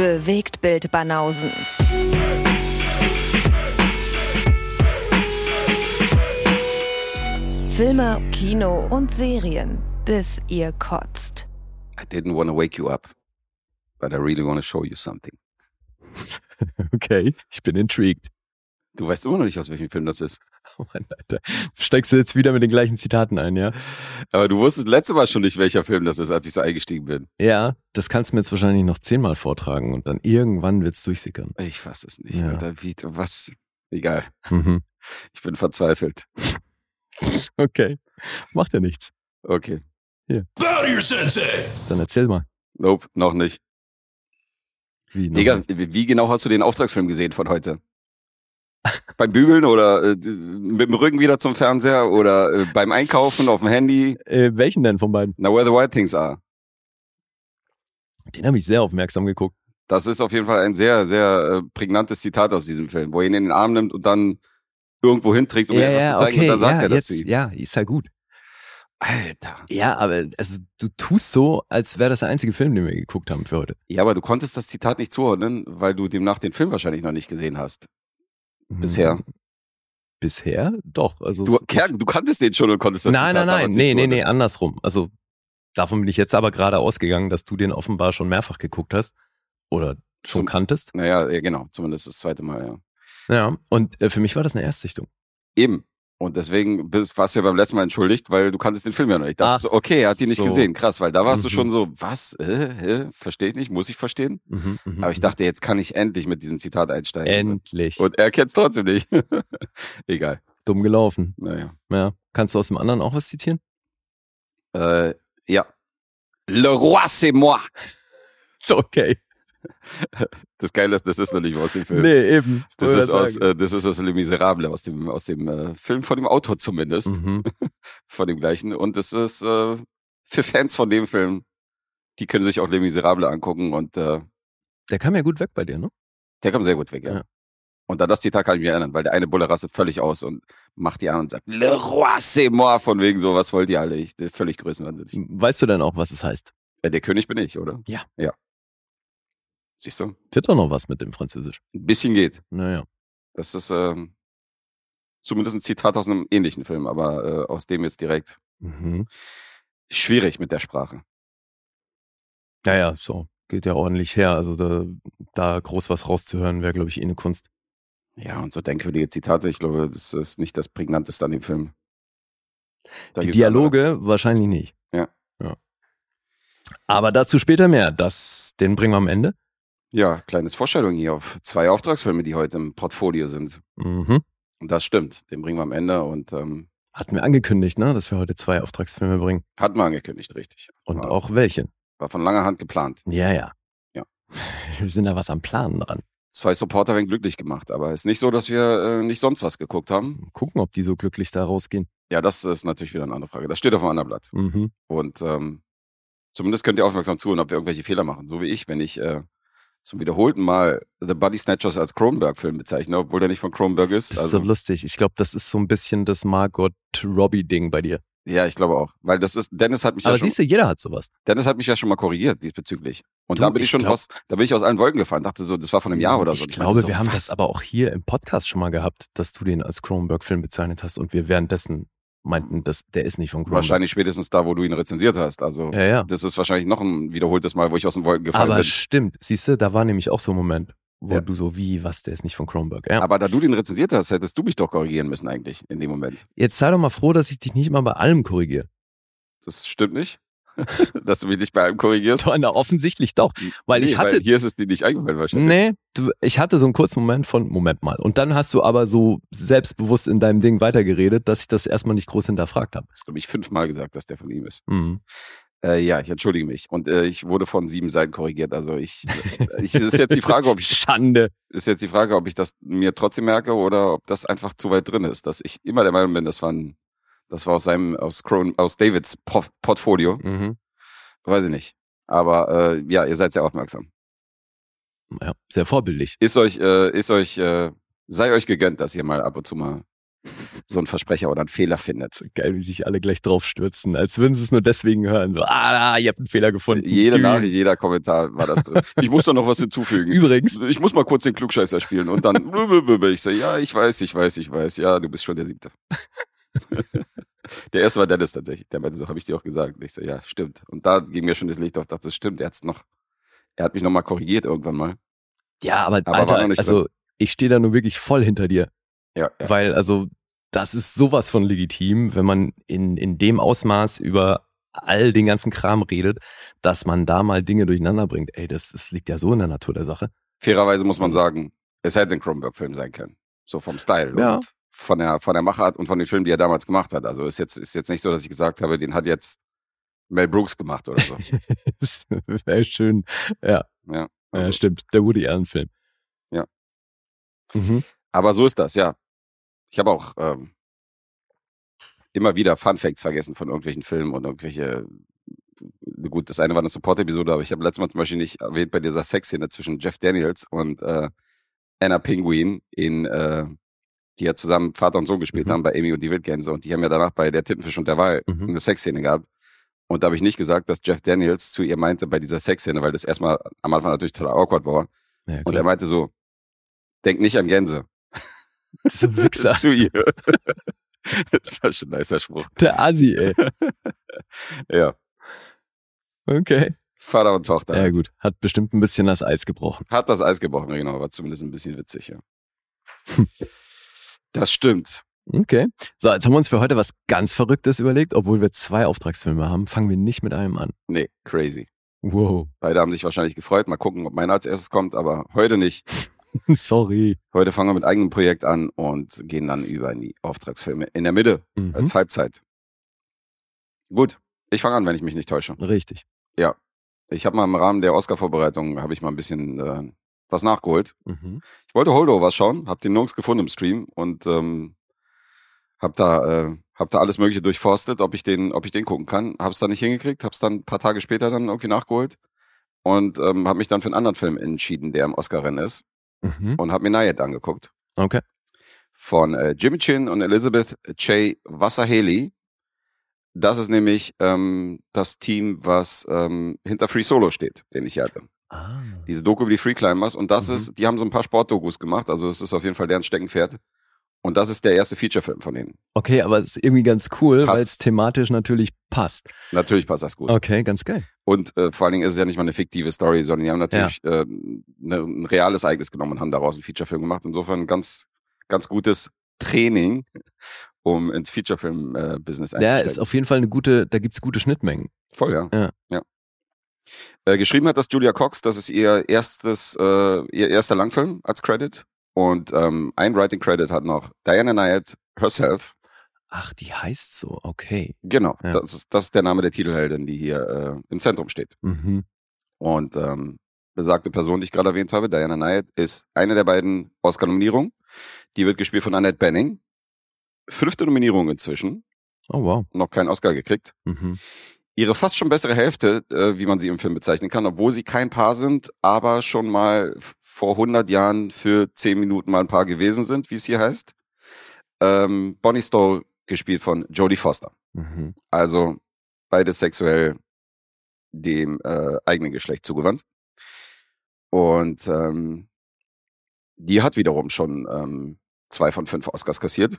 Bewegt Bild Banausen. Filme, Kino und Serien, bis ihr kotzt. I didn't want to wake you up, but I really want to show you something. Okay, ich bin intrigued. Du weißt immer noch nicht, aus welchem Film das ist. Oh Mann, Alter. Steigst du jetzt wieder mit den gleichen Zitaten ein, ja? Aber du wusstest letztes Mal schon nicht, welcher Film das ist, als ich so eingestiegen bin. Ja, das kannst du mir jetzt wahrscheinlich noch zehnmal vortragen und dann irgendwann wird's durchsickern. Ich fass es nicht. Ja. Alter. Wie, was? Egal. Mhm. Ich bin verzweifelt. Okay, macht ja nichts. Okay. Sensei! Dann erzähl mal. Nope, noch nicht. Wie, noch Digga, wie wie genau hast du den Auftragsfilm gesehen von heute? Beim Bügeln oder äh, mit dem Rücken wieder zum Fernseher oder äh, beim Einkaufen auf dem Handy? Äh, welchen denn von beiden? Now where the wild things are. Den habe ich sehr aufmerksam geguckt. Das ist auf jeden Fall ein sehr, sehr äh, prägnantes Zitat aus diesem Film, wo er ihn in den Arm nimmt und dann irgendwo hinträgt, um ihm etwas zu zeigen und dann sagt ja, er das jetzt, zu ihm. ja, ist ja gut. Alter. Ja, aber also, du tust so, als wäre das der einzige Film, den wir geguckt haben für heute. Ja, aber du konntest das Zitat nicht zuordnen, weil du demnach den Film wahrscheinlich noch nicht gesehen hast. Bisher. Hm, Bisher? Doch. Also Du, Kerl, du kanntest den schon und konntest das nein, Zitat nein, nein, nee, nicht nee, nee, andersrum. Also davon bin ich jetzt aber gerade ausgegangen, dass du den offenbar schon mehrfach geguckt hast oder schon Zum- kanntest. Naja, ja, genau, zumindest das zweite Mal, ja. Ja, und äh, für mich war das eine Erstsichtung. Eben. Und deswegen bist, warst du ja beim letzten Mal entschuldigt, weil du kanntest den Film ja noch nicht. Dachtest Ach du, okay, er hat ihn nicht so. gesehen. Krass, weil da warst du Mhm. schon so, was? Äh, hä? Verstehe ich nicht, muss ich verstehen? Mhm, mhm, Aber ich mhm. dachte, jetzt kann ich endlich mit diesem Zitat einsteigen. endlich. Und er kennt es trotzdem nicht. Egal. Dumm gelaufen. Naja. Ja. Kannst du aus dem anderen auch was zitieren? Äh, ja. Le roi, c'est moi. Okay. Das Geile ist, das ist noch nicht aus dem Film. Nee, eben. Das ist, aus, äh, das ist aus Les Miserables, aus dem, aus dem äh, Film von dem Autor zumindest, Mhm. von dem gleichen. Und das ist äh, für Fans von dem Film, die können sich auch Les Miserables angucken und äh, Der kam ja gut weg bei dir, ne? der kommt sehr gut weg, ja. Ja. Und an das Zitat kann ich mich erinnern, weil der eine Bulle rastet völlig aus und macht die an und sagt, Le roi, c'est moi, von wegen so, was wollt ihr alle? Ich, völlig größenwahnsinnig. Weißt du denn auch, was es heißt? Äh, der König bin ich, oder? Ja. Ja. Siehst du? Wird doch noch was mit dem Französisch. Ein bisschen geht. Naja. Das ist ähm, zumindest ein Zitat aus einem ähnlichen Film, aber äh, aus dem jetzt direkt Mhm. schwierig mit der Sprache. Naja, so. Geht ja ordentlich her. Also da, da groß was rauszuhören, wäre, glaube ich, eh eine Kunst. Ja, und so denkwürdige Zitate, ich glaube, das ist nicht das Prägnanteste an dem Film. Da Die Dialoge wahrscheinlich nicht. Ja. ja. Aber dazu später mehr. Das, den bringen wir am Ende. Ja, kleines Vorstellung hier auf zwei Auftragsfilme, die heute im Portfolio sind. Mhm. Und das stimmt, den bringen wir am Ende und ähm, Hatten wir angekündigt, ne, dass wir heute zwei Auftragsfilme bringen. hatten wir angekündigt, richtig. Und War- auch welche. War von langer Hand geplant. Ja, ja. Ja. Wir sind da was am Planen dran. Zwei Supporter werden glücklich gemacht, aber ist nicht so, dass wir äh, nicht sonst was geguckt haben. Gucken, ob die so glücklich da rausgehen. Ja, das ist natürlich wieder eine andere Frage. Das steht auf einem anderen Blatt. Mhm. Und ähm, zumindest könnt ihr aufmerksam zuhören, ob wir irgendwelche Fehler machen. So wie ich, wenn ich äh, zum wiederholten Mal The Body Snatchers als Cronenberg-Film bezeichne, obwohl der nicht von Cronenberg ist. Das ist Also, so lustig. Ich glaube, das ist so ein bisschen das Margot Robbie-Ding bei dir. ja, ich glaube auch. Weil das ist, Dennis hat mich Aber ja schon, siehst du, jeder hat sowas. Dennis hat mich ja schon mal korrigiert diesbezüglich. Und Du, da bin ich ich schon glaub- aus, da bin ich aus allen Wolken gefallen. Dachte so, das war von einem Jahr oder so. Ich Und meinte glaube, so, wir haben was? das aber auch hier im Podcast schon mal gehabt, dass du den als Cronenberg-Film bezeichnet hast und wir währenddessen meinten, dass der ist nicht von Cronenberg. Wahrscheinlich spätestens da, wo du ihn rezensiert hast. Also Ja, ja. das ist wahrscheinlich noch ein wiederholtes Mal, wo ich aus den Wolken gefallen Aber bin. stimmt, siehst du, da war nämlich auch so ein Moment, wo Ja. du so, wie, was, der ist nicht von Cronenberg. Ja. Aber da du den rezensiert hast, hättest du mich doch korrigieren müssen eigentlich in dem Moment. Jetzt sei doch mal froh, dass ich dich nicht mal bei allem korrigiere. Das stimmt nicht. Dass du mich nicht bei allem korrigierst. Doch, na, offensichtlich doch. Weil ich hatte- hier ist es dir nicht eingefallen wahrscheinlich. Nee, du, ich hatte so einen kurzen Moment von, Moment mal. Und dann hast du aber so selbstbewusst in deinem Ding weitergeredet, dass ich das erstmal nicht groß hinterfragt habe. Das habe ich fünfmal gesagt, dass der von ihm ist. Mhm. Äh, ja, ich entschuldige mich. Und äh, ich wurde von sieben Seiten korrigiert. Also ich, ich ist jetzt die Frage, ob ich Schande. ist jetzt die Frage, ob ich das mir trotzdem merke oder ob das einfach zu weit drin ist. Dass ich immer der Meinung bin, das war ein, das war aus seinem, aus Cron, aus Davids Por- Portfolio. Mhm. Weiß ich nicht. Aber äh, ja, ihr seid sehr aufmerksam. Ja, sehr vorbildlich. Ist euch, äh, ist euch, äh, sei euch gegönnt, dass ihr mal ab und zu mal so ein Versprecher oder einen Fehler findet. Geil, wie sich alle gleich drauf stürzen, als würden sie es nur deswegen hören. So, ah, ihr habt einen Fehler gefunden. Jede. Nachricht, jeder Kommentar war das drin. Ich muss da noch was hinzufügen. Übrigens, Ich muss mal kurz den Klugscheißer spielen und dann ich so, ja, ich weiß, ich weiß, ich weiß, ja, du bist schon der siebte. der erste war Dennis tatsächlich. Der meinte so, habe ich dir auch gesagt. Und ich so, ja, stimmt. Und da ging mir schon das Licht auf, dachte, das stimmt, er hat's noch, er hat mich nochmal korrigiert irgendwann mal. ja, aber, Aber Alter, also ich stehe da nur wirklich voll hinter dir. Ja, ja. Weil, also, das ist sowas von legitim, wenn man in, in dem Ausmaß über all den ganzen Kram redet, dass man da mal Dinge durcheinander bringt. Ey, das, das liegt ja so in der Natur der Sache. Fairerweise muss man sagen, es hätte ein Cronenberg-Film sein können. So vom Style Ja. und von der, von der Machart und von den Filmen, die er damals gemacht hat. Also ist jetzt, ist jetzt nicht so, dass ich gesagt habe, den hat jetzt Mel Brooks gemacht oder so. wäre schön. Ja, Ja, ja, also, stimmt. Der Woody Allen-Film. Ja. Mhm. Aber so ist das, ja. Ich habe auch ähm, immer wieder Fun Facts vergessen von irgendwelchen Filmen und irgendwelche. Gut, das eine war eine Support-Episode, aber ich habe letztes Mal zum Beispiel nicht erwähnt bei dieser Sexszene zwischen Jeff Daniels und äh, Anna Penguin, in, äh, die ja zusammen Vater und Sohn gespielt Mhm. haben bei Amy und die Wildgänse und die haben ja danach bei der Tintenfisch und der Wahl Mhm. eine Sexszene gehabt. Und da habe ich nicht gesagt, dass Jeff Daniels zu ihr meinte bei dieser Sexszene, weil das erstmal am Anfang natürlich total awkward war. Ja, Und er meinte so, denk nicht an Gänse. Dieser Wichser. zu ihr. das war schon ein nicer Spruch. Der Asi, ey. Ja, Okay. Vater und Tochter. Ja, halt. gut. Hat bestimmt ein bisschen das Eis gebrochen. Hat das Eis gebrochen, genau, war zumindest ein bisschen witzig, ja. Das stimmt. Okay. So, jetzt haben wir uns für heute was ganz Verrücktes überlegt. Obwohl wir zwei Auftragsfilme haben, fangen wir nicht mit einem an. Nee, crazy. Wow. Beide haben sich wahrscheinlich gefreut. Mal gucken, ob meiner als erstes kommt, aber heute nicht. Sorry. Heute fangen wir mit eigenem Projekt an und gehen dann über in die Auftragsfilme in der Mitte, Mhm. als Halbzeit. Gut, ich fange an, wenn ich mich nicht täusche. Richtig. Ich habe mal im Rahmen der Oscar-Vorbereitung, habe ich mal ein bisschen äh, was nachgeholt. Mhm. Ich wollte Holdovers schauen, hab den nirgends gefunden im Stream und ähm, hab da, äh, hab da alles Mögliche durchforstet, ob ich den, ob ich den gucken kann. Hab's dann nicht hingekriegt, hab's dann ein paar Tage später dann irgendwie nachgeholt und ähm, hab mich dann für einen anderen Film entschieden, der im Oscar-Rennen ist Mhm. und hab mir Nayed angeguckt Okay. von äh, Jimmy Chin und Elizabeth Che Wasserhaley. Das ist nämlich ähm, das Team, was ähm, hinter Free Solo steht, den ich hatte. Ah. Diese Doku über die Free Climbers und das Mhm. ist, die haben so ein paar Sportdokus gemacht, also es ist auf jeden Fall deren Steckenpferd. Und das ist der erste Featurefilm von denen. Okay, aber es ist irgendwie ganz cool, weil es thematisch natürlich passt. Natürlich passt das gut. Okay, ganz geil. Und äh, vor allen Dingen ist es ja nicht mal eine fiktive Story, sondern die haben natürlich äh, ne, ein reales Ereignis genommen und haben daraus einen Featurefilm gemacht. Insofern ein ganz, ganz gutes Training, um ins Featurefilm-Business Ja, einzusteigen. ist auf jeden Fall eine gute, da gibt's gute Schnittmengen. Voll, ja. Ja. ja. Äh, geschrieben hat das Julia Cox, das ist ihr erstes, äh, ihr erster Langfilm als Credit. Und ähm, ein Writing Credit hat noch Diana Nyad herself. Ach, die heißt so, okay. Genau, Ja. das, ist, das ist der Name der Titelheldin, die hier äh, im Zentrum steht. Mhm. Und ähm, besagte Person, die ich gerade erwähnt habe, Diana Nyad, ist eine der beiden Oscar-Nominierungen. Die wird gespielt von Annette Benning. Fünfte Nominierung inzwischen, Oh, wow. noch keinen Oscar gekriegt. Mhm. Ihre fast schon bessere Hälfte, äh, wie man sie im Film bezeichnen kann, obwohl sie kein Paar sind, aber schon mal vor 100 Jahren für 10 Minuten mal ein Paar gewesen sind, wie es hier heißt. Ähm, Bonnie Stoll, gespielt von Jodie Foster. Mhm. Also beides sexuell dem äh, eigenen Geschlecht zugewandt. Und ähm, die hat wiederum schon ähm, zwei von fünf Oscars kassiert.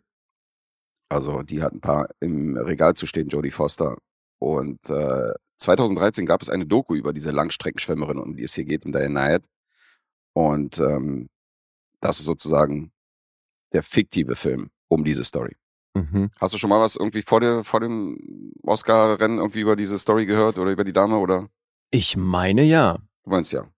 Also die hat ein paar im Regal zu stehen, Jodie Foster. Und äh, 2013 gab es eine Doku über diese Langstreckenschwimmerin, um die es hier geht, um Diane Nyad. Und ähm, das ist sozusagen der fiktive Film um diese Story. Mhm. Hast du schon mal was irgendwie vor, der, vor dem Oscar-Rennen irgendwie über diese Story gehört oder über die Dame oder? Ich meine ja. Du meinst ja.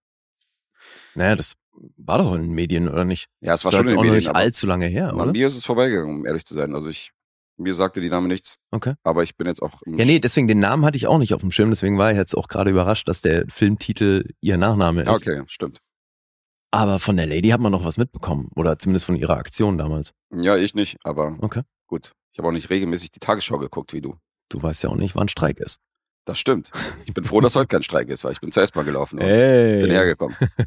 Naja, das war doch in den Medien, oder nicht? Ja, es war ist schon in den noch Medien, nicht allzu lange her, an oder? mir ist es vorbeigegangen, um ehrlich zu sein. Also ich, mir sagte die Dame nichts, Okay. aber ich bin jetzt auch Ja, nee, deswegen den Namen hatte ich auch nicht auf dem Schirm, deswegen war ich jetzt auch gerade überrascht, dass der Filmtitel ihr Nachname ist. Okay, stimmt. Aber von der Lady hat man noch was mitbekommen. Oder zumindest von ihrer Aktion damals. Ja, ich nicht, aber Okay. gut. Ich habe auch nicht regelmäßig die Tagesschau geguckt wie du. Du weißt ja auch nicht, wann Streik ist. Das stimmt. Ich bin froh, dass heute kein Streik ist, weil ich bin zur S-Bahn gelaufen und Ey. bin hergekommen.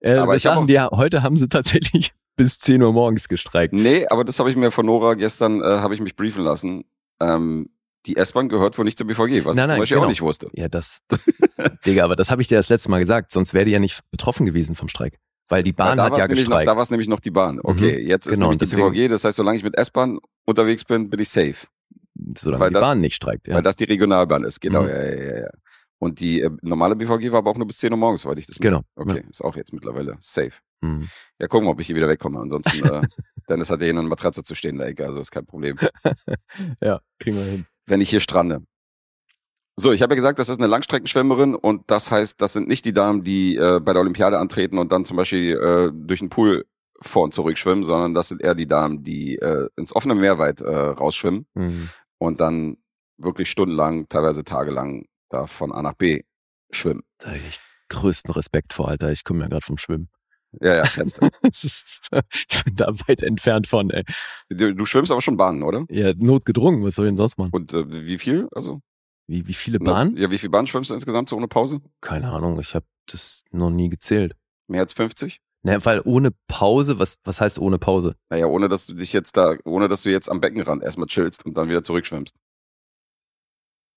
Äh, Aber wir ich sagen auch- dir, heute haben sie tatsächlich bis 10 Uhr morgens gestreikt. Nee, aber das habe ich mir von Nora gestern, äh, habe ich mich briefen lassen. Ähm, die S-Bahn gehört wohl nicht zur BVG, was Nein, ich nein, zum Beispiel genau. auch nicht wusste. Ja, das, Digga, aber das habe ich dir das letzte Mal gesagt, sonst wäre die ja nicht betroffen gewesen vom Streik. Weil die Bahn da hat ja nämlich noch, gestreikt. da war es nämlich noch die Bahn. Okay, jetzt ist Genau, nämlich die BVG, das heißt, solange ich mit S-Bahn unterwegs bin, bin ich safe. solange weil die das- Bahn nicht streikt. Ja. Weil das die Regionalbahn ist, genau. Mhm. Ja, ja, ja, ja. Und die äh, normale BVG war aber auch nur bis 10 Uhr morgens, soweit ich das genau. Okay, ist auch jetzt mittlerweile safe. Ja. Mhm. Ja, gucken wir, ob ich hier wieder wegkomme. Ansonsten, äh, Dennis hat ja hier eine Matratze zu stehen, der Ecke, also ist kein Problem. ja, kriegen wir hin. Wenn ich hier strande. So, ich habe ja gesagt, das ist eine Langstreckenschwimmerin und das heißt, das sind nicht die Damen, die äh, bei der Olympiade antreten und dann zum Beispiel äh, durch den Pool vor und zurück schwimmen, sondern das sind eher die Damen, die äh, ins offene Meer weit äh, rausschwimmen Mhm. und dann wirklich stundenlang, teilweise tagelang da von A nach B schwimmen. Da hab ich größten Respekt vor, Alter. Ich komme ja gerade vom Schwimmen. Ja, ja, kennst du. Ich bin da weit entfernt von, ey. du. Du schwimmst aber schon Bahnen, oder? Ja, notgedrungen, was soll ich denn sonst machen? Und äh, wie viel? Also Wie, wie viele Bahnen? Ja, wie viel Bahnen schwimmst du insgesamt so ohne Pause? Keine Ahnung, ich habe das noch nie gezählt. Mehr als 50? Ne, weil ohne Pause, was, was heißt ohne Pause? Naja, ohne dass du dich jetzt da, ohne dass du jetzt am Beckenrand erstmal chillst und dann wieder zurückschwimmst.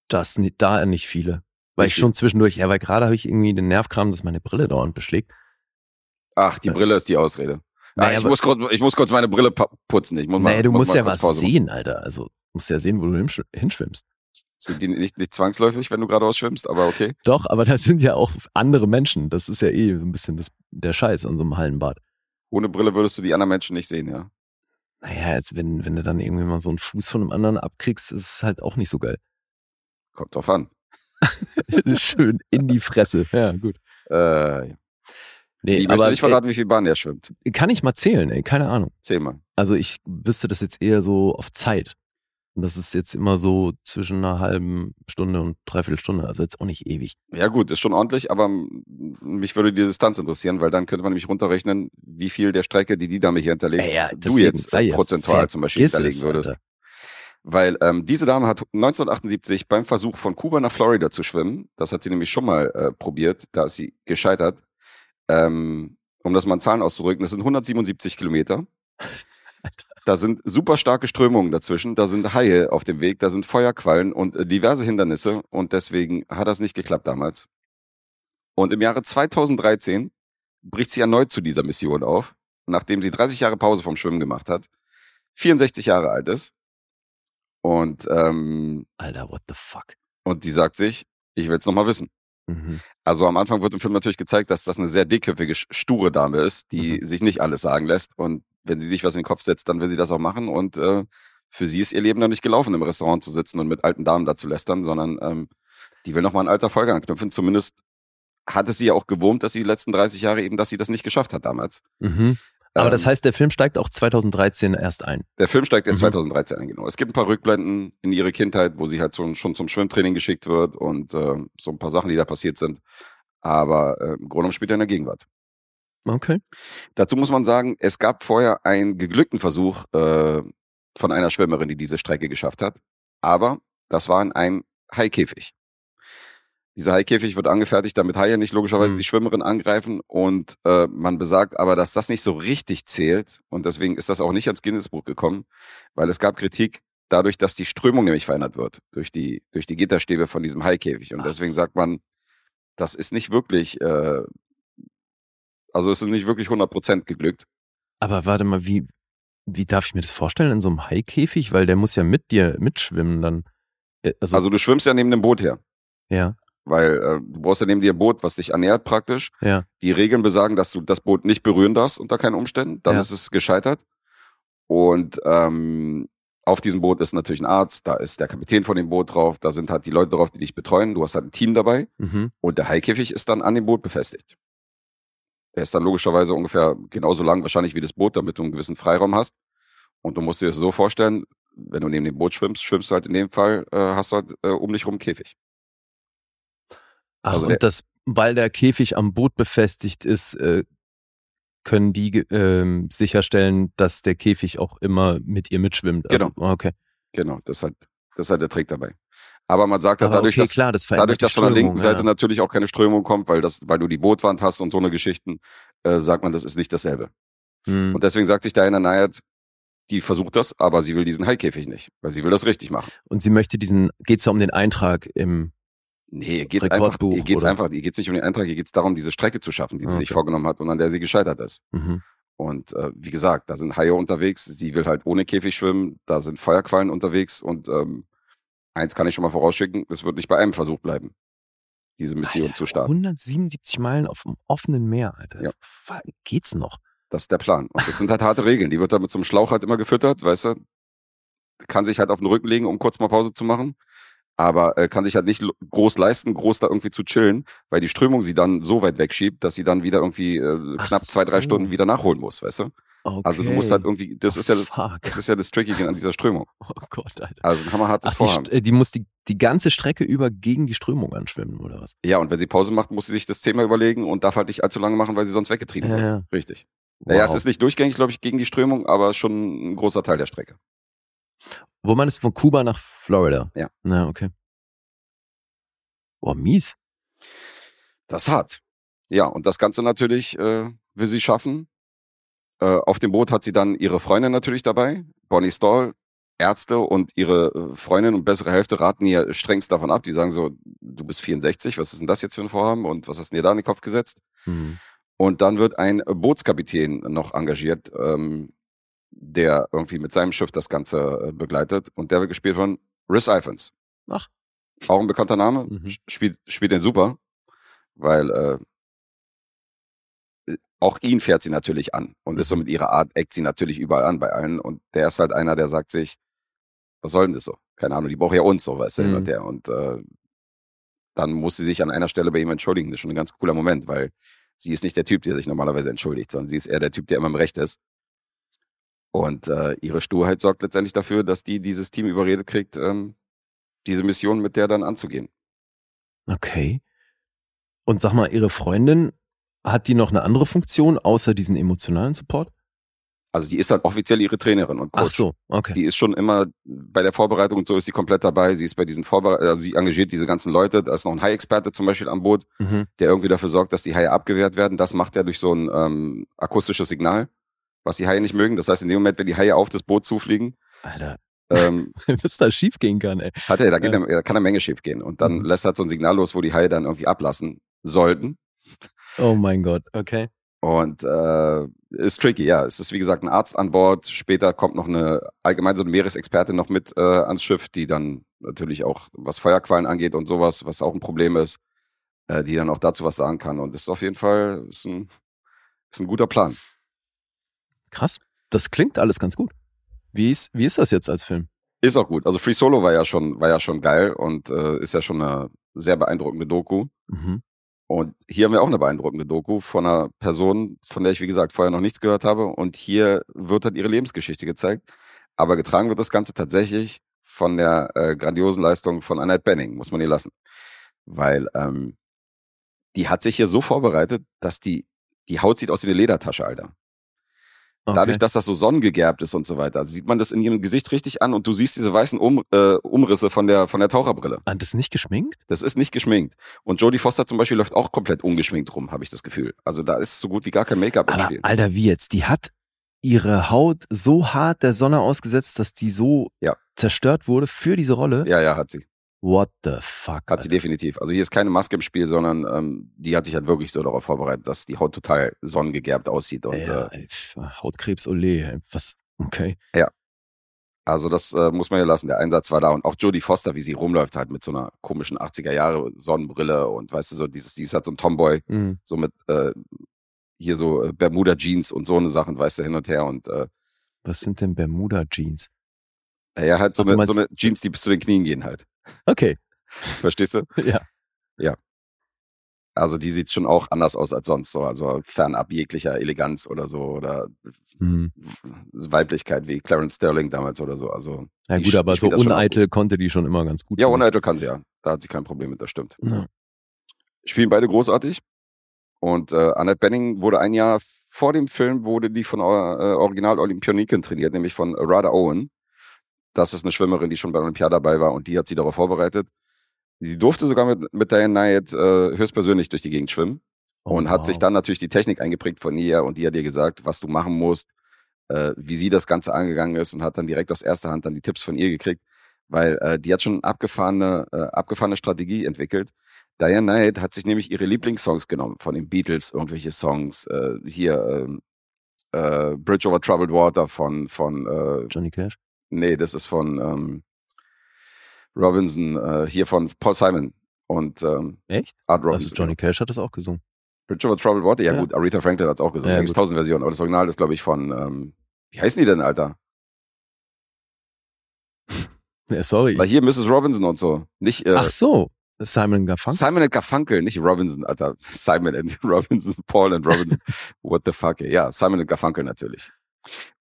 Das da nicht viele. Weil ich viel? schon zwischendurch, ja, weil gerade habe ich irgendwie den Nervkram, dass meine Brille dauernd beschlägt. Ach, die Ja. Brille ist die Ausrede. Ah, Naja, ich, muss kurz, ich muss kurz meine Brille putzen. Ich muss mal, naja, du muss musst ja was Pause sehen, Alter. Also musst ja sehen, wo du hinsch- hinschwimmst. Sind die nicht, nicht zwangsläufig, wenn du geradeaus schwimmst, aber okay. Doch, aber das sind ja auch andere Menschen. Das ist ja eh so ein bisschen das, der Scheiß an so einem Hallenbad. Ohne Brille würdest du die anderen Menschen nicht sehen, ja. Naja, jetzt, wenn, wenn du dann irgendwie mal so einen Fuß von einem anderen abkriegst, ist es halt auch nicht so geil. Kommt drauf an. Schön in die Fresse. Ja, gut. Äh, Nee, ich möchte nicht verraten, wie viel Bahn er schwimmt. ey, kann ich mal zählen, ey, keine Ahnung. Zähl mal. Also ich wüsste das jetzt eher so auf Zeit. Und das ist jetzt immer so zwischen einer halben Stunde und dreiviertel Stunde. Also jetzt auch nicht ewig. Ja gut, ist schon ordentlich, aber mich würde die Distanz interessieren, weil dann könnte man nämlich runterrechnen, wie viel der Strecke, die die Dame hier hinterlegt, Ja, ja, du jetzt äh, ja prozentual zum Beispiel hinterlegen es, würdest. Alter. Weil ähm, diese Dame hat 1978 beim Versuch von Kuba nach Florida zu schwimmen, das hat sie nämlich schon mal äh, probiert, da ist sie gescheitert. Ähm, um das mal in Zahlen auszudrücken, das sind 177 Kilometer. Da sind super starke Strömungen dazwischen, da sind Haie auf dem Weg, da sind Feuerquallen und äh, diverse Hindernisse und deswegen hat das nicht geklappt damals. Und im Jahre 2013 bricht sie erneut zu dieser Mission auf, nachdem sie 30 Jahre Pause vom Schwimmen gemacht hat, 64 Jahre alt ist und, ähm, Alter, what the fuck? und die sagt sich, ich will es nochmal wissen. Mhm. Also am Anfang wird im Film natürlich gezeigt, dass das eine sehr dickköpfige, sture Dame ist, die Mhm. sich nicht alles sagen lässt. Und wenn sie sich was in den Kopf setzt, dann will sie das auch machen. Und äh, für sie ist ihr Leben dann nicht gelaufen, im Restaurant zu sitzen und mit alten Damen da zu lästern, sondern ähm, die will nochmal an alter Folge anknüpfen. Zumindest hat es sie ja auch gewohnt, dass sie die letzten 30 Jahre eben, dass sie das nicht geschafft hat damals. Mhm. Aber das Ähm, heißt, der Film steigt auch 2013 erst ein. Der Film steigt erst Mhm. 2013 ein, genau. Es gibt ein paar Rückblenden in ihre Kindheit, wo sie halt so, schon zum Schwimmtraining geschickt wird und äh, so ein paar Sachen, die da passiert sind. Aber äh, im Grunde genommen spielt er in der Gegenwart. Okay. Dazu muss man sagen, es gab vorher einen geglückten Versuch äh, von einer Schwimmerin, die diese Strecke geschafft hat. Aber das war in einem Haikäfig. Dieser Haikäfig wird angefertigt, damit Haie nicht logischerweise Mhm. die Schwimmerin angreifen. Und äh, man besagt aber, dass das nicht so richtig zählt. Und deswegen ist das auch nicht ans Guinness-Buch gekommen, weil es gab Kritik dadurch, dass die Strömung nämlich verändert wird durch die, durch die Gitterstäbe von diesem Haikäfig. Und Ach. deswegen sagt man, das ist nicht wirklich, äh, also es ist nicht wirklich 100% geglückt. Aber warte mal, wie, wie darf ich mir das vorstellen in so einem Haikäfig? Weil der muss ja mit dir mitschwimmen dann. Äh, Also, Also du schwimmst ja neben dem Boot her, ja, weil äh, du brauchst ja neben dir ein Boot, was dich ernährt praktisch. ja. Die Regeln besagen, dass du das Boot nicht berühren darfst unter keinen Umständen. Dann Ja. ist es gescheitert. Und ähm, auf diesem Boot ist natürlich ein Arzt, da ist der Kapitän von dem Boot drauf, da sind halt die Leute drauf, die dich betreuen. Du hast halt ein Team dabei Mhm. und der Haikäfig ist dann an dem Boot befestigt. Der ist dann logischerweise ungefähr genauso lang wahrscheinlich wie das Boot, damit du einen gewissen Freiraum hast. Und du musst dir das so vorstellen, wenn du neben dem Boot schwimmst, schwimmst du halt in dem Fall, äh, hast du halt äh, um dich rum einen Käfig. Ach, Also und das, weil der Käfig am Boot befestigt ist, äh, können die ähm, sicherstellen, dass der Käfig auch immer mit ihr mitschwimmt. Also, okay. Genau, das ist halt, das halt der Trick dabei. Aber man sagt halt dadurch, okay, dass, klar, das dadurch, dass von der linken Seite ja. natürlich auch keine Strömung kommt, weil das, weil du die Bootwand hast und so eine Geschichten, äh, sagt man, das ist nicht dasselbe. Hm. Und deswegen sagt sich Diana Nyad, die versucht das, aber sie will diesen Haikäfig nicht, weil sie will das richtig machen. Und sie möchte diesen, geht's da um den Eintrag im, Nee, ihr geht's einfach, ihr geht's oder? einfach, ihr geht's nicht um den Eintrag, ihr geht's darum, diese Strecke zu schaffen, die sie Ah, sich vorgenommen hat und an der sie gescheitert ist. mhm. Und äh, wie gesagt, da sind Haie unterwegs, sie will halt ohne Käfig schwimmen, da sind Feuerquallen unterwegs und ähm, eins kann ich schon mal vorausschicken, es wird nicht bei einem Versuch bleiben, diese Mission Alter, zu starten. 177 Meilen auf dem offenen Meer, Alter. Ja. Geht's noch? Das ist der Plan. Und das sind halt harte Regeln. Die wird da mit so einem Schlauch halt immer gefüttert, weißt du? Kann sich halt auf den Rücken legen, um kurz mal Pause zu machen. Aber äh, kann sich halt nicht groß leisten, groß da irgendwie zu chillen, weil die Strömung sie dann so weit wegschiebt, dass sie dann wieder irgendwie äh, Ach knapp zwei, drei. Stunden wieder nachholen muss, weißt du? Okay. Also du musst halt irgendwie, das ist ja das, Fuck. das ist ja das Trickige an dieser Strömung. Oh Gott, Alter. Also ein hammerhartes Ach, die, Vorhaben. St- äh, die muss die, die ganze Strecke über gegen die Strömung anschwimmen, oder was? Ja, und wenn sie Pause macht, muss sie sich das zehnmal überlegen und darf halt nicht allzu lange machen, weil sie sonst weggetrieben Ja, wird. ja. Richtig. Naja, es Wow. ist nicht durchgängig, glaube ich, gegen die Strömung, aber schon ein großer Teil der Strecke. Wo man ist von Kuba nach Florida. Ja. Na, okay. Boah, mies. Das hart. Ja, und das Ganze natürlich äh, will sie schaffen. Äh, auf dem Boot hat sie dann ihre Freundin natürlich dabei, Bonnie Stall. Ärzte und ihre äh, Freundin und bessere Hälfte raten ihr strengst davon ab. Die sagen so, du bist 64, was ist denn das jetzt für ein Vorhaben und was hast du dir da in den Kopf gesetzt? Hm. Und dann wird ein Bootskapitän noch engagiert, ähm, der irgendwie mit seinem Schiff das Ganze äh, begleitet. Und der wird gespielt von Rhys Ifans. Ach. Auch ein bekannter Name. Mhm. Spielt, spielt den super, weil äh, auch ihn fährt sie natürlich an. Und ist so Mhm. mit ihrer Art, eckt sie natürlich überall an bei allen. Und der ist halt einer, der sagt sich, was soll denn das so? Keine Ahnung, die braucht ja uns so, weißt du, Mhm. und her. Und äh, dann muss sie sich an einer Stelle bei ihm entschuldigen. Das ist schon ein ganz cooler Moment, weil sie ist nicht der Typ, der sich normalerweise entschuldigt, sondern sie ist eher der Typ, der immer im Recht ist. Und äh, ihre Sturheit sorgt letztendlich dafür, dass die dieses Team überredet kriegt, ähm, diese Mission mit der dann anzugehen. Okay. Und sag mal, ihre Freundin, hat die noch eine andere Funktion außer diesen emotionalen Support? Also die ist halt offiziell ihre Trainerin und Coach. Ach so, okay. Die ist schon immer bei der Vorbereitung und so ist sie komplett dabei. Sie ist bei diesen Vorbereitungen, also sie engagiert diese ganzen Leute. Da ist noch ein Hai-Experte zum Beispiel an Boot, Mhm. der irgendwie dafür sorgt, dass die Haie abgewehrt werden. Das macht er durch so ein ähm, akustisches Signal, was die Haie nicht mögen. Das heißt, in dem Moment, wenn die Haie auf das Boot zufliegen, Alter, ähm, was da schief gehen kann, ey. hat er, da, geht Ja. da kann eine Menge schief gehen. Und dann Mhm. lässt er halt so ein Signal los, wo die Haie dann irgendwie ablassen sollten. Oh mein Gott, okay. Und äh, ist tricky, ja. Es ist wie gesagt ein Arzt an Bord. Später kommt noch eine allgemein so eine Meeresexpertin noch mit äh, ans Schiff, die dann natürlich auch was Feuerquallen angeht und sowas, was auch ein Problem ist, äh, die dann auch dazu was sagen kann. Und das ist auf jeden Fall ist ein, ist ein guter Plan. Krass. Das klingt alles ganz gut. Wie ist, wie ist das jetzt als Film? Ist auch gut. Also Free Solo war ja schon, war ja schon geil und äh, ist ja schon eine sehr beeindruckende Doku. Mhm. Und hier haben wir auch eine beeindruckende Doku von einer Person, von der ich, wie gesagt, vorher noch nichts gehört habe. Und hier wird halt ihre Lebensgeschichte gezeigt. Aber getragen wird das Ganze tatsächlich von der äh, grandiosen Leistung von Annette Benning, muss man ihr lassen. Weil ähm, die hat sich hier so vorbereitet, dass die, die Haut sieht aus wie eine Ledertasche, Alter. Okay. Dadurch, dass das so sonnengegerbt ist und so weiter, sieht man das in ihrem Gesicht richtig an und du siehst diese weißen um, äh, Umrisse von der, von der Taucherbrille. Ah, das ist nicht geschminkt? Das ist nicht geschminkt. Und Jodie Foster zum Beispiel läuft auch komplett ungeschminkt rum, habe ich das Gefühl. Also da ist so gut wie gar kein Make-up im Spiel. Alter, wie jetzt? Die hat ihre Haut so hart der Sonne ausgesetzt, dass die so Ja. zerstört wurde für diese Rolle? Ja, ja, hat sie. What the fuck? Hat sie Alter. definitiv. Also hier ist keine Maske im Spiel, sondern ähm, die hat sich halt wirklich so darauf vorbereitet, dass die Haut total sonnengegerbt aussieht. Und ja, äh, Hautkrebs, ole. Was? Okay. also das äh, muss man ja lassen. Der Einsatz war da. Und auch Jodie Foster, wie sie rumläuft, halt mit so einer komischen 80er Jahre Sonnenbrille und weißt du, so dieses, die ist halt so ein Tomboy, Mhm. so mit äh, hier so äh, Bermuda Jeans und so eine Sachen, weißt du, hin und her. Und äh, Was sind denn Bermuda-Jeans? Ja, halt so, Ach, eine, so eine Jeans, die bis zu den Knien gehen halt. Okay. Verstehst du? Ja. Also die sieht schon auch anders aus als sonst so, also fernab jeglicher Eleganz oder so oder Hm. Weiblichkeit wie Clarence Sterling damals oder so. Also Ja Die gut, aber so uneitel konnte die schon immer ganz gut. ja, sein. uneitel kann sie ja. Da hat sie kein Problem mit, das stimmt. Ja. Spielen beide großartig. Und äh, Annette Benning wurde ein Jahr vor dem Film wurde die von äh, Original-Olympioniken trainiert, nämlich von Rada Owen. Das ist eine Schwimmerin, die schon bei Olympia dabei war und die hat sie darauf vorbereitet. Sie durfte sogar mit, mit Diane Knight äh, höchstpersönlich durch die Gegend schwimmen. Oh, und hat sich wow. dann natürlich die Technik eingeprägt von ihr und die hat dir gesagt, was du machen musst, äh, wie sie das Ganze angegangen ist und hat dann direkt aus erster Hand dann die Tipps von ihr gekriegt, weil äh, die hat schon abgefahrene, äh, abgefahrene Strategie entwickelt. Diane Knight hat sich nämlich ihre Lieblingssongs genommen von den Beatles, irgendwelche Songs, äh, hier ähm, äh, Bridge over Troubled Water von, von äh, Johnny Cash. Nee, das ist von ähm, Robinson, äh, hier von Paul Simon und ähm, Echt? Art Also Robinson. Johnny Cash hat das auch gesungen. Bridge over Troubled Water, ja, Ja. gut, Aretha Franklin hat es auch gesungen. Ja, da gibt tausend Versionen, aber das Original ist, glaube ich, von, ähm, wie heißen die denn, Alter? Ja, sorry. Weil hier Mrs. Robinson und so. Nicht äh, ach so, Simon Garfunkel. Simon and Garfunkel, nicht Robinson, Alter. Simon and Robinson, Paul and Robinson. What the fuck, ey. Ja, Simon and Garfunkel natürlich.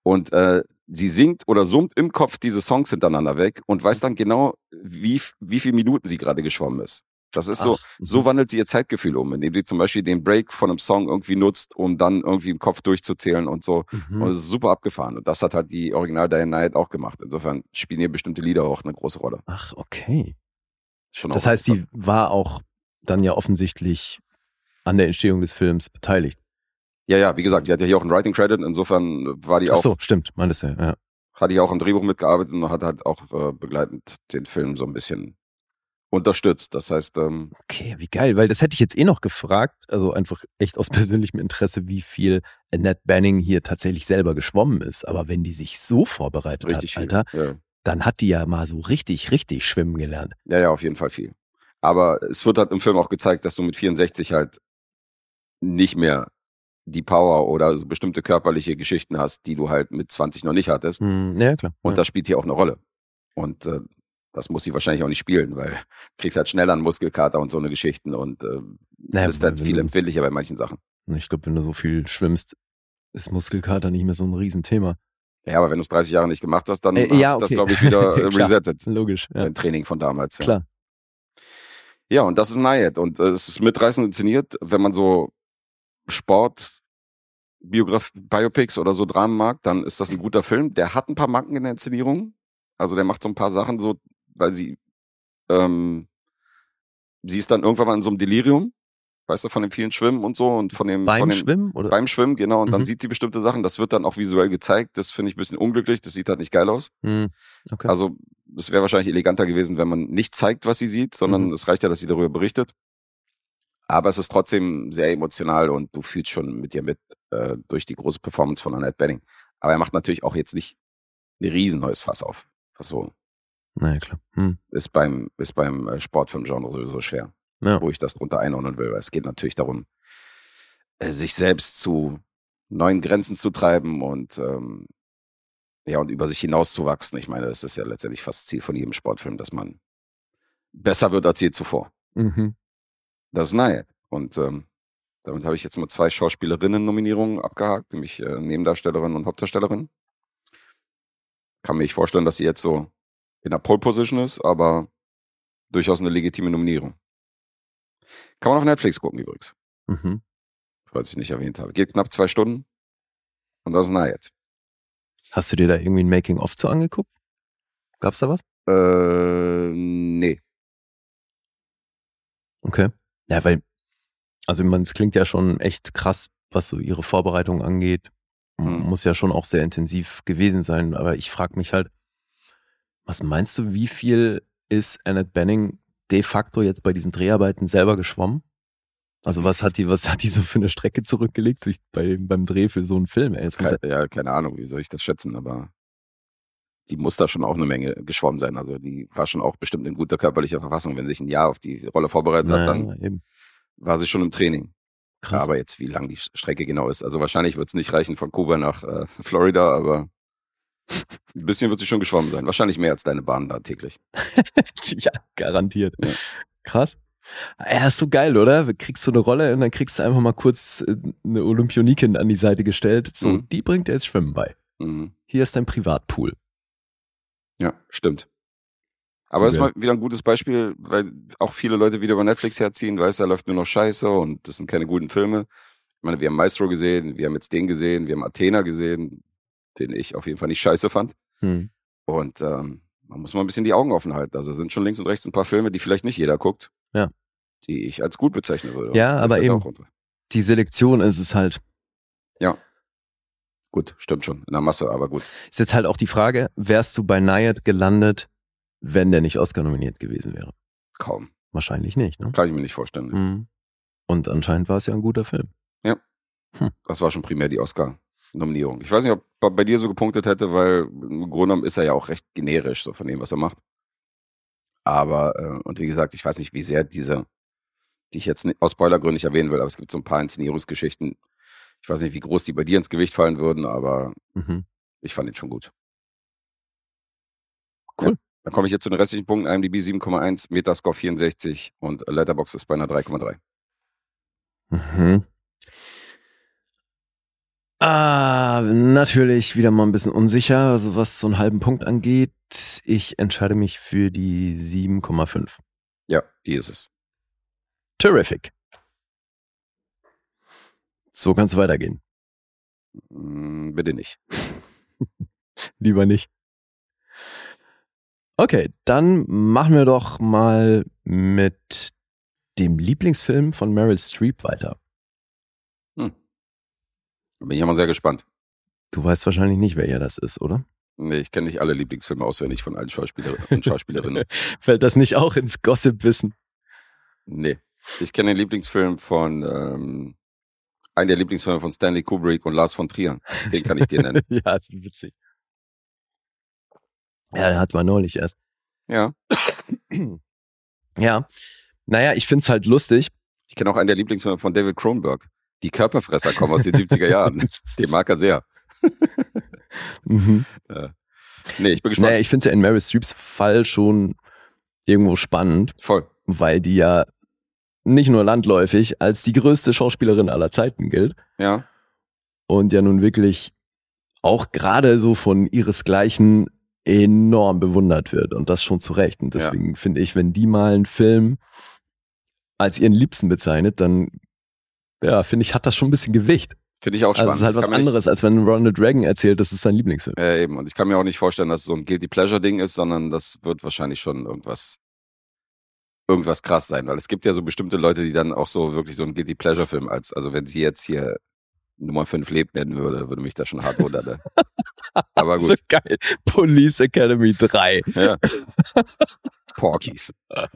Und äh, sie singt oder summt im Kopf diese Songs hintereinander weg und weiß dann genau, wie, wie viele Minuten sie gerade geschwommen ist. Das ist so, Ach, mhm. so wandelt sie ihr Zeitgefühl um, indem sie zum Beispiel den Break von einem Song irgendwie nutzt, um dann irgendwie im Kopf durchzuzählen und so. Mhm. Und es ist super abgefahren. Und das hat halt die Original Diane Knight auch gemacht. Insofern spielen hier bestimmte Lieder auch eine große Rolle. Ach, okay. Schon Das heißt, die war auch dann ja offensichtlich an der Entstehung des Films beteiligt. Ja, ja, wie gesagt, die hat ja hier auch einen Writing Credit, insofern war die Ach auch, so, stimmt, meintest du ja. ja. hat die auch am Drehbuch mitgearbeitet und hat halt auch äh, begleitend den Film so ein bisschen unterstützt. Das heißt, ähm, Okay, wie geil, weil das hätte ich jetzt eh noch gefragt, also einfach echt aus persönlichem Interesse, wie viel Annette Banning hier tatsächlich selber geschwommen ist. Aber wenn die sich so vorbereitet richtig hat, viel. Alter, Ja. dann hat die ja mal so richtig, richtig schwimmen gelernt. ja, ja, auf jeden Fall viel. Aber es wird halt im Film auch gezeigt, dass du mit 64 halt nicht mehr die Power oder so bestimmte körperliche Geschichten hast, die du halt mit 20 noch nicht hattest. Hm, ja, klar. Und ja. das spielt hier auch eine Rolle. Und äh, das muss sie wahrscheinlich auch nicht spielen, weil du kriegst halt schneller einen Muskelkater und so eine Geschichten und äh, Naja, bist halt viel empfindlicher bei manchen Sachen. Ich glaube, wenn du so viel schwimmst, ist Muskelkater nicht mehr so ein Riesenthema. Ja, aber wenn du es 30 Jahre nicht gemacht hast, dann Äh, hat ja, sich das, okay. glaube ich, wieder resettet. Logisch, ja. Dein Training von damals. Ja. Klar. Ja, und das ist Nayed. Und äh, es ist mitreißend inszeniert, wenn man so Sport, Biograf Biopics oder so Dramen mag, dann ist das ein guter Film. Der hat ein paar Macken in der Inszenierung. Also der macht so ein paar Sachen so, weil sie, ähm, sie ist dann irgendwann mal in so einem Delirium, weißt du, von dem vielen Schwimmen und so und von dem, Beim von dem, Schwimmen? Oder? beim Schwimmen, genau. Und dann Mhm. sieht sie bestimmte Sachen. Das wird dann auch visuell gezeigt. Das finde ich ein bisschen unglücklich. Das sieht halt nicht geil aus. Hm, okay. Also es wäre wahrscheinlich eleganter gewesen, wenn man nicht zeigt, was sie sieht, sondern Mhm. es reicht ja, dass sie darüber berichtet. Aber es ist trotzdem sehr emotional und du fühlst schon mit ihr mit äh, durch die große Performance von Annette Benning. Aber er macht natürlich auch jetzt nicht ein riesen neues Fass auf. Was so naja, klar. Hm. ist beim, ist beim äh, Sportfilmgenre sowieso schwer, Ja. wo ich das drunter einordnen will. Weil es geht natürlich darum, äh, sich selbst zu neuen Grenzen zu treiben und ähm, ja, und über sich hinauszuwachsen. Ich meine, das ist ja letztendlich fast Ziel von jedem Sportfilm, dass man besser wird als je zuvor. Mhm. Das ist Nayed. Und ähm, damit habe ich jetzt mal zwei Schauspielerinnen-Nominierungen abgehakt, nämlich äh, Nebendarstellerin und Hauptdarstellerin. Kann mir nicht vorstellen, dass sie jetzt so in der Pole-Position ist, aber durchaus eine legitime Nominierung. Kann man auf Netflix gucken übrigens, Mhm. falls ich nicht erwähnt habe. Geht knapp zwei Stunden und das ist Nayed. Hast du dir da irgendwie ein Making-of zu angeguckt? Gab's da was? Äh, nee. Okay. Ja, weil, also man, es klingt ja schon echt krass, was so ihre Vorbereitung angeht. Mhm. Muss ja schon auch sehr intensiv gewesen sein. Aber ich frage mich halt, was meinst du, wie viel ist Annette Benning de facto jetzt bei diesen Dreharbeiten selber geschwommen? Also was hat die, was hat die so für eine Strecke zurückgelegt durch, bei, beim Dreh für so einen Film? Ey, das muss Ke ja, keine Ahnung, wie soll ich das schätzen, aber die muss da schon auch eine Menge geschwommen sein. Also die war schon auch bestimmt in guter körperlicher Verfassung. Wenn sie sich ein Jahr auf die Rolle vorbereitet ja, hat, dann eben. war sie schon im Training. Krass. Aber jetzt, wie lang die Strecke genau ist. Also wahrscheinlich wird es nicht reichen von Kuba nach äh, Florida, aber ein bisschen wird sie schon geschwommen sein. Wahrscheinlich mehr als deine Bahn da täglich. ja, garantiert. Ja. Krass. Ja, ist so geil, oder? Kriegst du eine Rolle und dann kriegst du einfach mal kurz äh, eine Olympionikin an die Seite gestellt. So, Mhm. die bringt dir jetzt Schwimmen bei. Mhm. Hier ist dein Privatpool. Ja, stimmt. Aber das ist mal wieder ein gutes Beispiel, weil auch viele Leute wieder über Netflix herziehen, weißt du, da läuft nur noch Scheiße und das sind keine guten Filme. Ich meine, wir haben Maestro gesehen, wir haben jetzt den gesehen, wir haben Athena gesehen, den ich auf jeden Fall nicht scheiße fand. Hm. Und ähm, man muss mal ein bisschen die Augen offen halten. Also sind schon links und rechts ein paar Filme, die vielleicht nicht jeder guckt. Ja. Die ich als gut bezeichnen würde. Ja, aber eben- die Selektion ist es halt. Gut, stimmt schon. In der Masse, aber gut. Ist jetzt halt auch die Frage, wärst du bei Nayad gelandet, wenn der nicht Oscar nominiert gewesen wäre? Kaum. Wahrscheinlich nicht, ne? Kann ich mir nicht vorstellen. Mhm. Und anscheinend war es ja ein guter Film. Das war schon primär die Oscar-Nominierung. Ich weiß nicht, ob er bei dir so gepunktet hätte, weil im Grunde genommen ist er ja auch recht generisch, so von dem, was er macht. Aber, äh, und wie gesagt, ich weiß nicht, wie sehr diese, die ich jetzt nicht, aus Spoilergründen nicht erwähnen will, aber es gibt so ein paar Inszenierungsgeschichten. Ich weiß nicht, wie groß die bei dir ins Gewicht fallen würden, aber Mhm. ich fand ihn schon gut. Cool. Ja. Dann komme ich jetzt zu den restlichen Punkten. IMDb 7,1, Metascore 64 und Letterboxd ist bei einer 3,3. Mhm. Ah, natürlich wieder mal ein bisschen unsicher, also was so einen halben Punkt angeht. Ich entscheide mich für die 7,5. Ja, die ist es. Terrific. So kann es weitergehen. Mm, bitte nicht. Lieber nicht. Okay, dann machen wir doch mal mit dem Lieblingsfilm von Meryl Streep weiter. Da bin ich ja mal sehr gespannt. Du weißt wahrscheinlich nicht, wer ja das ist, oder? Nee, ich kenne nicht alle Lieblingsfilme auswendig von allen Schauspielerinnen und Schauspielerinnen. Fällt das nicht auch ins Gossip-Wissen? Nee. Ich kenne den Lieblingsfilm von, ähm, einen der Lieblingsfilme von Stanley Kubrick und Lars von Trier. Den kann ich dir nennen. ja, ist witzig. Ja, der hat man neulich erst. Ja. Ja. Naja, ich find's halt lustig. Ich kenne auch einen der Lieblingsfilme von David Cronenberg. Die Körperfresser kommen aus den 70er Jahren. Den mag er sehr. Mhm. Nee, ich bin gespannt. Naja, ich find's ja in Meryl Streeps Fall schon irgendwo spannend, Voll. weil die ja nicht nur landläufig als die größte Schauspielerin aller Zeiten gilt Ja. und ja nun wirklich auch gerade so von ihresgleichen enorm bewundert wird und das schon zu Recht. Und deswegen finde ich, wenn die mal einen Film als ihren Liebsten bezeichnet, dann ja, finde ich, hat das schon ein bisschen Gewicht. Finde ich auch Also spannend. es ist halt was mir nicht- anderes, als wenn Ronald Reagan erzählt, das ist sein Lieblingsfilm. Ja, eben. Und ich kann mir auch nicht vorstellen, dass es so ein Guilty Pleasure Ding ist, sondern das wird wahrscheinlich schon irgendwas, irgendwas krass sein, weil es gibt ja so bestimmte Leute, die dann auch so wirklich so einen Guilty Pleasure Film als, also wenn sie jetzt hier Nummer 5 lebt nennen würde, würde mich das schon hart wundern. ne? Aber So gut. geil. Police Academy 3. Ja. Porkies.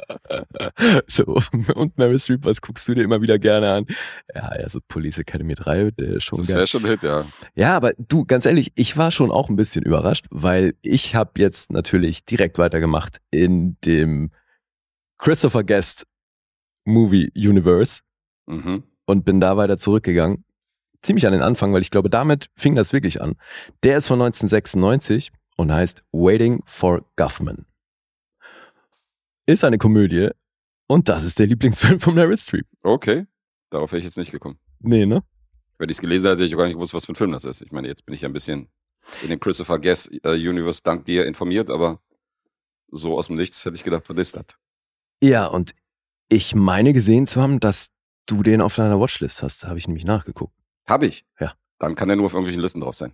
So, und Mary Streep, was guckst du dir immer wieder gerne an? Ja, also Police Academy 3, der ist schon Das wäre schon ein Hit, ja. Ja, aber du, ganz ehrlich, ich war schon auch ein bisschen überrascht, weil ich habe jetzt natürlich direkt weitergemacht in dem Christopher Guest Movie Universe Mhm. und bin da weiter zurückgegangen. Ziemlich an den Anfang, weil ich glaube, damit fing das wirklich an. Der ist von 1996 und heißt Waiting for Guffman. Ist eine Komödie und das ist der Lieblingsfilm von Meryl Streep. Okay. Darauf wäre ich jetzt nicht gekommen. Nee, ne? Wenn ich es gelesen hätte, hätte ich auch gar nicht gewusst, was für ein Film das ist. Ich meine, jetzt bin ich ja ein bisschen in den Christopher Guest äh, Universe dank dir informiert, aber so aus dem Nichts hätte ich gedacht, was ist das? Ja, und ich meine gesehen zu haben, dass du den auf deiner Watchlist hast. Habe ich nämlich nachgeguckt. Hab ich. Ja. Dann kann der nur auf irgendwelchen Listen drauf sein.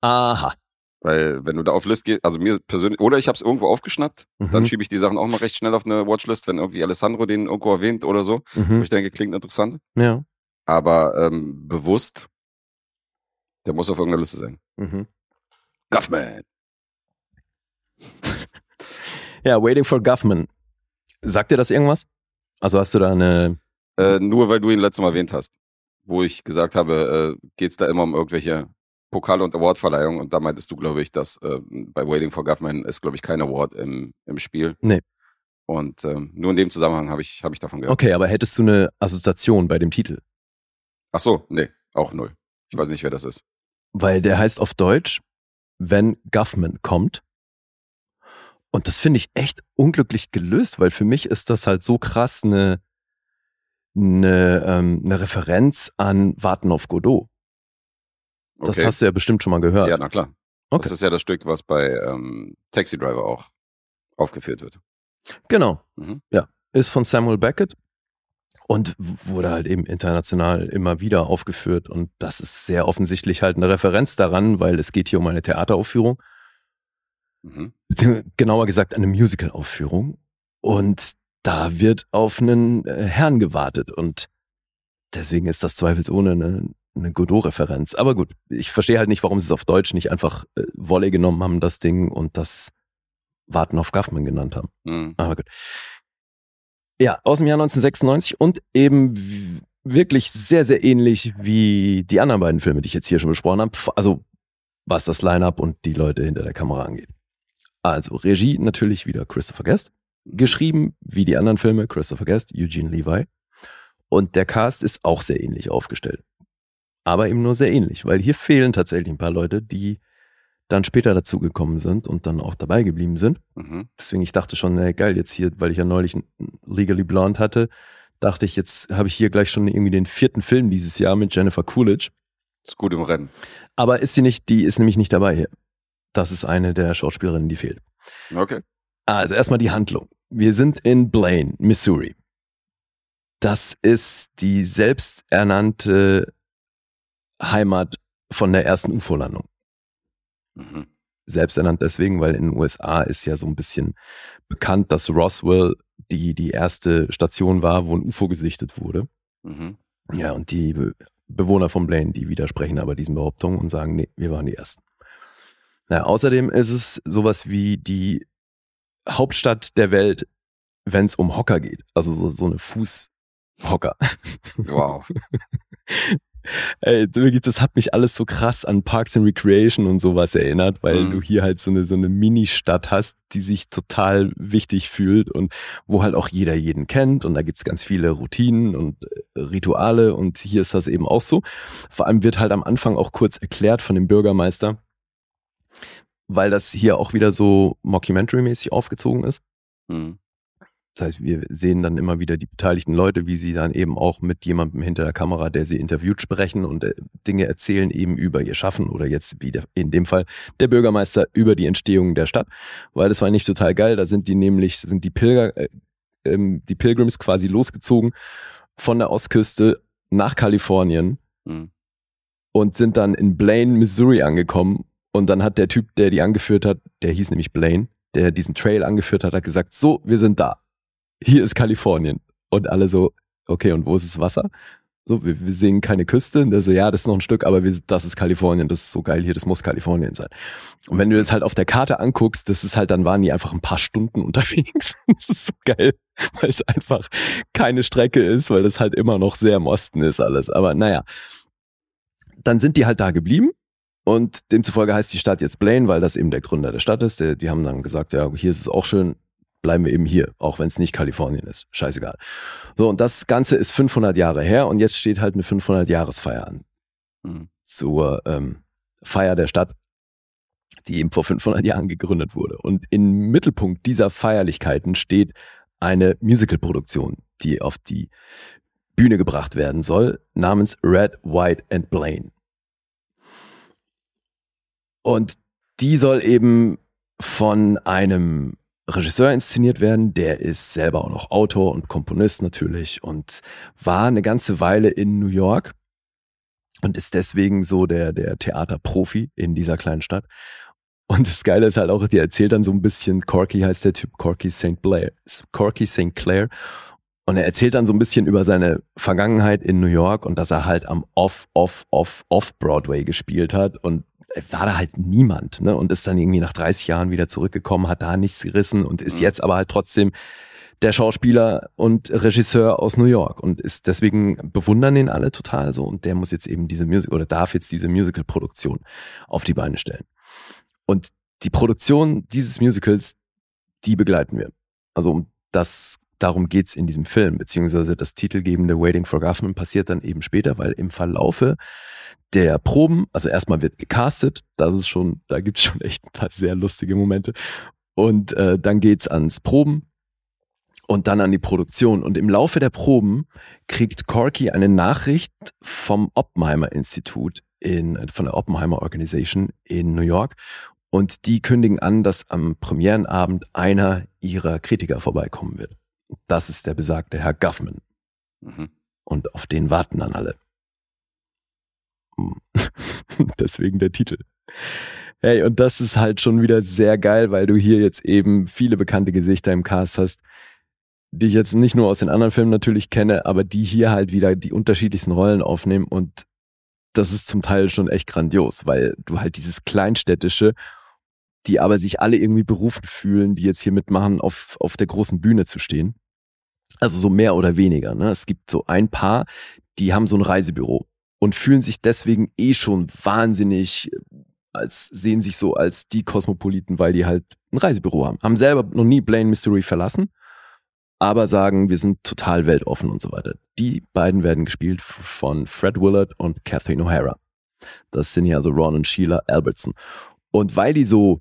Aha. Weil wenn du da auf List gehst, also mir persönlich, oder ich habe es irgendwo aufgeschnappt, dann Mhm. schiebe ich die Sachen auch mal recht schnell auf eine Watchlist, wenn irgendwie Alessandro den irgendwo erwähnt oder so. Wo Mhm. ich denke, klingt interessant. Ja. Aber ähm, bewusst, der muss auf irgendeiner Liste sein. Mhm. Guffman. Ja, Waiting for Guffman. Sagt dir das irgendwas? Also hast du da eine. Äh, nur weil du ihn letztes Mal erwähnt hast. Wo ich gesagt habe, äh, geht es da immer um irgendwelche Pokale und Awardverleihungen. Und da meintest du, glaube ich, dass äh, bei Waiting for Guffman ist, glaube ich, kein Award im, im Spiel. Nee. Und ähm, nur in dem Zusammenhang habe ich, hab ich davon gehört. Okay, aber hättest du eine Assoziation bei dem Titel? Ach so, nee, auch null. Ich weiß nicht, wer das ist. Weil der heißt auf Deutsch, wenn Guffman kommt. Und das finde ich echt unglücklich gelöst, weil für mich ist das halt so krass eine, eine, ähm, eine Referenz an Warten auf Godot. Das Okay. hast du ja bestimmt schon mal gehört. Ja, na klar. Okay. Das ist ja das Stück, was bei ähm, Taxi Driver auch aufgeführt wird. Genau. Mhm. Ja. Ist von Samuel Beckett und wurde halt eben international immer wieder aufgeführt. Und das ist sehr offensichtlich halt eine Referenz daran, weil es geht hier um eine Theateraufführung, Mhm. genauer gesagt eine Musicalaufführung. Und da wird auf einen äh, Herrn gewartet. Und deswegen ist das zweifelsohne eine, eine Godot-Referenz. Aber gut, ich verstehe halt nicht, warum sie es auf Deutsch nicht einfach äh, Wolle genommen haben, das Ding, und das Warten auf Gaffman genannt haben. Mhm. Aber gut. Ja, aus dem Jahr 1996 und eben wirklich sehr, sehr ähnlich wie die anderen beiden Filme, die ich jetzt hier schon besprochen habe. Also was das Line-Up und die Leute hinter der Kamera angeht. Also Regie natürlich wieder Christopher Guest. Geschrieben wie die anderen Filme Christopher Guest, Eugene Levi. Und der Cast ist auch sehr ähnlich aufgestellt. Aber eben nur sehr ähnlich, weil hier fehlen tatsächlich ein paar Leute, die dann später dazugekommen sind und dann auch dabei geblieben sind. Mhm. Deswegen, ich dachte schon, ey, geil, jetzt hier, weil ich ja neulich Legally Blonde hatte, dachte ich, jetzt habe ich hier gleich schon irgendwie den vierten Film dieses Jahr mit Jennifer Coolidge. Ist gut im Rennen. Aber ist sie nicht, die ist nämlich nicht dabei hier. Das ist eine der Schauspielerinnen, die fehlt. Okay. Also erstmal die Handlung. Wir sind in Blaine, Missouri. Das ist die selbsternannte Heimat von der ersten UFO-Landung. Mhm. Selbsternannt deswegen, weil in den USA ist ja so ein bisschen bekannt, dass Roswell die, die erste Station war, wo ein UFO gesichtet wurde. Mhm. Ja, und die Be Bewohner von Blaine, die widersprechen aber diesen Behauptungen und sagen, nee, wir waren die Ersten. Na, außerdem ist es sowas wie die Hauptstadt der Welt, wenn es um Hocker geht. Also so, so eine Fußhocker. Wow. Ey, wirklich, das hat mich alles so krass an Parks and Recreation und sowas erinnert, weil Mhm. du hier halt so eine, so eine Mini-Stadt hast, die sich total wichtig fühlt und wo halt auch jeder jeden kennt und da gibt's ganz viele Routinen und äh, Rituale und hier ist das eben auch so. Vor allem wird halt am Anfang auch kurz erklärt von dem Bürgermeister, weil das hier auch wieder so Mockumentary-mäßig aufgezogen ist. Mhm. Das heißt, wir sehen dann immer wieder die beteiligten Leute, wie sie dann eben auch mit jemandem hinter der Kamera, der sie interviewt, sprechen und äh, Dinge erzählen eben über ihr Schaffen oder jetzt wieder in dem Fall der Bürgermeister über die Entstehung der Stadt, weil das war nicht total geil. Da sind die nämlich, sind die Pilger, äh, ähm, die Pilgrims quasi losgezogen von der Ostküste nach Kalifornien Mhm. und sind dann in Blaine, Missouri angekommen. Und dann hat der Typ, der die angeführt hat, der hieß nämlich Blaine, der diesen Trail angeführt hat, hat gesagt, so, wir sind da. Hier ist Kalifornien. Und alle so, okay, und wo ist das Wasser? So, wir, wir sehen keine Küste. Und der so, ja, das ist noch ein Stück, aber wir, das ist Kalifornien, das ist so geil hier, das muss Kalifornien sein. Und wenn du das halt auf der Karte anguckst, das ist halt, dann waren die einfach ein paar Stunden unterwegs. Das ist so geil, weil es einfach keine Strecke ist, weil das halt immer noch sehr im Osten ist alles. Aber naja, dann sind die halt da geblieben. Und demzufolge heißt die Stadt jetzt Blaine, weil das eben der Gründer der Stadt ist. Der, die haben dann gesagt, ja, hier ist es auch schön, bleiben wir eben hier, auch wenn es nicht Kalifornien ist. Scheißegal. So, und das Ganze ist 500 Jahre her und jetzt steht halt eine 500-Jahresfeier an Mhm. zur ähm, Feier der Stadt, die eben vor 500 Jahren gegründet wurde. Und im Mittelpunkt dieser Feierlichkeiten steht eine Musicalproduktion, die auf die Bühne gebracht werden soll, namens Red, White and Blaine. Und die soll eben von einem Regisseur inszeniert werden, der ist selber auch noch Autor und Komponist natürlich und war eine ganze Weile in New York und ist deswegen so der, der Theaterprofi in dieser kleinen Stadt. Und das Geile ist halt auch, die erzählt dann so ein bisschen, Corky heißt der Typ, Corky St. Blair, Corky St. Clair. Und er erzählt dann so ein bisschen über seine Vergangenheit in New York und dass er halt am Off, Off, Off, Off-Broadway gespielt hat und war da halt niemand, ne? Und ist dann irgendwie nach 30 Jahren wieder zurückgekommen, hat da nichts gerissen und ist Mhm. jetzt aber halt trotzdem der Schauspieler und Regisseur aus New York und ist deswegen bewundern den alle total so und der muss jetzt eben diese Musical oder darf jetzt diese Musical-Produktion auf die Beine stellen. Und die Produktion dieses Musicals, die begleiten wir. Also um das, darum geht's in diesem Film, beziehungsweise das titelgebende Waiting for Government passiert dann eben später, weil im Verlaufe der Proben, also erstmal wird gecastet, das ist schon, da gibt's schon echt ein paar sehr lustige Momente. Und äh, dann geht's ans Proben und dann an die Produktion. Und im Laufe der Proben kriegt Corky eine Nachricht vom Oppenheimer Institut in, von der Oppenheimer Organization in New York. Und die kündigen an, dass am Premierenabend einer ihrer Kritiker vorbeikommen wird. Das ist der besagte Herr Guffman. Mhm. Und auf den warten dann alle. Hm. Deswegen der Titel. Hey, und das ist halt schon wieder sehr geil, weil du hier jetzt eben viele bekannte Gesichter im Cast hast, die ich jetzt nicht nur aus den anderen Filmen natürlich kenne, aber die hier halt wieder die unterschiedlichsten Rollen aufnehmen und das ist zum Teil schon echt grandios, weil du halt dieses kleinstädtische, die aber sich alle irgendwie berufen fühlen, die jetzt hier mitmachen, auf, auf der großen Bühne zu stehen. Also so mehr oder weniger. Ne? Es gibt so ein paar, die haben so ein Reisebüro und fühlen sich deswegen eh schon wahnsinnig als sehen sich so als die Kosmopoliten, weil die halt ein Reisebüro haben. Haben selber noch nie Blaine Mystery verlassen, aber sagen, wir sind total weltoffen und so weiter. Die beiden werden gespielt von Fred Willard und Kathleen O'Hara. Das sind ja also Ron und Sheila Albertson. Und weil die so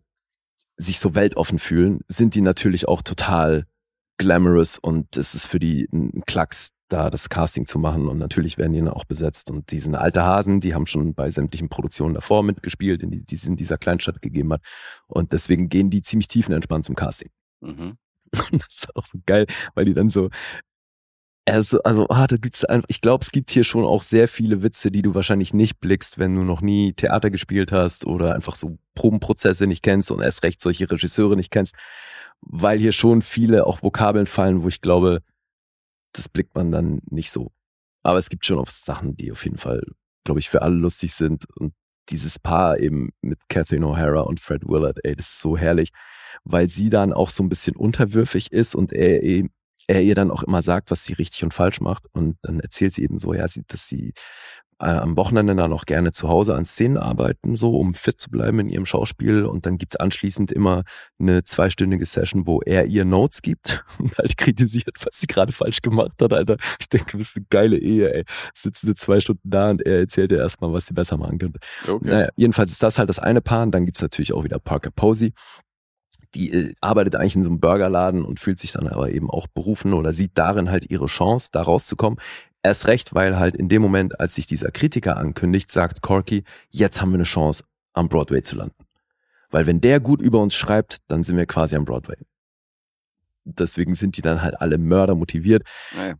sich so weltoffen fühlen, sind die natürlich auch total glamorous und es ist für die ein Klacks, da das Casting zu machen und natürlich werden die dann auch besetzt und die sind alte Hasen, die haben schon bei sämtlichen Produktionen davor mitgespielt, die, die es in dieser Kleinstadt gegeben hat und deswegen gehen die ziemlich tiefenentspannt zum Casting. Mhm. Und das ist auch so geil, weil die dann so, also, also ah, da gibt's einfach, ich glaube, es gibt hier schon auch sehr viele Witze, die du wahrscheinlich nicht blickst, wenn du noch nie Theater gespielt hast oder einfach so Probenprozesse nicht kennst und erst recht solche Regisseure nicht kennst, weil hier schon viele auch Vokabeln fallen, wo ich glaube, das blickt man dann nicht so. Aber es gibt schon auch Sachen, die auf jeden Fall, glaube ich, für alle lustig sind und dieses Paar eben mit Kathleen O'Hara und Fred Willard, ey, das ist so herrlich, weil sie dann auch so ein bisschen unterwürfig ist und er, er ihr dann auch immer sagt, was sie richtig und falsch macht. Und dann erzählt sie eben so, ja, dass sie äh, am Wochenende dann auch gerne zu Hause an Szenen arbeiten, so um fit zu bleiben in ihrem Schauspiel. Und dann gibt's anschließend immer eine zweistündige Session, wo er ihr Notes gibt und halt kritisiert, was sie gerade falsch gemacht hat, Alter. Ich denke, du bist eine geile Ehe, ey. Sitzen sie zwei Stunden da und er erzählt ihr erstmal, was sie besser machen könnte. Okay. Naja, jedenfalls ist das halt das eine Paar. Und dann gibt's natürlich auch wieder Parker Posey die äh, arbeitet eigentlich in so einem Burgerladen und fühlt sich dann aber eben auch berufen oder sieht darin halt ihre Chance, da rauszukommen. Erst recht, weil halt in dem Moment, als sich dieser Kritiker ankündigt, sagt Corky, jetzt haben wir eine Chance, am Broadway zu landen. Weil wenn der gut über uns schreibt, dann sind wir quasi am Broadway. Deswegen sind die dann halt alle Mörder motiviert. Naja.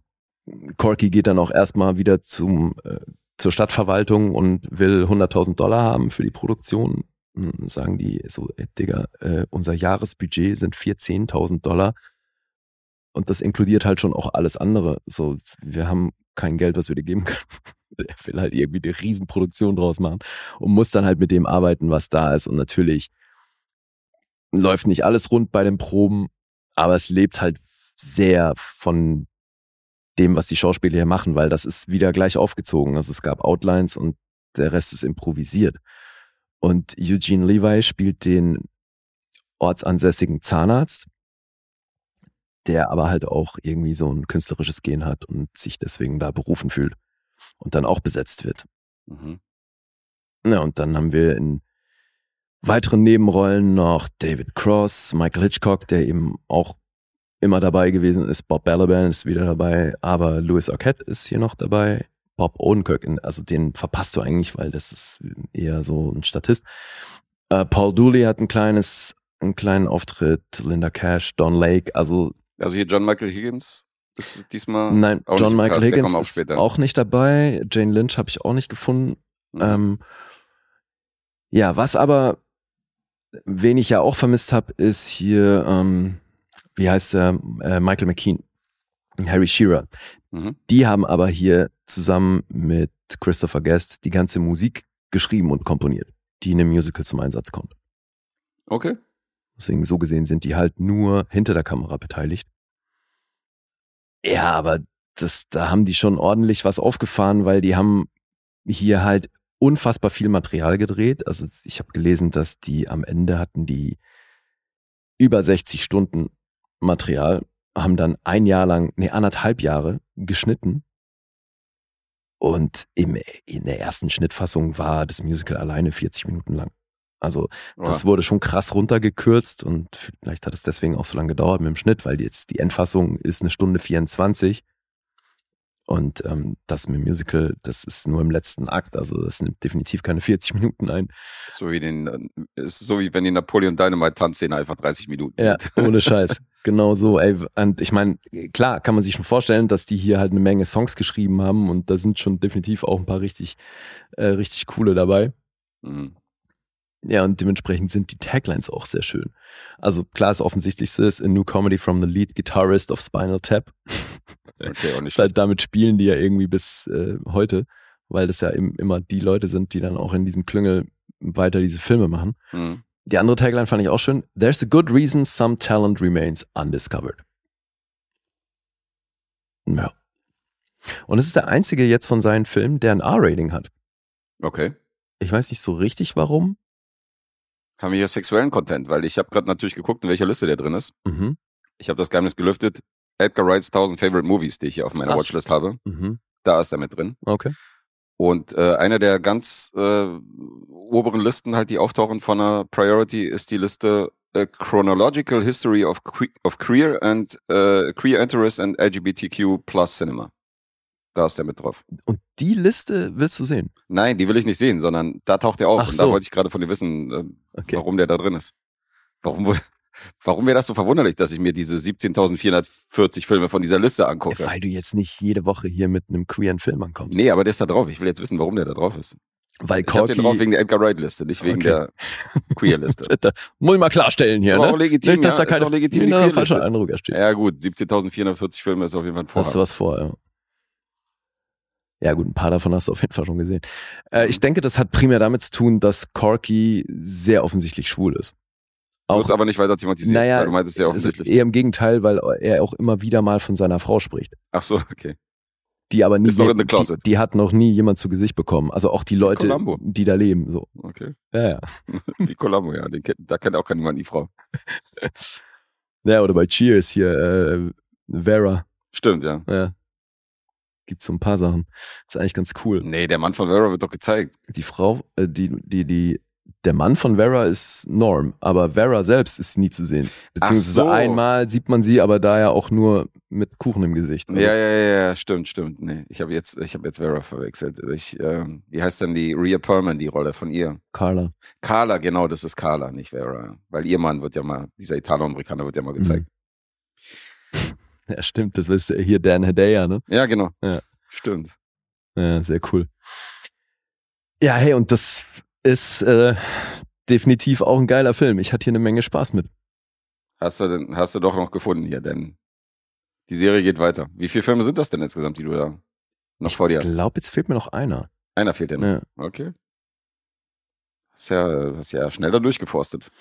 Corky geht dann auch erstmal wieder zum, äh, zur Stadtverwaltung und will 100.000 Dollar haben für die Produktion. Und sagen die so, ey, Digga, äh, unser Jahresbudget sind 14.000 Dollar. Und das inkludiert halt schon auch alles andere. So, wir haben kein Geld, was wir dir geben können. Der will halt irgendwie eine Riesenproduktion draus machen und muss dann halt mit dem arbeiten, was da ist. Und natürlich läuft nicht alles rund bei den Proben, aber es lebt halt sehr von dem, was die Schauspieler hier machen, weil das ist wieder gleich aufgezogen. Also es gab Outlines und der Rest ist improvisiert. Und Eugene Levi spielt den ortsansässigen Zahnarzt der aber halt auch irgendwie so ein künstlerisches Gen hat und sich deswegen da berufen fühlt und dann auch besetzt wird. Mhm. Ja, und dann haben wir in weiteren Nebenrollen noch David Cross, Michael Hitchcock, der eben auch immer dabei gewesen ist. Bob Balaban ist wieder dabei, aber Louis Arquette ist hier noch dabei. Bob Odenkirk, also den verpasst du eigentlich, weil das ist eher so ein Statist. Uh, Paul Dooley hat ein kleines, einen kleinen Auftritt, Linda Cash, Don Lake, also also hier John Michael Higgins ist diesmal. Nein, John Michael Higgins auch ist auch nicht dabei. Jane Lynch habe ich auch nicht gefunden. Mhm. Ähm, ja, was aber, wen ich ja auch vermisst habe, ist hier, ähm, wie heißt er, äh, Michael McKean, Harry Shearer. Mhm. Die haben aber hier zusammen mit Christopher Guest die ganze Musik geschrieben und komponiert, die in einem Musical zum Einsatz kommt. Okay. Deswegen so gesehen sind die halt nur hinter der Kamera beteiligt. Ja, aber das, da haben die schon ordentlich was aufgefahren, weil die haben hier halt unfassbar viel Material gedreht. Also ich habe gelesen, dass die am Ende hatten die über 60 Stunden Material, haben dann ein Jahr lang, nee, anderthalb Jahre geschnitten. Und im, in der ersten Schnittfassung war das Musical alleine 40 Minuten lang. Also das wurde schon krass runtergekürzt und vielleicht hat es deswegen auch so lange gedauert mit dem Schnitt, weil jetzt die Endfassung ist eine Stunde 24 und ähm, das mit dem Musical, das ist nur im letzten Akt, also das nimmt definitiv keine 40 Minuten ein. So wie den, ist so wie wenn die Napoleon Dynamite Tanzszene einfach 30 Minuten. Ja, ohne Scheiß. genau so, ey. Und ich meine, klar, kann man sich schon vorstellen, dass die hier halt eine Menge Songs geschrieben haben und da sind schon definitiv auch ein paar richtig, äh, richtig coole dabei. Mhm. Ja, und dementsprechend sind die Taglines auch sehr schön. Also klar, das Offensichtlichste ist A New Comedy from the Lead Guitarist of Spinal Tap. Okay, nicht Ist halt, damit spielen die ja irgendwie bis äh, heute, weil das ja im, immer die Leute sind, die dann auch in diesem Klüngel weiter diese Filme machen. Hm. Die andere Tagline fand ich auch schön. There's a good reason some talent remains undiscovered. Ja. Und es ist der einzige jetzt von seinen Filmen, der ein R-Rating hat. Okay. Ich weiß nicht so richtig warum. Haben wir hier sexuellen Content, weil ich habe gerade natürlich geguckt, in welcher Liste der drin ist. Mhm. Ich habe das Geheimnis gelüftet. Edgar Wrights 1000 Favorite Movies, die ich hier auf meiner Ach. Watchlist habe. Mhm. Da ist er mit drin. Okay. Und äh, eine der ganz äh, oberen Listen, halt, die auftauchen von einer Priority, ist die Liste A Chronological History of, que of Queer and äh, Queer Interest and LGBTQ Plus Cinema. Da ist der mit drauf. Und die Liste willst du sehen? Nein, die will ich nicht sehen, sondern da taucht er auf. Ach und so. da wollte ich gerade von dir wissen, äh, Okay. warum der da drin ist. Warum, warum wäre das so verwunderlich, dass ich mir diese 17.440 Filme von dieser Liste angucke? Weil du jetzt nicht jede Woche hier mit einem queeren Film ankommst. Nee, aber der ist da drauf. Ich will jetzt wissen, warum der da drauf ist. Weil Ich Corky, den drauf wegen der Edgar Wright-Liste, nicht wegen Okay. der Queer-Liste. Muss ich mal klarstellen hier, Ist ne? auch legitim, Nicht, dass ja, da keine ne, falscher Eindruck entsteht. Ja gut, 17.440 Filme ist auf jeden Fall ein Hast du was vor, ja. Ja gut, ein paar davon hast du auf jeden Fall schon gesehen. Äh, ich denke, das hat primär damit zu tun, dass Corky sehr offensichtlich schwul ist. Auch, Wird aber nicht weiter thematisiert, naja, weil du meintest sehr also offensichtlich. eher im Gegenteil, weil er auch immer wieder mal von seiner Frau spricht. Ach so, okay. Die aber nie, Ist noch in the die, closet. die hat noch nie jemand zu Gesicht bekommen. Also auch die Leute, die da leben. So. Okay. Ja, ja. Wie Columbo, ja. Den kennt, da kennt auch kein niemand die Frau. ja, oder bei Cheers hier, äh, Vera. Stimmt, ja. Ja. Gibt so ein paar Sachen. ist eigentlich ganz cool. Nee, der Mann von Vera wird doch gezeigt. Die Frau, äh, die, die, die, der Mann von Vera ist Norm, aber Vera selbst ist nie zu sehen. Beziehungsweise so. einmal sieht man sie, aber da ja auch nur mit Kuchen im Gesicht. Also Ja, ja, ja, stimmt, stimmt. Nee, ich habe jetzt, ich habe jetzt Vera verwechselt. Ich, ähm, wie heißt denn die Rhea Perlman, die Rolle von ihr? Carla. Carla, genau, das ist Carla, nicht Vera. Weil ihr Mann wird ja mal, dieser Italo-Amerikaner wird ja mal gezeigt. Ja, stimmt. Das ist hier Dan Hedaya, ne? Ja, genau. Ja. Stimmt. Ja, sehr cool. Ja, hey, und das ist äh, definitiv auch ein geiler Film. Ich hatte hier eine Menge Spaß mit. Hast du, denn, hast du doch noch gefunden hier, denn die Serie geht weiter. Wie viele Filme sind das denn insgesamt, die du da noch vor dir Ich hast? glaube, jetzt fehlt mir noch einer. Einer fehlt dir noch. Ja. Okay. Hast ja, hast ja schnell da durchgeforstet.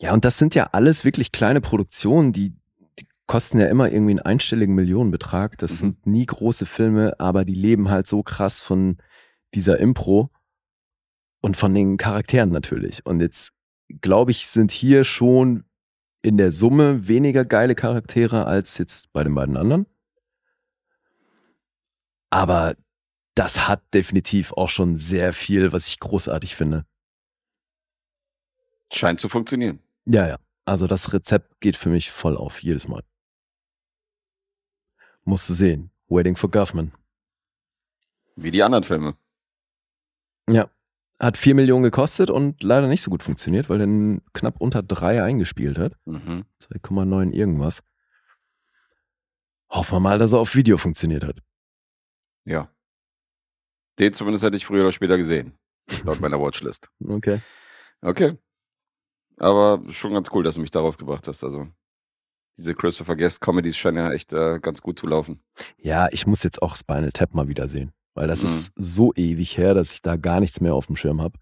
Ja, und das sind ja alles wirklich kleine Produktionen, die kosten ja immer irgendwie einen einstelligen Millionenbetrag. Das Mhm. sind nie große Filme, aber die leben halt so krass von dieser Impro und von den Charakteren natürlich. Und jetzt glaube ich, sind hier schon in der Summe weniger geile Charaktere als jetzt bei den beiden anderen. Aber das hat definitiv auch schon sehr viel, was ich großartig finde. Scheint zu funktionieren. Ja, ja. Also das Rezept geht für mich voll auf, jedes Mal. Musst du sehen. Waiting for Guffman. Wie die anderen Filme. Hat vier Millionen gekostet und leider nicht so gut funktioniert, weil er knapp unter drei eingespielt hat. Mhm. 2,9 irgendwas. Hoffen wir mal, dass er auf Video funktioniert hat. Ja. Den zumindest hätte ich früher oder später gesehen. Laut meiner Watchlist. Okay. Okay. Aber schon ganz cool, dass du mich darauf gebracht hast. Also, diese Christopher Guest Comedies scheinen ja echt äh, ganz gut zu laufen. Ja, ich muss jetzt auch Spinal Tap mal wieder sehen. Weil das Mhm. ist so ewig her, dass ich da gar nichts mehr auf dem Schirm habe.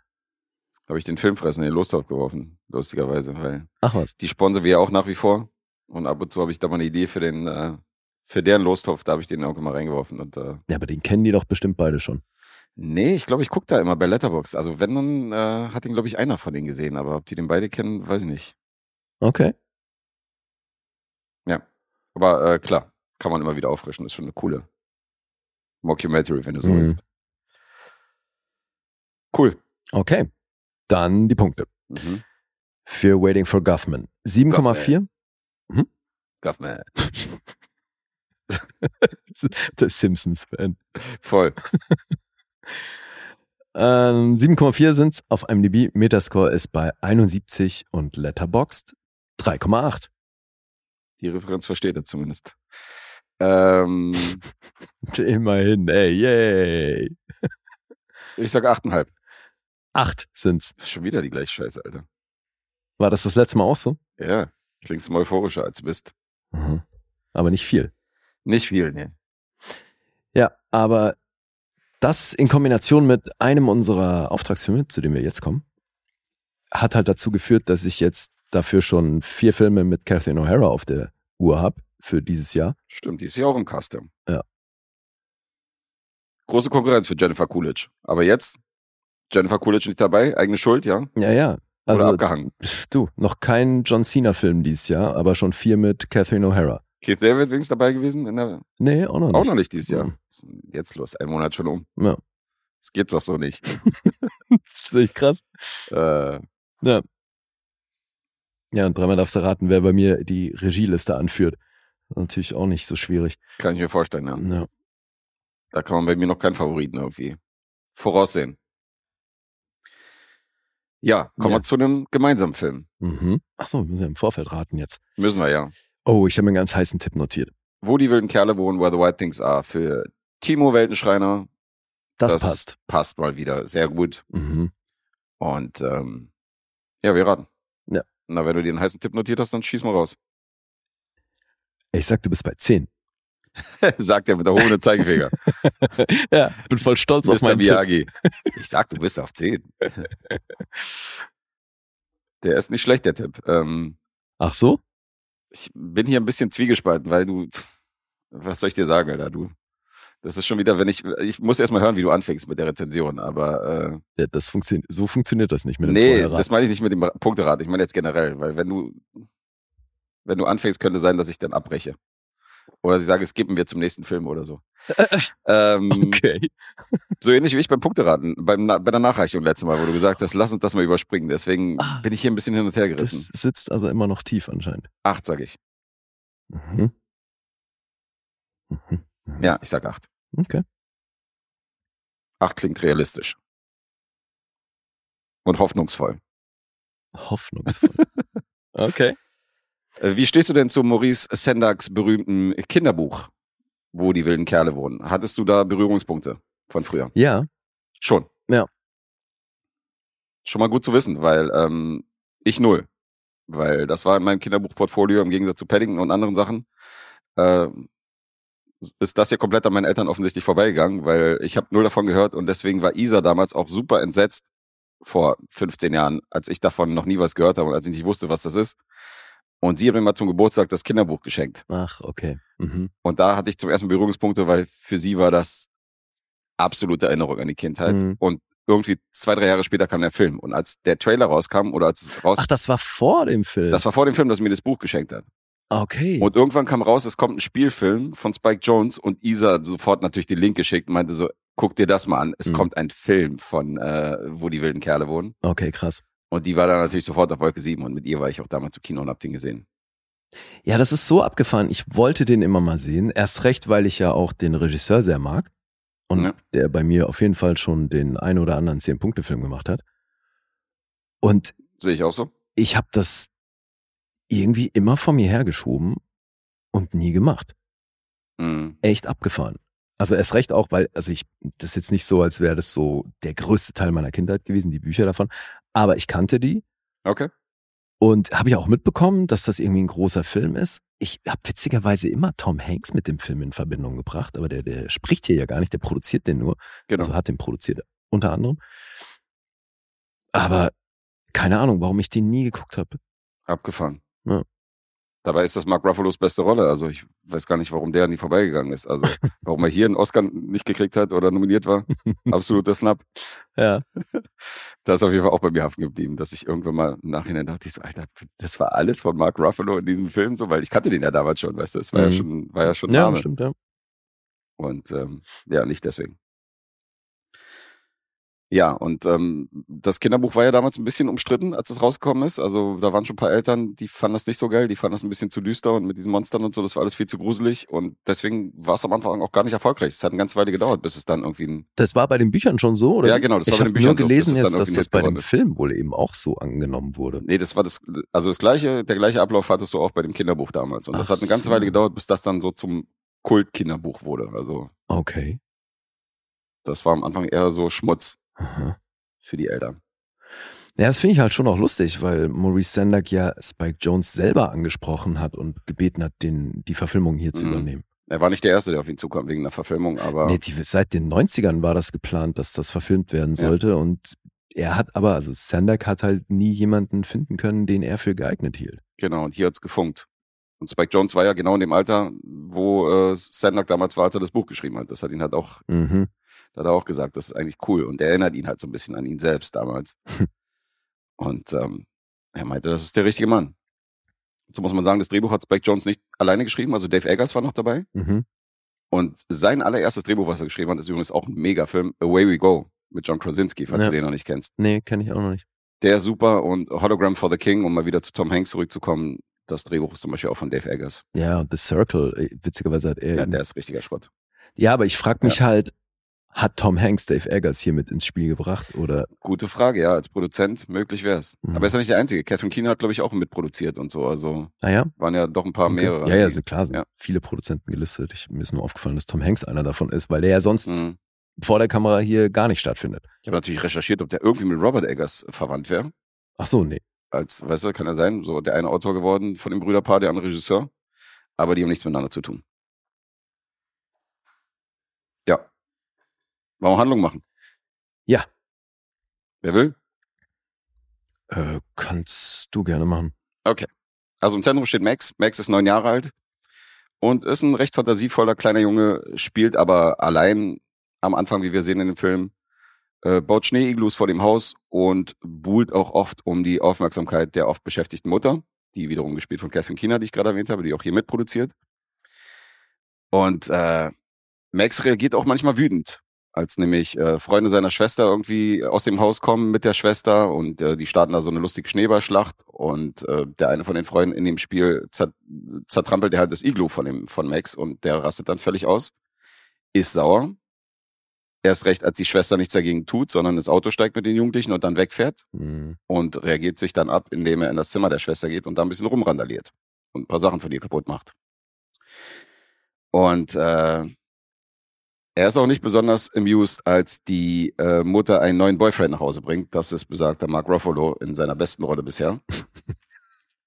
Habe ich den Filmfressen in den Lostopf geworfen, lustigerweise, weil Ach was. die sponsern wir ja auch nach wie vor. Und ab und zu habe ich da mal eine Idee für den, äh, für deren Lostopf, da habe ich den auch immer reingeworfen. Und äh, Ja, aber den kennen die doch bestimmt beide schon. nee, ich glaube, ich gucke da immer bei Letterbox. Also wenn, dann äh, hat den, glaube ich, einer von denen gesehen, aber ob die den beide kennen, weiß ich nicht. Okay. Aber äh, klar, kann man immer wieder auffrischen. ist schon eine coole Mockumentary, wenn du so Mhm. willst. Cool. Okay. Dann die Punkte. Mhm. Für Waiting for Guffman. 7,4. Guffman. Der Simpsons-Fan. Voll. Ähm, 7,4 sind's auf IMDb. Metascore ist bei 71 und Letterboxd 3,8. Die Referenz versteht er zumindest. Ähm, Immerhin, ey, yay. ich sag 8,5. Acht sind's. Schon wieder die gleiche Scheiße, Alter. War das das letzte Mal auch so? Ja, klingst mal euphorischer als du bist. Mhm. Aber nicht viel. Nicht viel, ne. Ja, aber das in Kombination mit einem unserer Auftragsfilme, zu dem wir jetzt kommen, hat halt dazu geführt, dass ich jetzt dafür schon vier Filme mit Catherine O'Hara auf der Uhr habe für dieses Jahr. Stimmt, die ist ja auch im Custom. Ja. Große Konkurrenz für Jennifer Coolidge. Aber jetzt, Jennifer Coolidge nicht dabei, eigene Schuld, ja? Ja, ja. Oder Also, abgehangen. du, noch kein John Cena-Film dieses Jahr, aber schon vier mit Catherine O'Hara. Keith David wenigstens dabei gewesen? In der, Nee, auch noch nicht. auch noch nicht dieses Jahr. Mhm. Ist denn Jetzt los, ein Monat schon um. Ja. Das geht doch so nicht. Das ist echt krass. äh, Ja. Ja, und dreimal darfst du raten, wer bei mir die Regieliste anführt. Natürlich auch nicht so schwierig. kann ich mir vorstellen, ja. Ja. Da kann man bei mir noch keinen Favoriten irgendwie voraussehen. Ja, kommen Ja. wir zu einem gemeinsamen Film. Mhm. Achso, wir müssen ja im Vorfeld raten jetzt. Müssen wir ja. Oh, ich habe mir einen ganz heißen Tipp notiert. Wo die wilden Kerle wohnen, where the white things are. Für Timo Weltenschreiner. Das, passt. Passt mal wieder. Sehr gut. Mhm. Und ähm, ja, wir raten. Ja. Na, wenn du dir einen heißen Tipp notiert hast, dann schieß mal raus. Ich sag, du bist bei 10. Sagt er mit der hohen Zeigefinger. ja, bin voll stolz auf meinen Tipp. Miyagi. Ich sag, du bist auf 10. Der ist nicht schlecht, der Tipp. Ähm, Ach so? ich bin hier ein bisschen zwiegespalten, weil du, was soll ich dir sagen, Alter, du, das ist schon wieder, wenn ich, ich muss erst mal hören, wie du anfängst mit der Rezension, aber Ja, das funktioniert, so funktioniert das nicht äh, mit dem nee, Vorherraten. das meine ich nicht mit dem Punkterat, ich meine jetzt generell, weil wenn du, wenn du anfängst, könnte sein, dass ich dann abbreche. Oder sie sage, skippen wir zum nächsten Film oder so. ähm, Okay. So ähnlich wie ich beim Punkteraten, beim, bei der Nachreichung letztes Mal, wo du gesagt hast, lass uns das mal überspringen. Deswegen Ah. bin ich hier ein bisschen hin und her Das gerissen. sitzt also immer noch tief anscheinend. Acht, sag ich. Mhm. Mhm. Mhm. Ja, ich sag acht. Okay. Acht klingt realistisch. Und hoffnungsvoll. Hoffnungsvoll. okay. Äh, Wie stehst du denn zu Maurice Sendaks berühmten Kinderbuch, wo die wilden Kerle wohnen? Hattest du da Berührungspunkte von früher? Ja. Schon. Ja. Schon mal gut zu wissen, weil ähm, ich null. Weil das war in meinem Kinderbuchportfolio im Gegensatz zu Paddington und anderen Sachen. Äh, ist das hier komplett an meinen Eltern offensichtlich vorbeigegangen, weil ich habe null davon gehört und deswegen war Isa damals auch super entsetzt vor 15 Jahren, als ich davon noch nie was gehört habe und als ich nicht wusste, was das ist. Und sie hat mir mal zum Geburtstag das Kinderbuch geschenkt. Ach, okay. Mhm. Und da hatte ich zum ersten Berührungspunkte, weil für sie war das absolute Erinnerung an die Kindheit. Mhm. Und irgendwie zwei, drei Jahre später kam der Film. Und als der Trailer rauskam oder als es raus, Ach, das war vor dem Film. das war vor dem Film, dass sie mir das Buch geschenkt hat. Okay. Und irgendwann kam raus, es kommt ein Spielfilm von Spike Jones und Isa hat sofort natürlich den Link geschickt und meinte so, guck dir das mal an. Es Mhm. kommt ein Film von, äh, wo die wilden Kerle wohnen. okay, krass. Und die war dann natürlich sofort auf Wolke 7 und mit ihr war ich auch damals im Kino und hab den gesehen. Ja, das ist so abgefahren. Ich wollte den immer mal sehen. Erst recht, weil ich ja auch den Regisseur sehr mag. Und Ja. der bei mir auf jeden Fall schon den ein oder anderen Zehn-Punkte-Film gemacht hat. Und Sehe ich auch so? ich habe das irgendwie immer vor mir hergeschoben und nie gemacht. Mhm. Echt abgefahren. Also erst recht auch, weil, also ich, das ist jetzt nicht so, als wäre das so der größte Teil meiner Kindheit gewesen, die Bücher davon. Aber ich kannte die Okay. und habe ja auch mitbekommen, dass das irgendwie ein großer Film ist. Ich habe witzigerweise immer Tom Hanks mit dem Film in Verbindung gebracht, aber der, der spricht hier ja gar nicht, der produziert den nur. Genau. Also hat den produziert, unter anderem. Aber keine Ahnung, warum ich den nie geguckt habe. Abgefahren. Ja. Dabei ist das Mark Ruffalos beste Rolle. Also ich weiß gar nicht, warum der an die vorbeigegangen ist. Also warum er hier einen Oscar nicht gekriegt hat oder nominiert war. Absoluter Snap. Ja. Da ist auf jeden Fall auch bei mir haften geblieben, dass ich irgendwann mal im Nachhinein dachte, ich so, Alter, das war alles von Mark Ruffalo in diesem Film so, weil ich kannte den ja damals schon, weißt du, das war ja Mhm. schon, war ja schon Ja, Name. stimmt, ja. Und ähm, ja, nicht deswegen. Ja, und ähm, das Kinderbuch war ja damals ein bisschen umstritten, als es rausgekommen ist. Also da waren schon ein paar Eltern, die fanden das nicht so geil, die fanden das ein bisschen zu düster und mit diesen Monstern und so, das war alles viel zu gruselig. Und deswegen war es am Anfang auch gar nicht erfolgreich. Es hat eine ganze Weile gedauert, bis es dann irgendwie ein. Das war bei den Büchern schon so, oder? Ja, genau, das ich war bei den Büchern nur so, gelesen dann jetzt, dass das bei dem. Film wohl eben auch so angenommen wurde. Nee, das war das, also das gleiche, der gleiche Ablauf hattest du auch bei dem Kinderbuch damals. Und das Ach hat eine ganze so. Weile gedauert, bis das dann so zum Kult-Kinderbuch wurde. Also Okay. das war am Anfang eher so Schmutz. Aha. für die Eltern. Ja, das finde ich halt schon auch lustig, weil Maurice Sendak ja Spike Jones selber angesprochen hat und gebeten hat, den, die Verfilmung hier zu Mhm. übernehmen. Er war nicht der Erste, der auf ihn zukam wegen der Verfilmung, aber Nee, die, seit den 90ern war das geplant, dass das verfilmt werden Ja. sollte und er hat aber, also Sendak hat halt nie jemanden finden können, den er für geeignet hielt. genau, und hier hat's gefunkt. Und Spike Jones war ja genau in dem Alter, wo äh, Sandock damals war, als er das Buch geschrieben hat. Das hat ihn halt auch, Mhm. Da hat er auch gesagt, das ist eigentlich cool. Und er erinnert ihn halt so ein bisschen an ihn selbst damals. und ähm, er meinte, das ist der richtige Mann. So muss man sagen, das Drehbuch hat Spike Jones nicht alleine geschrieben, also Dave Eggers war noch dabei. Mhm. Und sein allererstes Drehbuch, was er geschrieben hat, ist übrigens auch ein Megafilm, Away We Go, mit John Krasinski, falls Ja. du den noch nicht kennst. Nee, kenne ich auch noch nicht. Der ist super und Hologram for the King, um mal wieder zu Tom Hanks zurückzukommen, das Drehbuch ist zum Beispiel auch von Dave Eggers. Ja, und The Circle, äh, witzigerweise hat er. Ja, der ist richtiger Schrott. ja aber ich frage mich halt, hat Tom Hanks Dave Eggers hier mit ins Spiel gebracht oder Gute Frage, ja, als Produzent möglich wär's. Mhm. Aber er ist ja nicht der Einzige. Catherine Keener hat, glaube ich, auch mitproduziert und so. Also naja? waren ja doch ein paar mehrere. Ja, ja, die- so klar sind Ja. viele Produzenten gelistet. Ich, mir ist nur aufgefallen, dass Tom Hanks einer davon ist, weil der ja sonst Mhm. vor der Kamera hier gar nicht stattfindet. Ich habe natürlich recherchiert, ob der irgendwie mit Robert Eggers verwandt wäre. Ach so, nee. Als, weißt du, kann er sein, so der eine Autor geworden von dem Brüderpaar, der andere Regisseur. Aber die haben nichts miteinander zu tun. Ja. Wollen wir Handlung machen? Ja. Wer will? Äh, kannst du gerne machen. Also im Zentrum steht Max. Max ist neun Jahre alt und ist ein recht fantasievoller kleiner Junge, spielt aber allein am Anfang, wie wir sehen in dem Film, äh, baut Schneeiglus vor dem Haus und buhlt auch oft um die Aufmerksamkeit der oft beschäftigten Mutter, die wiederum gespielt von Catherine Keener, die ich gerade erwähnt habe, die auch hier mitproduziert. Und äh, Max reagiert auch manchmal wütend, als nämlich äh, Freunde seiner Schwester irgendwie aus dem Haus kommen mit der Schwester und äh, die starten da so eine lustige Schneeballschlacht und äh, der eine von den Freunden in dem Spiel zer zertrampelt der halt das Iglu von dem von Max und der rastet dann völlig aus, ist sauer. Erst recht, als die Schwester nichts dagegen tut, sondern ins Auto steigt mit den Jugendlichen und dann wegfährt Hm. und reagiert sich dann ab, indem er in das Zimmer der Schwester geht und da ein bisschen rumrandaliert und ein paar Sachen von ihr kaputt macht. Und äh, er ist auch nicht besonders amused, als die äh, Mutter einen neuen Boyfriend nach Hause bringt. Das ist besagter Mark Ruffalo in seiner besten Rolle bisher.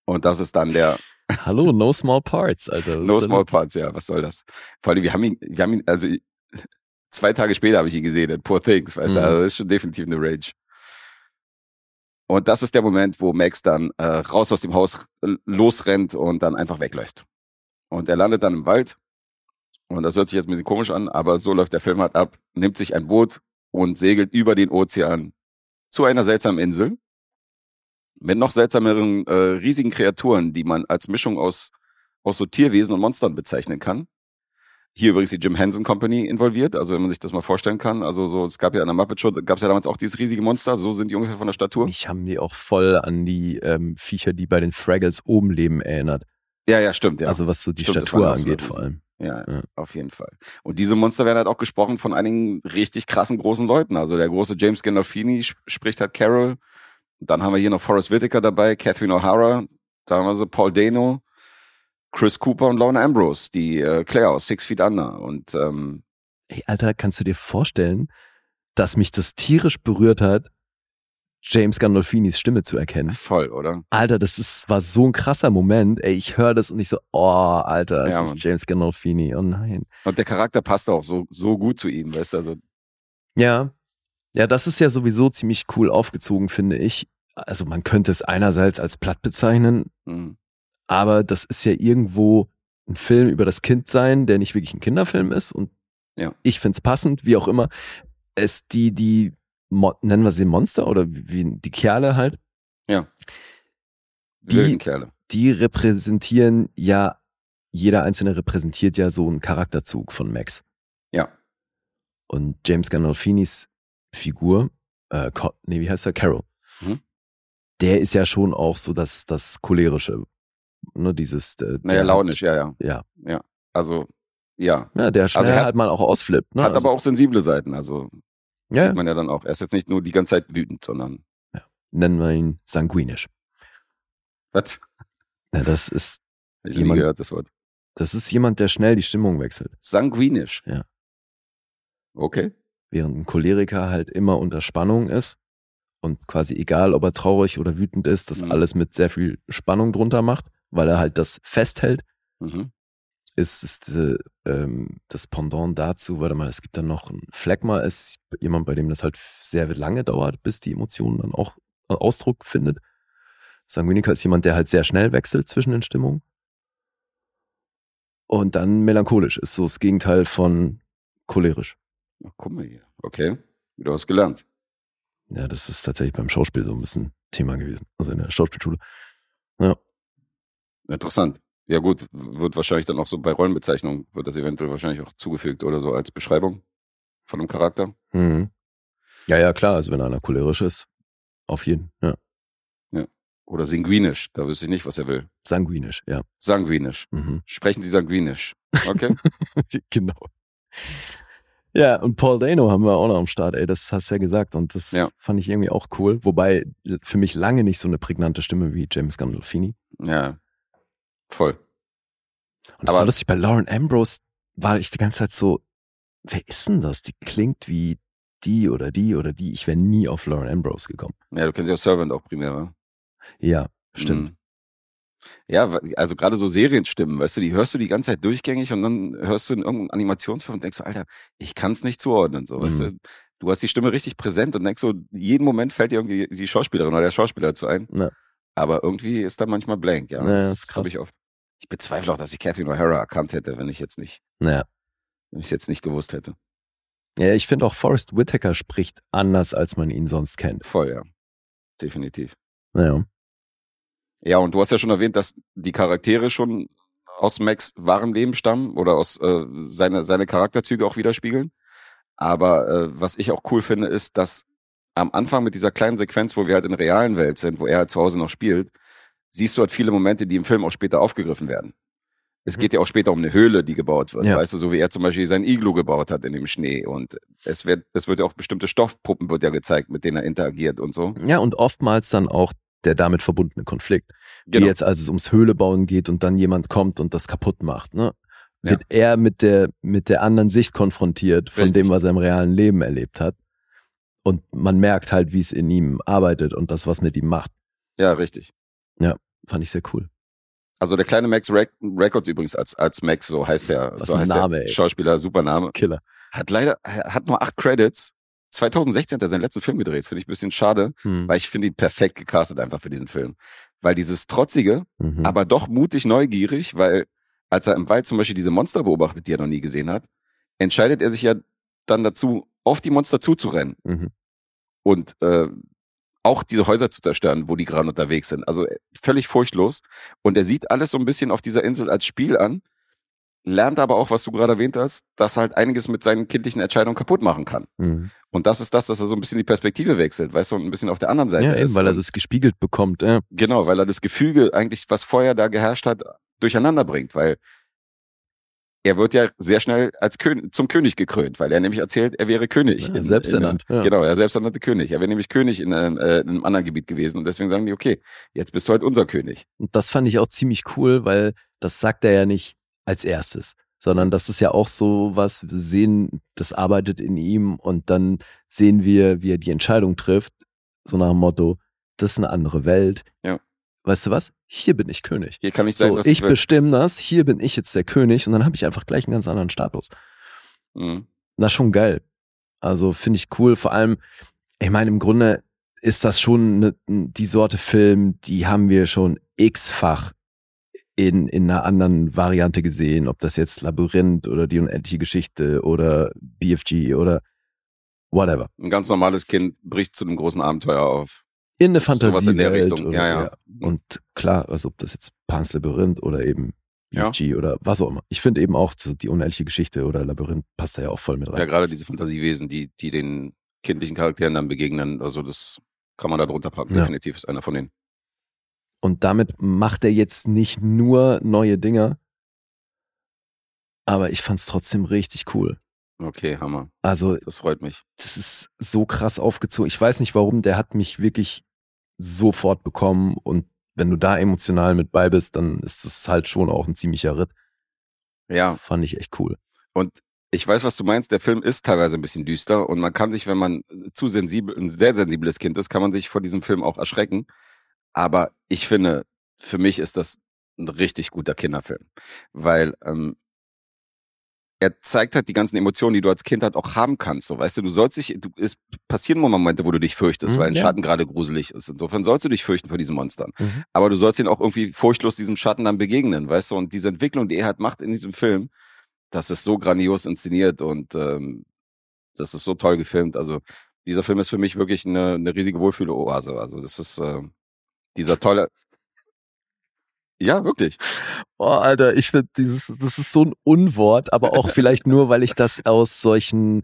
Und das ist dann der Hallo, no small parts, Alter. Was No Small Parts, ja, was soll das? Vor allem, wir haben ihn, wir haben ihn, also zwei Tage später habe ich ihn gesehen in Poor Things, weißt du, Mhm. also das ist schon definitiv eine Rage. Und das ist der Moment, wo Max dann äh, raus aus dem Haus äh, losrennt und dann einfach wegläuft. Und er landet dann im Wald. Und das hört sich jetzt ein bisschen komisch an, aber so läuft der Film halt ab, nimmt sich ein Boot und segelt über den Ozean zu einer seltsamen Insel mit noch seltsameren äh, riesigen Kreaturen, die man als Mischung aus aus so Tierwesen und Monstern bezeichnen kann. Hier übrigens die Jim Henson Company involviert, also wenn man sich das mal vorstellen kann. Also so, es gab ja an der Muppet Show, gab es ja damals auch dieses riesige Monster, so sind die ungefähr von der Statur. Mich haben die auch voll an die ähm, Viecher, die bei den Fraggles oben leben, erinnert. Ja, ja, stimmt, ja. Also was so die Stimmt, Statur so angeht vor allem. Ja, ja. auf jeden Fall. Und diese Monster werden halt auch gesprochen von einigen richtig krassen großen Leuten. Also der große James Gandolfini sp- spricht halt Carol. Dann haben wir hier noch Forrest Whitaker dabei, Catherine O'Hara, da haben wir so Paul Dano, Chris Cooper und Lorna Ambrose, die äh, Claire aus Six Feet Under. Und ähm, Ey, Alter, kannst du dir vorstellen, dass mich das tierisch berührt hat, James Gandolfinis Stimme zu erkennen? voll, oder? Alter, das ist, war so ein krasser Moment. Ey, ich höre das und ich so, oh, Alter, das Ja, ist. James Gandolfini. Oh nein. Und der Charakter passt auch so, so gut zu ihm, weißt du? Also, Ja. Ja, das ist ja sowieso ziemlich cool aufgezogen, finde ich. Also man könnte es einerseits als platt bezeichnen, mh. aber das ist ja irgendwo ein Film über das Kindsein, der nicht wirklich ein Kinderfilm ist. Und Ja. ich finde es passend, wie auch immer. Es die, die, Mo nennen wir sie Monster oder wie die Kerle halt, ja. Die- Wilden Kerle. die repräsentieren ja, jeder einzelne repräsentiert ja so einen Charakterzug von Max. Ja. Und James Gandolfinis Figur, äh, nee, wie heißt er? Carol. Mhm. Der ist ja schon auch so das, das cholerische, ne, dieses. äh, Naja, der launisch, ja, ja. Ja. Also, ja. Ja, der schnell er hat- halt mal auch ausflippt. Ne? Hat also, aber auch sensible Seiten, also ja, sieht man ja dann auch. Er ist jetzt nicht nur die ganze Zeit wütend, sondern. nennen wir ihn sanguinisch. Was? Ja, das ist, ich noch nie Jemand- gehört, das Wort. das ist jemand, der schnell die Stimmung wechselt. Sanguinisch. Ja. Okay. Während ein Choleriker halt immer unter Spannung ist, und quasi egal, ob er traurig oder wütend ist, das Mhm. alles mit sehr viel Spannung drunter macht, weil er halt das festhält. Mhm. Ist, ist äh, ähm, das Pendant dazu, warte mal, es gibt dann noch ein Phlegma, ist jemand, bei dem das halt sehr lange dauert, bis die Emotionen dann auch äh, Ausdruck findet. Sanguiniker ist jemand, der halt sehr schnell wechselt zwischen den Stimmungen. Und dann melancholisch ist so das Gegenteil von cholerisch. Ach, guck mal hier. Okay, wieder was gelernt. Ja, das ist tatsächlich beim Schauspiel so ein bisschen Thema gewesen. Also in der Schauspielschule. Interessant. Ja gut, wird wahrscheinlich dann auch so bei Rollenbezeichnungen, wird das eventuell wahrscheinlich auch zugefügt oder so als Beschreibung von einem Charakter. Mhm. Ja, ja, klar. Also wenn einer cholerisch ist, auf jeden. Ja. Oder sanguinisch, da wüsste ich nicht, was er will. Sanguinisch, ja. Sanguinisch. Mhm. Sprechen Sie sanguinisch. Okay? genau. Ja, und Paul Dano haben wir auch noch am Start, ey, das hast du ja gesagt. Und das Ja. fand ich irgendwie auch cool. Wobei für mich lange nicht so eine prägnante Stimme wie James Gandolfini. ja. Voll. Und das Aber- war lustig, bei Lauren Ambrose war ich die ganze Zeit so, wer ist denn das? Die klingt wie die oder die oder die. Ich wäre nie auf Lauren Ambrose gekommen. Ja, du kennst ja auch Servant auch primär, wa? Ja, stimmt. Mhm. Ja, also gerade so Serienstimmen, weißt du, die hörst du die ganze Zeit durchgängig und dann hörst du in irgendeinem Animationsfilm und denkst so, Alter, ich kann es nicht zuordnen, so, weißt Mhm. du. Du hast die Stimme richtig präsent und denkst so, jeden Moment fällt dir irgendwie die Schauspielerin oder der Schauspieler dazu ein. Ja. Aber irgendwie ist da manchmal blank, ja. Ja, das das ist habe ich oft. Ich bezweifle auch, dass ich Catherine O'Hara erkannt hätte, wenn ich jetzt nicht, Naja. wenn ich es jetzt nicht gewusst hätte. Ja, ich finde auch Forrest Whitaker spricht anders, als man ihn sonst kennt. Voll, ja. Definitiv. Naja. Ja, und du hast ja schon erwähnt, dass die Charaktere schon aus Max wahrem Leben stammen oder aus äh, seine, seine Charakterzüge auch widerspiegeln. Aber äh, was ich auch cool finde, ist, dass am Anfang mit dieser kleinen Sequenz, wo wir halt in der realen Welt sind, wo er halt zu Hause noch spielt, siehst du halt viele Momente, die im Film auch später aufgegriffen werden. Es Mhm. geht ja auch später um eine Höhle, die gebaut wird. Ja. Weißt du, so wie er zum Beispiel sein Iglu gebaut hat in dem Schnee. Und es wird, es wird ja auch bestimmte Stoffpuppen wird ja gezeigt, mit denen er interagiert und so. Ja, und oftmals dann auch der damit verbundene Konflikt. Genau. Wie jetzt, als es ums Höhlebauen geht und dann jemand kommt und das kaputt macht, ne? Wird er mit der, mit der anderen Sicht konfrontiert von Richtig. dem, was er im realen Leben erlebt hat. Und man merkt halt, wie es in ihm arbeitet und das, was mit ihm macht. Ja, richtig. Fand ich sehr cool. Also der kleine Max Rec Records übrigens als, als Max, so heißt der, Was so heißt Name, der ey. Schauspieler, super Name. Killer. Hat leider, hat nur acht Credits. 2016 hat er seinen letzten Film gedreht, finde ich ein bisschen schade, Hm. weil ich finde ihn perfekt gecastet einfach für diesen Film. Weil dieses trotzige, Mhm. aber doch mutig neugierig, weil als er im Wald zum Beispiel diese Monster beobachtet, die er noch nie gesehen hat, entscheidet er sich ja dann dazu, auf die Monster zuzurennen Mhm. und äh, auch diese Häuser zu zerstören, wo die gerade unterwegs sind. Also äh, völlig furchtlos. Und er sieht alles so ein bisschen auf dieser Insel als Spiel an, lernt aber auch, was du gerade erwähnt hast, dass er halt einiges mit seinen kindlichen Entscheidungen kaputt machen kann. Mhm. Und das ist das, dass er so ein bisschen die Perspektive wechselt, weißt du, und ein bisschen auf der anderen Seite Ja, eben, ist. weil er das gespiegelt bekommt. Ja. Genau, weil er das Gefüge eigentlich, was vorher da geherrscht hat, durcheinander bringt, weil er wird ja sehr schnell als König, zum König gekrönt, weil er nämlich erzählt, er wäre König. Ja, in- selbsternannt, In, ja. Genau, er selbsternannte König. Er wäre nämlich König in einem, äh, in einem anderen Gebiet gewesen und deswegen sagen die, okay, jetzt bist du halt unser König. Und das fand ich auch ziemlich cool, weil das sagt er ja nicht als erstes, sondern das ist ja auch so was, wir sehen, das arbeitet in ihm und dann sehen wir, wie er die Entscheidung trifft, so nach dem Motto, das ist eine andere Welt. Ja. Weißt du was? Hier bin ich König. Hier kann ich sein, So, was ich bestimme das, hier bin ich jetzt der König und dann habe ich einfach gleich einen ganz anderen Status. Mhm. Ist schon geil. Also finde ich cool. Vor allem, ich meine, im Grunde ist das schon ne, die Sorte Film, die haben wir schon x-fach in, in einer anderen Variante gesehen. Ob das jetzt Labyrinth oder die unendliche Geschichte oder BFG oder whatever. Ein ganz normales Kind bricht zu einem großen Abenteuer auf. In eine Fantasie in der Richtung, Oder, ja, ja. Und klar, also ob das jetzt Pan's Labyrinth oder eben Ja. BFG oder was auch immer. Ich finde eben auch so die unendliche Geschichte oder Labyrinth passt da ja auch voll mit rein. Ja, gerade diese Fantasiewesen, die, die den kindlichen Charakteren dann begegnen, also das kann man da drunter packen. Ja. Definitiv ist einer von denen. Und damit macht er jetzt nicht nur neue Dinger, aber ich fand's trotzdem richtig cool. Okay, Hammer. Also, Das freut mich. das ist so krass aufgezogen. Ich weiß nicht warum, der hat mich wirklich sofort bekommen und wenn du da emotional mit bei bist, dann ist das halt schon auch ein ziemlicher Ritt. Ja, Fand ich echt cool. Und Ich weiß, was du meinst. Der Film ist teilweise ein bisschen düster und man kann sich, wenn man zu sensibel, ein sehr sensibles Kind ist, kann man sich vor diesem Film auch erschrecken. Aber ich finde, für mich ist das ein richtig guter Kinderfilm, weil ähm, er zeigt halt die ganzen Emotionen, die du als Kind halt auch haben kannst. So, weißt du, du sollst dich, du, es passieren Momente, wo du dich fürchtest, Mhm, weil ein ja. Schatten gerade gruselig ist. Insofern sollst du dich fürchten vor diesen Monstern. Mhm. Aber du sollst ihn auch irgendwie furchtlos diesem Schatten dann begegnen, weißt du? Und diese Entwicklung, die er halt macht in diesem Film, das ist so grandios inszeniert und ähm, das ist so toll gefilmt. Also dieser Film ist für mich wirklich eine, eine riesige Wohlfühloase. Also das ist äh, dieser tolle. Ja, wirklich. Oh, Alter, ich finde dieses, das ist so ein Unwort, aber auch vielleicht nur, weil ich das aus solchen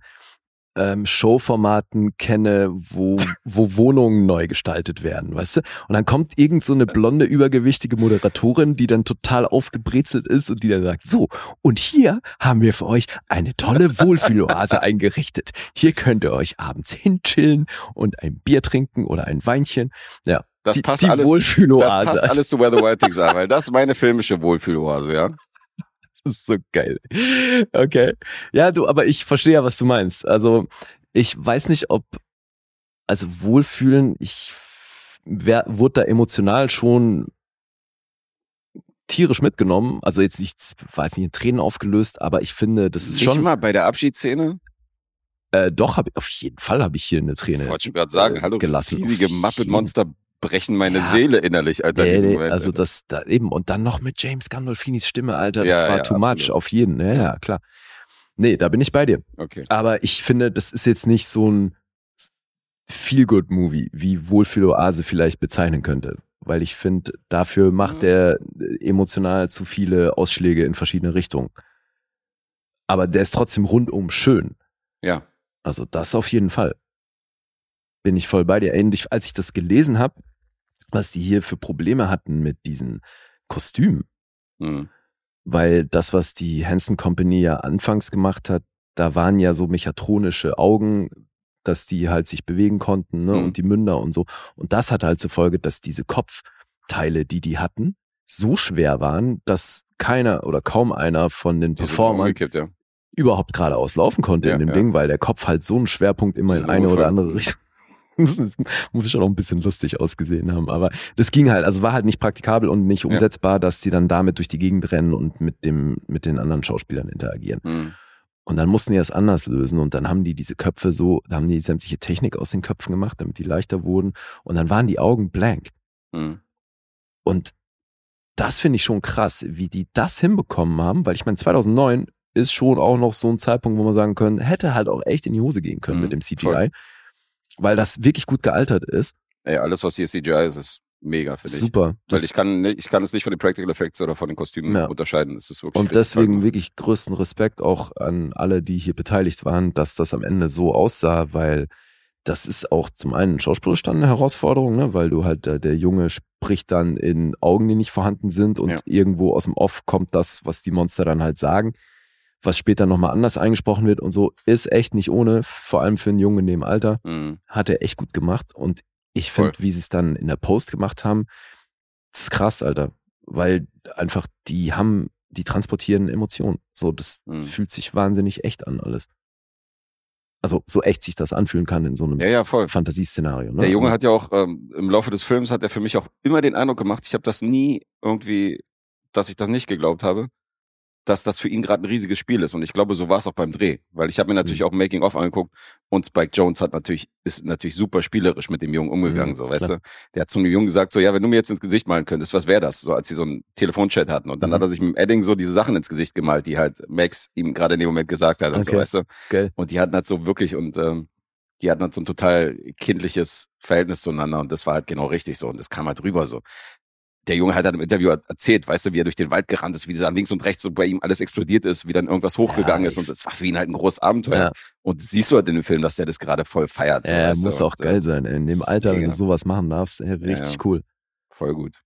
ähm, Showformaten kenne, wo, wo Wohnungen neu gestaltet werden, weißt du? Und dann kommt irgend so eine blonde, übergewichtige Moderatorin, die dann total aufgebrezelt ist und die dann sagt, so, und hier haben wir für euch eine tolle Wohlfühloase eingerichtet. Hier könnt ihr euch abends hinchillen und ein Bier trinken oder ein Weinchen. Ja, Das die, passt die alles. Das passt alles zu Where the Wild Things are, weil das ist meine filmische Wohlfühloase, ja. Das ist so geil. Okay. Ja, du, aber ich verstehe ja, was du meinst. Also, ich weiß nicht, ob, also Wohlfühlen, ich wer, wurde da emotional schon tierisch mitgenommen. Also jetzt nicht, war jetzt nicht in Tränen aufgelöst, aber ich finde, das ist Nicht schon, mal bei der Abschiedsszene. äh, doch, hab, auf jeden Fall habe ich hier eine Ich Träne. wollte schon gerade sagen, äh, hallo, gelassen. riesige Muppet-Monster brechen meine Ja. Seele innerlich, Alter. Nee, nee, Moment, also Alter. das da eben und dann noch mit James Gandolfinis Stimme, Alter, das Ja, war ja, too much absolut. auf jeden. Ja, ja, klar. Nee, da bin ich bei dir. Okay. Aber ich finde, das ist jetzt nicht so ein Feel-Good-Movie, wie Wohlfühl-Oase vielleicht bezeichnen könnte. Weil ich finde, dafür macht Mhm. der äh, emotional zu viele Ausschläge in verschiedene Richtungen. Aber der ist trotzdem rundum schön. Ja. Also das auf jeden Fall. Bin ich voll bei dir. Ey, und ich, als ich das gelesen habe, was die hier für Probleme hatten mit diesen Kostümen, Mhm. weil das, was die Hanson Company ja anfangs gemacht hat, da waren ja so mechatronische Augen, dass die halt sich bewegen konnten ne? Mhm. und die Münder und so. Und das hatte halt zur Folge, dass diese Kopfteile, die die hatten, so schwer waren, dass keiner oder kaum einer von den Performern ja. überhaupt geradeaus laufen konnte Ja, in dem ja. Ding, weil der Kopf halt so einen Schwerpunkt immer in eine oder andere Richtung. muss, muss schon auch ein bisschen lustig ausgesehen haben, aber das ging halt, also war halt nicht praktikabel und nicht Ja. umsetzbar, dass die dann damit durch die Gegend rennen und mit dem, mit den anderen Schauspielern interagieren. Mhm. Und dann mussten die das anders lösen und dann haben die diese Köpfe so, da haben die sämtliche Technik aus den Köpfen gemacht, damit die leichter wurden und dann waren die Augen blank. Mhm. Und das finde ich schon krass, wie die das hinbekommen haben, weil ich meine, 2009 ist schon auch noch so ein Zeitpunkt, wo man sagen können, hätte halt auch echt in die Hose gehen können Mhm, mit dem CGI, voll. Weil das wirklich gut gealtert ist. Ey, alles, was hier CGI ist, ist mega, finde ich. Super. Weil ich kann, ich kann es nicht von den Practical Effects oder von den Kostümen Ja. unterscheiden. Es ist wirklich und deswegen toll. wirklich größten Respekt auch an alle, die hier beteiligt waren, dass das am Ende so aussah, weil das ist auch zum einen schauspielerisch dann eine Herausforderung, ne? weil du halt, äh, der Junge spricht dann in Augen, die nicht vorhanden sind und Ja. irgendwo aus dem Off kommt das, was die Monster dann halt sagen, was später nochmal anders eingesprochen wird und so, ist echt nicht ohne, vor allem für einen Jungen in dem Alter, Mhm. hat er echt gut gemacht und ich finde, wie sie es dann in der Post gemacht haben, das ist krass, Alter, weil einfach die haben, die transportieren Emotionen, so, das Mhm. fühlt sich wahnsinnig echt an alles. Also so echt sich das anfühlen kann in so einem Ja, ja. Fantasieszenario. Ne? Der Junge hat ja auch ähm, im Laufe des Films hat er für mich auch immer den Eindruck gemacht, ich habe das nie irgendwie, dass ich das nicht geglaubt habe, dass das für ihn gerade ein riesiges Spiel ist. Und ich glaube, so war es auch beim Dreh. Weil ich habe mir natürlich Mhm. auch Making of angeguckt und Spike Jones hat natürlich, ist natürlich super spielerisch mit dem Jungen umgegangen, Mhm, so, weißt klar. du? Der hat zum Jungen gesagt, so, ja, wenn du mir jetzt ins Gesicht malen könntest, was wäre das? So, als sie so einen Telefonchat hatten. Und dann Mhm. hat er sich mit dem Edding so diese Sachen ins Gesicht gemalt, die halt Max ihm gerade in dem Moment gesagt hat und so, Okay. weißt du? Geil. Und die hatten halt so wirklich und ähm, die hatten halt so ein total kindliches Verhältnis zueinander und das war halt genau richtig so und das kam halt rüber so. Der Junge hat halt im Interview erzählt, weißt du, wie er durch den Wald gerannt ist, wie dann links und rechts so bei ihm alles explodiert ist, wie dann irgendwas hochgegangen Ja, ist und das war für ihn halt ein großes Abenteuer. Ja. Und siehst du halt in dem Film, dass der das gerade voll feiert. So, Ja, du, muss auch und, äh, geil sein. In dem Alter, wenn mega. du sowas machen darfst, richtig ja. cool. Voll gut.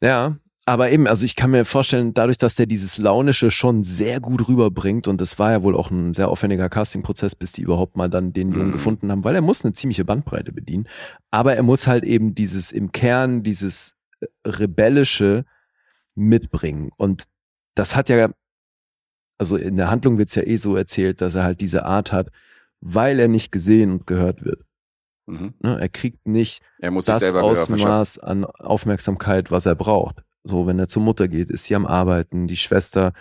Ja, aber eben, also ich kann mir vorstellen, dadurch, dass der dieses Launische schon sehr gut rüberbringt und das war ja wohl auch ein sehr aufwendiger Castingprozess, bis die überhaupt mal dann den Jungen Mhm. gefunden haben, weil er muss eine ziemliche Bandbreite bedienen. Aber er muss halt eben dieses im Kern, dieses Rebellische mitbringen. Und das hat ja, also in der Handlung wird's ja eh so erzählt, dass er halt diese Art hat, weil er nicht gesehen und gehört wird. Mhm. Ne? Er kriegt nicht Er das. Ausmaß an Aufmerksamkeit, was er braucht. So, wenn er zur Mutter geht, ist sie am Arbeiten, die Schwester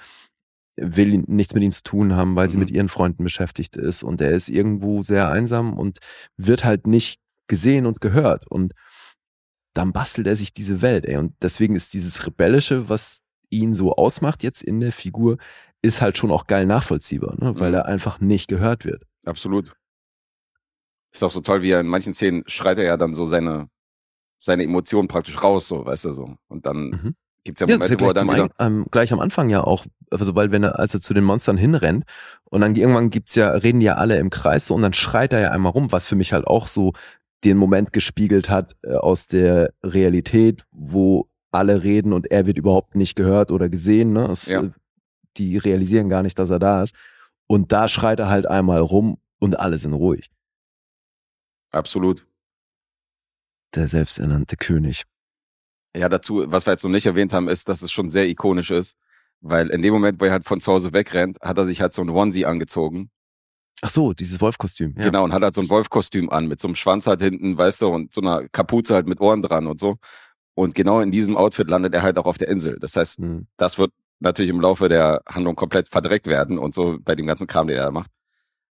will nichts mit ihm zu tun haben, weil sie Mhm. mit ihren Freunden beschäftigt ist und er ist irgendwo sehr einsam und wird halt nicht gesehen und gehört und dann bastelt er sich diese Welt, ey. Und deswegen ist dieses Rebellische, was ihn so ausmacht jetzt in der Figur, ist halt schon auch geil nachvollziehbar, ne? weil Mhm. er einfach nicht gehört wird. Absolut. Ist auch so toll, wie er in manchen Szenen schreit er ja dann so seine, seine Emotionen praktisch raus, so, weißt du, so. Und dann Mhm. gibt's ja Ja, ist ja Momente, wo er gleich, dann wieder, ähm, gleich am Anfang ja auch, also weil wenn er, als er zu den Monstern hinrennt und dann irgendwann gibt's ja, reden die ja alle im Kreis so und dann schreit er ja einmal rum, was für mich halt auch so den Moment gespiegelt hat äh, aus der Realität, wo alle reden und er wird überhaupt nicht gehört oder gesehen, ne? Es, Ja. äh, Die realisieren gar nicht, dass er da ist. Und da schreit er halt einmal rum und alle sind ruhig. absolut. Der selbsternannte König. Ja, dazu, was wir jetzt noch nicht erwähnt haben, ist, dass es schon sehr ikonisch ist, weil in dem Moment, wo er halt von zu Hause wegrennt, hat er sich halt so ein Onesie angezogen. Ach so, dieses Wolfkostüm. Ja. Genau, und hat halt so ein Wolfkostüm an, mit so einem Schwanz halt hinten, weißt du, und so einer Kapuze halt mit Ohren dran und so. Und genau in diesem Outfit landet er halt auch auf der Insel. Das heißt, Hm. das wird natürlich im Laufe der Handlung komplett verdreckt werden und so bei dem ganzen Kram, den er da macht.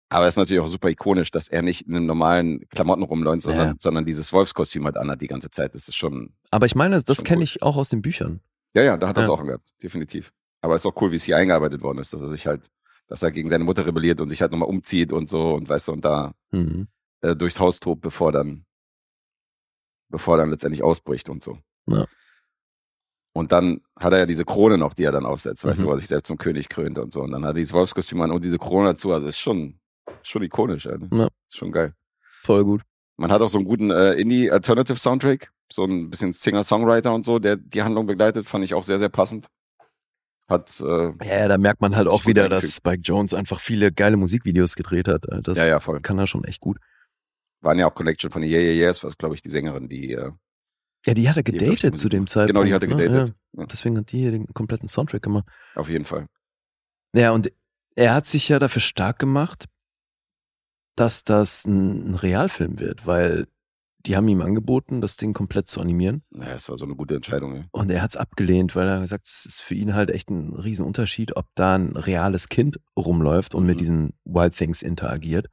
Aber es ist natürlich auch super ikonisch, dass er nicht in einem normalen Klamotten rumläuft, sondern, Ja. sondern dieses Wolfskostüm halt anhat die ganze Zeit. Das ist schon, Aber ich meine, das kenne ich auch aus den Büchern. ja, ja, da hat er es Ja. auch gehabt, definitiv. Aber es ist auch cool, wie es hier eingearbeitet worden ist, dass er sich halt, dass er gegen seine Mutter rebelliert und sich halt nochmal umzieht und so und weißt du, und da Mhm. äh, durchs Haus tobt, bevor dann, bevor er dann letztendlich ausbricht und so. Ja. Und dann hat er ja diese Krone noch, die er dann aufsetzt, weißt Mhm. du, wo er sich selbst zum König krönt und so. Und dann hat er dieses Wolfskostüm an und diese Krone dazu. Also ist schon, schon ikonisch, ne? Ja. Ist schon geil. Voll gut. Man hat auch so einen guten äh, Indie-Alternative-Soundtrack, so ein bisschen Singer-Songwriter und so, der die Handlung begleitet, fand ich auch sehr, sehr passend. Hat, äh, Ja, da merkt man halt auch wieder, dass Spike Jones einfach viele geile Musikvideos gedreht hat. Äh, Das ja, ja, voll. kann er schon echt gut. Waren ja auch Connection von Yeah, Yeah, Yeahs, was, glaube ich, die Sängerin, die, äh, Ja, die hat er gedatet zu dem Zeitpunkt. genau, die hat er ne? gedatet. Ja. Ja. Deswegen hat die hier den kompletten Soundtrack gemacht. auf jeden Fall. Ja, und er hat sich ja dafür stark gemacht, dass das ein, ein Realfilm wird, weil die haben ihm angeboten, das Ding komplett zu animieren. Naja, es war so eine gute Entscheidung, ey. Und er hat es abgelehnt, weil er gesagt, es ist für ihn halt echt ein Riesenunterschied, ob da ein reales Kind rumläuft und mit Mhm. diesen Wild Things interagiert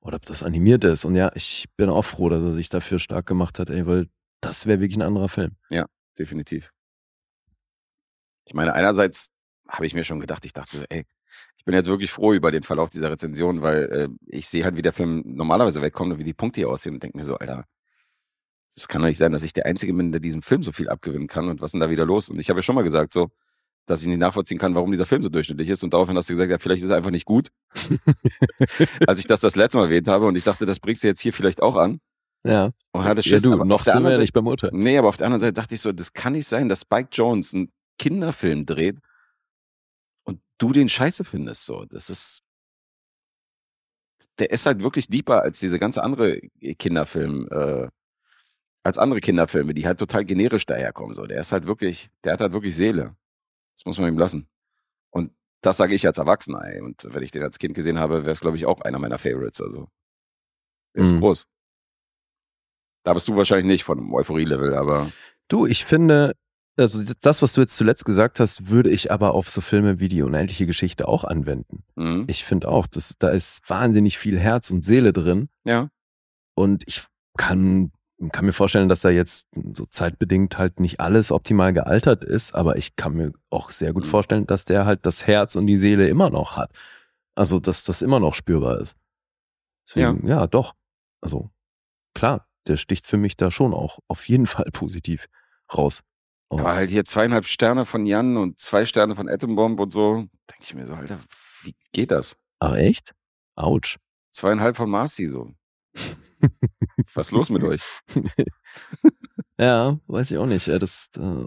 oder ob das animiert ist. Und ja, ich bin auch froh, dass er sich dafür stark gemacht hat, ey, weil das wäre wirklich ein anderer Film. definitiv. Ich meine, einerseits habe ich mir schon gedacht, ich dachte so, ey, ich bin jetzt wirklich froh über den Verlauf dieser Rezension, weil äh, ich sehe halt, wie der Film normalerweise wegkommt und wie die Punkte hier aussehen und denke mir so, Alter, das kann doch nicht sein, dass ich der Einzige bin, der diesem Film so viel abgewinnen kann und was ist denn da wieder los? Und ich habe ja schon mal gesagt, so, dass ich nicht nachvollziehen kann, warum dieser Film so durchschnittlich ist und daraufhin hast du gesagt, ja, vielleicht ist er einfach nicht gut. Als ich das das letzte Mal erwähnt habe und ich dachte, das bringst du jetzt hier vielleicht auch an Ja. und hatte Ja, Schiss, du, aber noch auf der sind wir anderen ja Seite, nicht beim Urteil. Nee, aber auf der anderen Seite dachte ich so, das kann nicht sein, dass Spike Jones einen Kinderfilm dreht und du den scheiße findest. So, das ist. Der ist halt wirklich deeper als diese ganze andere Kinderfilm, äh, als andere Kinderfilme, die halt total generisch daherkommen. So, der ist halt wirklich, der hat halt wirklich Seele. Das muss man ihm lassen. Und das sage ich als Erwachsener, ey. Und wenn ich den als Kind gesehen habe, wäre es, glaube ich, auch einer meiner Favorites. Also, der ist Mhm. groß. Da bist du wahrscheinlich nicht von einem Euphorie-Level, aber Du, ich finde, also das, was du jetzt zuletzt gesagt hast, würde ich aber auf so Filme wie die unendliche Geschichte auch anwenden. mhm. Ich finde auch, dass, da ist wahnsinnig viel Herz und Seele drin. ja. Und ich kann, kann mir vorstellen, dass da jetzt so zeitbedingt halt nicht alles optimal gealtert ist, aber ich kann mir auch sehr gut Mhm. vorstellen, dass der halt das Herz und die Seele immer noch hat. Also, dass das immer noch spürbar ist. Deswegen, ja, doch. Also, klar, der sticht für mich da schon auch auf jeden Fall positiv raus. Aber halt hier zweieinhalb Sterne von Jan und zwei Sterne von Atombomb und so, denke ich mir so, Alter, wie geht das? Ach, echt? Autsch. Zweieinhalb von Marcy so. Was ist los mit euch? ja, weiß ich auch nicht. Ja, Das, äh,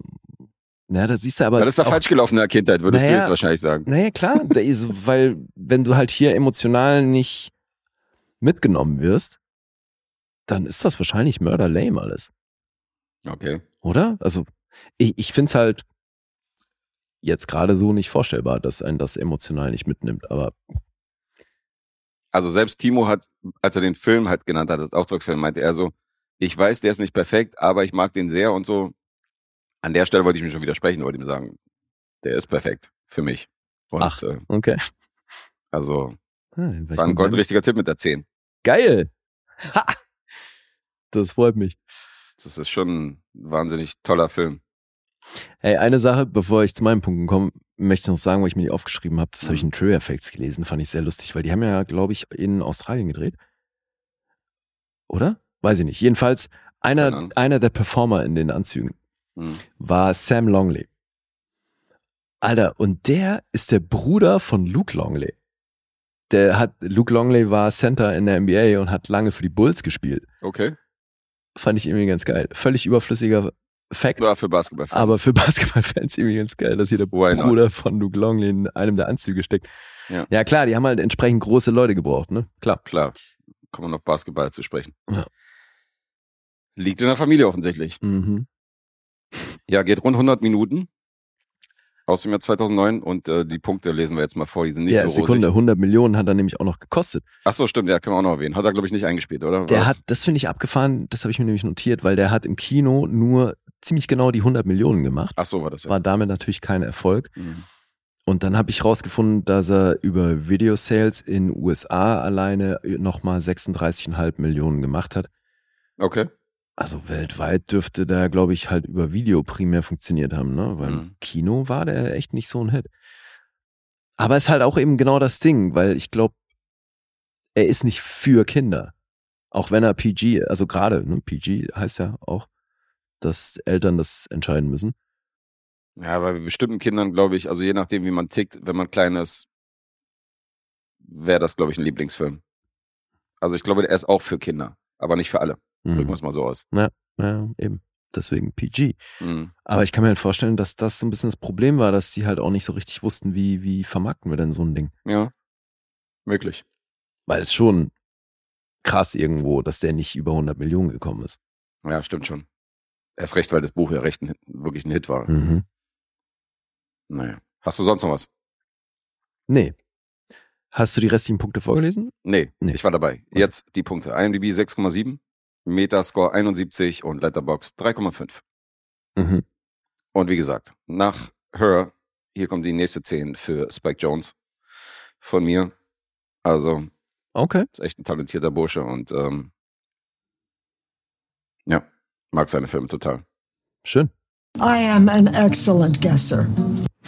na, da siehst du aber. Was ist da auch- falsch gelaufen in der Kindheit, würdest du Naja. jetzt wahrscheinlich sagen. Naja, klar, da ist, weil wenn du halt hier emotional nicht mitgenommen wirst, dann ist das wahrscheinlich mörder lame alles, Okay. oder? Also ich, ich finde es halt, jetzt gerade so nicht vorstellbar, dass ein das emotional nicht mitnimmt. Aber Also selbst Timo hat, als er den Film halt genannt hat, als Auftragsfilm, meinte er so, ich weiß, der ist nicht perfekt, aber ich mag den sehr und so. An der Stelle wollte ich mir schon widersprechen, wollte ihm sagen, der ist perfekt für mich. Und, Ach. Äh, okay. also Ah, war ein goldrichtiger Tipp mit der 10. Geil. Ha! Das freut mich. Das ist schon ein wahnsinnig toller Film. Hey, eine Sache, bevor ich zu meinen Punkten komme, möchte ich noch sagen, wo ich mir die aufgeschrieben habe. Das habe ich Mhm. in Trailer Facts gelesen, fand ich sehr lustig, weil die haben ja, glaube ich, in Australien gedreht. Oder? Weiß ich nicht. Jedenfalls, einer, einer der Performer in den Anzügen Hm. war Sam Longley. Alter, und der ist der Bruder von Luke Longley. Der hat, Luke Longley war Center in der NBA und hat lange für die Bulls gespielt. Okay. Fand ich irgendwie ganz geil. Völlig überflüssiger Fact. War für Basketballfans. Aber für Basketballfans irgendwie ganz geil, dass hier der Why not? Bruder von Luke Longley in einem der Anzüge steckt. Ja. klar, die haben halt entsprechend große Leute gebraucht, ne? Klar. Klar, kommen wir noch Basketball zu sprechen. Ja. Liegt in der Familie offensichtlich. Mhm. Ja, geht rund 100 Minuten aus dem Jahr 2009 und äh, die Punkte lesen wir jetzt mal vor, die sind nicht ja, so Sekunde, rosig. 100 Millionen hat er nämlich auch noch gekostet. Ach so, stimmt, ja, können wir auch noch erwähnen. Hat er, glaube ich, nicht eingespielt, oder? Der War- hat, das finde ich abgefahren, das habe ich mir nämlich notiert, weil der hat im Kino nur ziemlich genau die 100 Millionen gemacht. Ach so, war das ja. War damit natürlich kein Erfolg. Mhm. Und dann habe ich rausgefunden, dass er über Video-Sales in USA alleine nochmal 36,5 Millionen gemacht hat. Okay. Also weltweit dürfte der, glaube ich, halt über Video primär funktioniert haben, ne? Weil Mhm. Kino war der echt nicht so ein Hit. Aber ist halt auch eben genau das Ding, weil ich glaube, er ist nicht für Kinder. Auch wenn er PG, also gerade, ne, PG heißt ja auch, dass Eltern das entscheiden müssen. Ja, bei bestimmten Kindern, glaube ich, also je nachdem, wie man tickt, wenn man klein ist, wäre das, glaube ich, ein Lieblingsfilm. Also ich glaube, er ist auch für Kinder, aber nicht für alle. Drücken wir Mhm. es mal so aus. Ja, eben. Deswegen PG. Mhm. Aber ich kann mir halt vorstellen, dass das so ein bisschen das Problem war, dass die halt auch nicht so richtig wussten, wie, wie vermarkten wir denn so ein Ding. Ja, möglich. Weil es schon krass irgendwo, dass der nicht über 100 Millionen gekommen ist. Ja, stimmt schon. Erst recht, weil das Buch ja recht ein, wirklich ein Hit war. Mhm. Naja. Hast du sonst noch was? Nee. Hast du die restlichen Punkte vorgelesen? Nee, Nee. ich war dabei. Jetzt die Punkte. IMDb 6,7, Metascore 71 und Letterbox 3,5. Mhm. Und wie gesagt, nach Her, hier kommt die nächste 10 für Spike Jones von mir. Also, Okay. ist echt ein talentierter Bursche und ähm, ja, mag seine Filme total. Schön. I am an excellent guesser.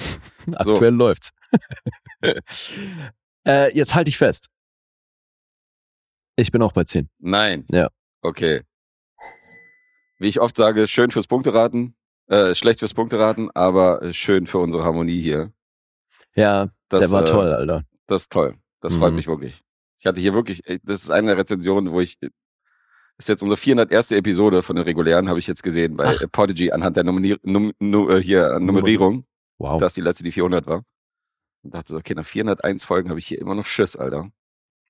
Aktuell läuft's. äh, jetzt halte ich fest. Ich bin auch bei 10. Nein. Ja. Okay. Wie ich oft sage, schön fürs Punkteraten, äh, schlecht fürs Punkteraten, aber schön für unsere Harmonie hier. Ja, Das, der war äh, toll, Alter. Das ist toll. Das freut Mhm. mich wirklich. Ich hatte hier wirklich, das ist eine der Rezensionen, wo ich, ist jetzt unsere 401. Episode von den regulären, habe ich jetzt gesehen bei Ach. Podigy anhand der Nominier Num nu, äh, hier, äh, Nummerierung. Wow. Das ist die letzte, die 400 war. Und dachte so, okay, nach 401 Folgen habe ich hier immer noch Schiss, Alter.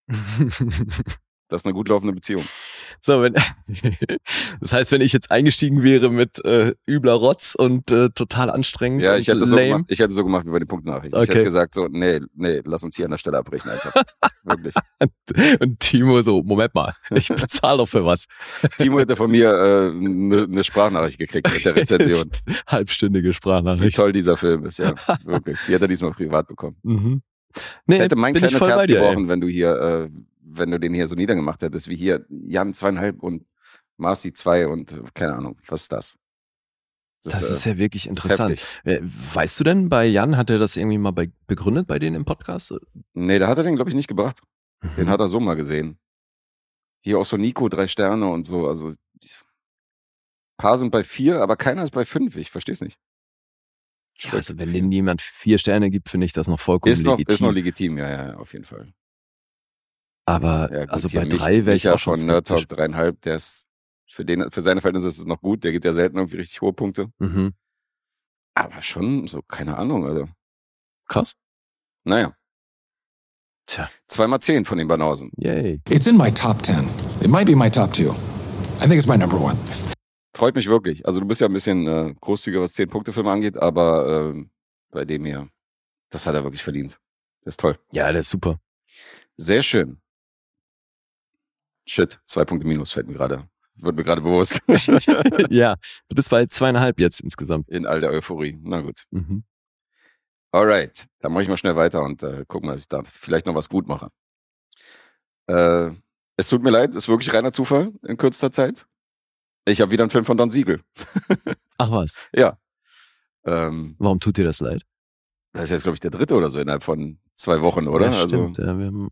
Das ist eine gut laufende Beziehung. so, wenn, das heißt, wenn ich jetzt eingestiegen wäre mit äh, übler Rotz und äh, total anstrengend Ja, ich hätte, so gemacht, ich hätte so gemacht wie bei den Punktnachrichten. Ich Okay. hätte gesagt so, nee, nee, lass uns hier an der Stelle abbrechen einfach. Wirklich. und Timo so, Moment mal, ich bezahle doch für was. Timo hätte von mir eine äh, ne- ne Sprachnachricht gekriegt mit der Rezension. Halbstündige Wie Sprachnachricht. toll dieser Film ist, ja. Wirklich. Die hat er diesmal privat bekommen. Mhm. Ich Nee, hätte mein ich kleines Herz dir, ey. gebrochen, wenn du hier, äh, wenn du den hier so niedergemacht hättest, wie hier Jan zweieinhalb und Marci zwei und äh, keine Ahnung, was ist das? Das ist äh, ja wirklich das ist interessant. Äh, Weißt du denn, bei Jan hat er das irgendwie mal bei, begründet bei denen im Podcast? Nee, da hat er den, glaube ich, nicht gebracht. Den Mhm. hat er so mal gesehen. Hier auch so Nico, drei Sterne und so. Also, ein paar sind bei vier, aber keiner ist bei fünf. Ich verstehe es nicht. ja, also wenn denen jemand vier Sterne gibt, finde ich das noch vollkommen ist noch, legitim. ist noch legitim, ja, ja, auf jeden Fall. Aber Ja, gut, also bei Mich- drei wäre ich auch schon von Nerd. Talk dreieinhalb, der ist für, den, für seine Verhältnisse ist es noch gut. Der gibt ja selten irgendwie richtig hohe Punkte. Mhm. Aber schon so, keine Ahnung, also. Krass. Naja. Tja, Zweimal zehn von den Banausen. yay. It's in my top 10. It might be my top two. I think it's my number one. Freut mich wirklich. Also du bist ja ein bisschen äh, großzügiger, was zehn Punkte Filme angeht, aber ähm, bei dem hier. Das hat er wirklich verdient. Das ist toll. Ja, der ist super. Sehr schön. Shit, zwei Punkte minus fällt mir gerade. Wird mir gerade bewusst. ja, du bist bei zweieinhalb jetzt insgesamt. In all der Euphorie. Na gut. Mhm. Alright, dann mache ich mal schnell weiter und äh, guck mal, dass ich da vielleicht noch was gut mache. Äh, es tut mir leid, ist wirklich reiner Zufall in kürzester Zeit. Ich habe wieder einen Film von Don Siegel. Ach was, ja. Ähm, warum tut dir das leid? das ist jetzt, glaube ich, der dritte oder so innerhalb von zwei Wochen, oder? Ja, also, stimmt. Ja, wir haben,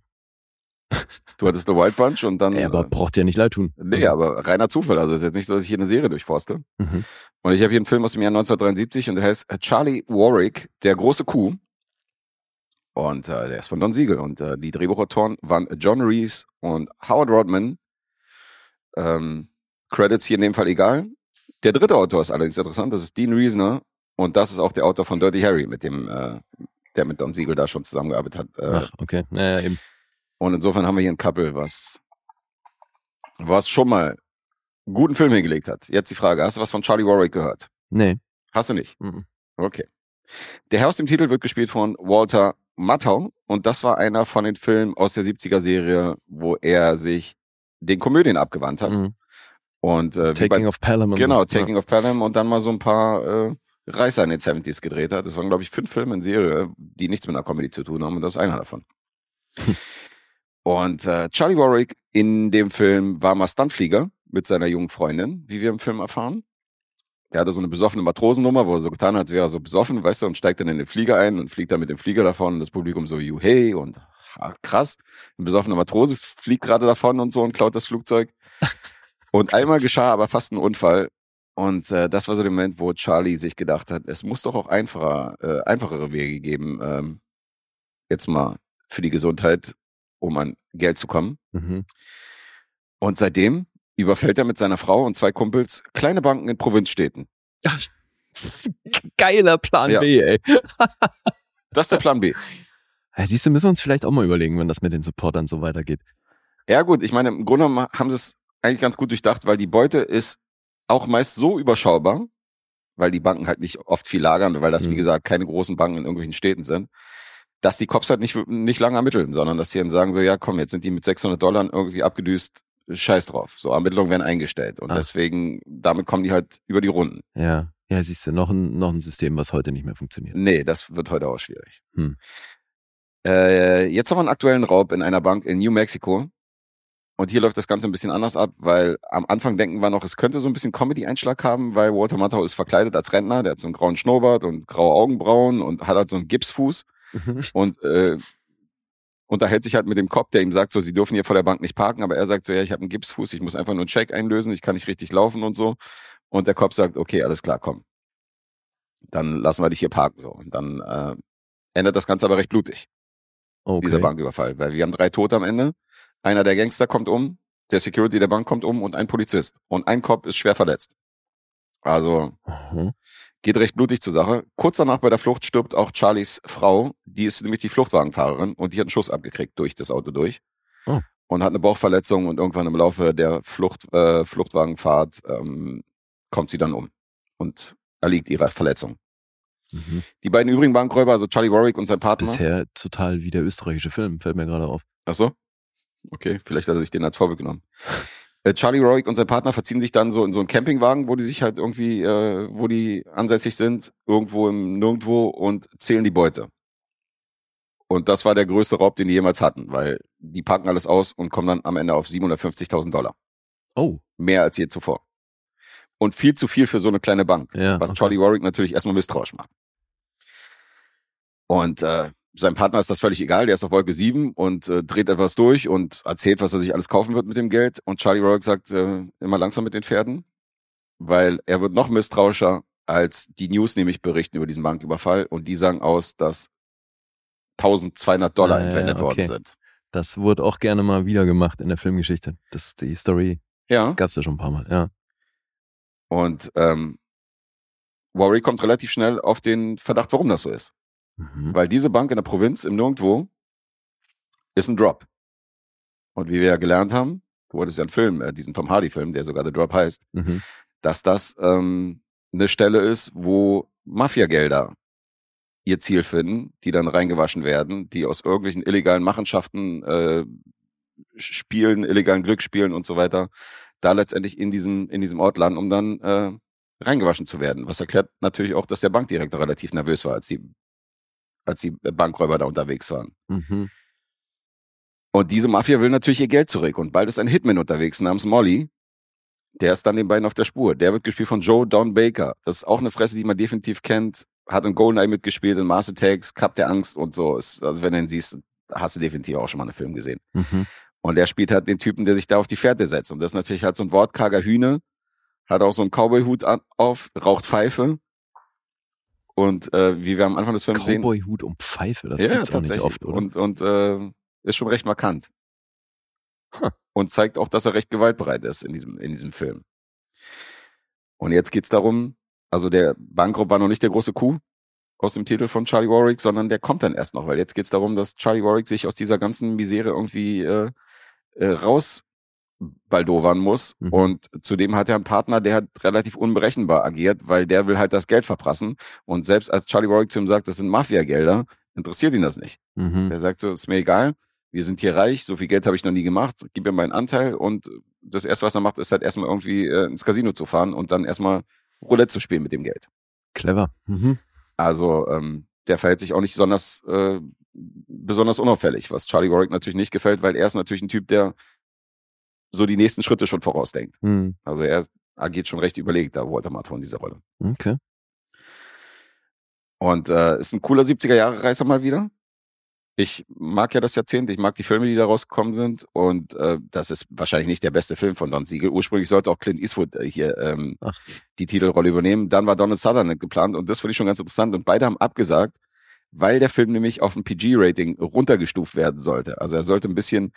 du hattest The Wild Bunch und dann. ja, aber äh, braucht dir nicht leid tun. nee, aber reiner Zufall. Also es ist jetzt nicht so, dass ich hier eine Serie durchforste. Mhm. Und ich habe hier einen Film aus dem Jahr 1973 und der heißt Charlie Warwick, der große Kuh. Und äh, der ist von Don Siegel. Und äh, die Drehbuchautoren waren John Reese und Howard Rodman. Ähm, Credits hier in dem Fall egal. Der dritte Autor ist allerdings interessant, das ist Dean Reasoner. Und das ist auch der Autor von Dirty Harry, mit dem, äh, der mit Don Siegel da schon zusammengearbeitet hat. Äh, Ach, okay. Naja, eben. Und insofern haben wir hier ein Couple, was, was schon mal einen guten Film hingelegt hat. Jetzt die Frage, hast du was von Charlie Warwick gehört? Nee. Hast du nicht? Mhm. Okay. Der Herr aus dem Titel wird gespielt von Walter Matthau und das war einer von den Filmen aus der 70er Serie, wo er sich den Komödien abgewandt hat. Mhm. Und äh, Taking bei, of Pelham. genau. Taking of Pelham und dann mal so ein paar äh, Reißer in den 70s gedreht hat. Das waren, glaube ich, fünf Filme in Serie, die nichts mit einer Comedy zu tun haben und das ist einer davon. und äh, Charlie Warwick in dem Film war mal Stuntflieger mit seiner jungen Freundin, wie wir im Film erfahren. Der hatte so eine besoffene Matrosennummer, wo er so getan hat, als wäre er so besoffen, weißt du, und steigt dann in den Flieger ein und fliegt dann mit dem Flieger davon und das Publikum so, you hey und ah, krass. Ein besoffener Matrose fliegt gerade davon und so und klaut das Flugzeug. Und einmal geschah aber fast ein Unfall. Und äh, das war so der Moment, wo Charlie sich gedacht hat, es muss doch auch einfacher, äh, einfachere Wege geben, ähm, jetzt mal für die Gesundheit, um an Geld zu kommen. Mhm. Und seitdem überfällt er mit seiner Frau und zwei Kumpels kleine Banken in Provinzstädten. Geiler Plan Ja. B, ey. Das ist der Plan B. Ja, siehst du, müssen wir uns vielleicht auch mal überlegen, wenn das mit den Supportern so weitergeht. Ja gut, ich meine, im Grunde genommen haben sie es eigentlich ganz gut durchdacht, weil die Beute ist auch meist so überschaubar, weil die Banken halt nicht oft viel lagern, weil das, wie Mhm. gesagt, keine großen Banken in irgendwelchen Städten sind, dass die Cops halt nicht, nicht lange ermitteln, sondern dass sie dann sagen so, ja komm, jetzt sind die mit 600 Dollar irgendwie abgedüst, scheiß drauf. So, Ermittlungen werden eingestellt und Ah. deswegen, damit kommen die halt über die Runden. Ja. Ja, siehst du, noch ein, noch ein System, was heute nicht mehr funktioniert. Nee, das wird heute auch schwierig. Hm. Äh, jetzt haben wir einen aktuellen Raub in einer Bank in New Mexico. Und hier läuft das Ganze ein bisschen anders ab, weil am Anfang denken wir noch, es könnte so ein bisschen Comedy-Einschlag haben, weil Walter Matthau ist verkleidet als Rentner, der hat so einen grauen Schnurrbart und graue Augenbrauen und hat halt so einen Gipsfuß und äh, unterhält sich halt mit dem Cop, der ihm sagt, so, sie dürfen hier vor der Bank nicht parken, aber er sagt so, ja, ich habe einen Gipsfuß, ich muss einfach nur einen Check einlösen, ich kann nicht richtig laufen und so. Und der Cop sagt, okay, alles klar, komm. Dann lassen wir dich hier parken so. Und dann äh, endet das Ganze aber recht blutig Okay. dieser Banküberfall, weil wir haben drei Tote am Ende. Einer der Gangster kommt um, der Security der Bank kommt um und ein Polizist. Und ein Cop ist schwer verletzt. Also Mhm. Geht recht blutig zur Sache. Kurz danach bei der Flucht stirbt auch Charlies Frau, die ist nämlich die Fluchtwagenfahrerin und die hat einen Schuss abgekriegt durch das Auto durch. Oh. Und hat eine Bauchverletzung und irgendwann im Laufe der Flucht, äh, Fluchtwagenfahrt ähm, kommt sie dann um und erliegt ihrer Verletzung. Mhm. Die beiden übrigen Bankräuber, also Charlie Warwick und sein Das ist Partner. bisher total wie der österreichische Film, fällt mir gerade auf. Ach so? Okay, vielleicht hat er sich den als Vorbild genommen. Äh, Charlie Warwick und sein Partner verziehen sich dann so in so einen Campingwagen, wo die sich halt irgendwie, äh, wo die ansässig sind, irgendwo im Nirgendwo und zählen die Beute. Und das war der größte Raub, den die jemals hatten, weil die packen alles aus und kommen dann am Ende auf 750.000 Dollar. Oh, Mehr als je zuvor. Und viel zu viel für so eine kleine Bank ja. was okay. Charlie Warwick natürlich erstmal misstrauisch macht. Und äh, seinem Partner ist das völlig egal, der ist auf Wolke 7 und äh, dreht etwas durch und erzählt, was er sich alles kaufen wird mit dem Geld. Und Charlie Warwick sagt, äh, immer langsam mit den Pferden, weil er wird noch misstrauischer, als die News nämlich berichten über diesen Banküberfall und die sagen aus, dass 1200 Dollar Ah, ja, entwendet worden okay. sind. Das wurde auch gerne mal wieder gemacht in der Filmgeschichte. Das, die Story Ja. gab's ja schon ein paar Mal, ja. Und ähm, Warwick kommt relativ schnell auf den Verdacht, warum das so ist. Mhm. Weil diese Bank in der Provinz im Nirgendwo ist ein Drop. Und wie wir ja gelernt haben, du hattest ja einen Film, äh, diesen Tom Hardy-Film, der sogar The Drop heißt, Mhm. dass das ähm, eine Stelle ist, wo Mafiagelder ihr Ziel finden, die dann reingewaschen werden, die aus irgendwelchen illegalen Machenschaften, äh, Spielen, illegalen Glücksspielen und so weiter, da letztendlich in diesem, in diesem Ort landen, um dann äh, reingewaschen zu werden. Was erklärt natürlich auch, dass der Bankdirektor relativ nervös war, als die, als die Bankräuber da unterwegs waren. Mhm. Und diese Mafia will natürlich ihr Geld zurück. Und bald ist ein Hitman unterwegs namens Molly. Der ist dann den beiden auf der Spur. Der wird gespielt von Joe Don Baker. Das ist auch eine Fresse, die man definitiv kennt. Hat in Goldeneye mitgespielt, in Mars Attacks, Cup der Angst und so. Ist, also wenn du ihn siehst, hast du definitiv auch schon mal einen Film gesehen. Mhm. Und der spielt halt den Typen, der sich da auf die Fährte setzt. Und das ist natürlich halt so ein wortkarger Hühne. Hat auch so einen Cowboy-Hut auf, raucht Pfeife. Und äh, wie wir am Anfang des Films sehen. Cowboy-Hut um Pfeife, das gibt's auch nicht oft, oder? Und, und äh, ist schon recht markant. Huh. Und zeigt auch, dass er recht gewaltbereit ist in diesem, in diesem Film. Und jetzt geht's darum, also der Bankraub war noch nicht der große Coup aus dem Titel von Charlie Warwick, sondern der kommt dann erst noch, weil jetzt geht's darum, dass Charlie Warwick sich aus dieser ganzen Misere irgendwie äh, äh, raus baldowern muss. Mhm. Und zudem hat er einen Partner, der hat relativ unberechenbar agiert, weil der will halt das Geld verprassen. Und selbst als Charlie Warwick zu ihm sagt, das sind Mafia-Gelder, interessiert ihn das nicht. Mhm. Er sagt so, ist mir egal, wir sind hier reich, so viel Geld habe ich noch nie gemacht, gib mir meinen Anteil und das erste, was er macht, ist halt erstmal irgendwie äh, ins Casino zu fahren und dann erstmal Roulette zu spielen mit dem Geld. Clever. Mhm. Also ähm, der verhält sich auch nicht besonders, äh, besonders unauffällig, was Charlie Warwick natürlich nicht gefällt, weil er ist natürlich ein Typ, der so die nächsten Schritte schon vorausdenkt. Mhm. Also er agiert schon recht überlegt, da Walter Matthau in dieser Rolle. Okay. Und äh, ist ein cooler 70er-Jahre-Reißer mal wieder. Ich mag ja das Jahrzehnt, ich mag die Filme, die da rausgekommen sind. Und äh, das ist wahrscheinlich nicht der beste Film von Don Siegel. Ursprünglich sollte auch Clint Eastwood äh, hier ähm, Ach. die Titelrolle übernehmen. Dann war Donald Sutherland geplant und das finde ich schon ganz interessant. Und beide haben abgesagt, weil der Film nämlich auf ein PG-Rating runtergestuft werden sollte. Also er sollte ein bisschen,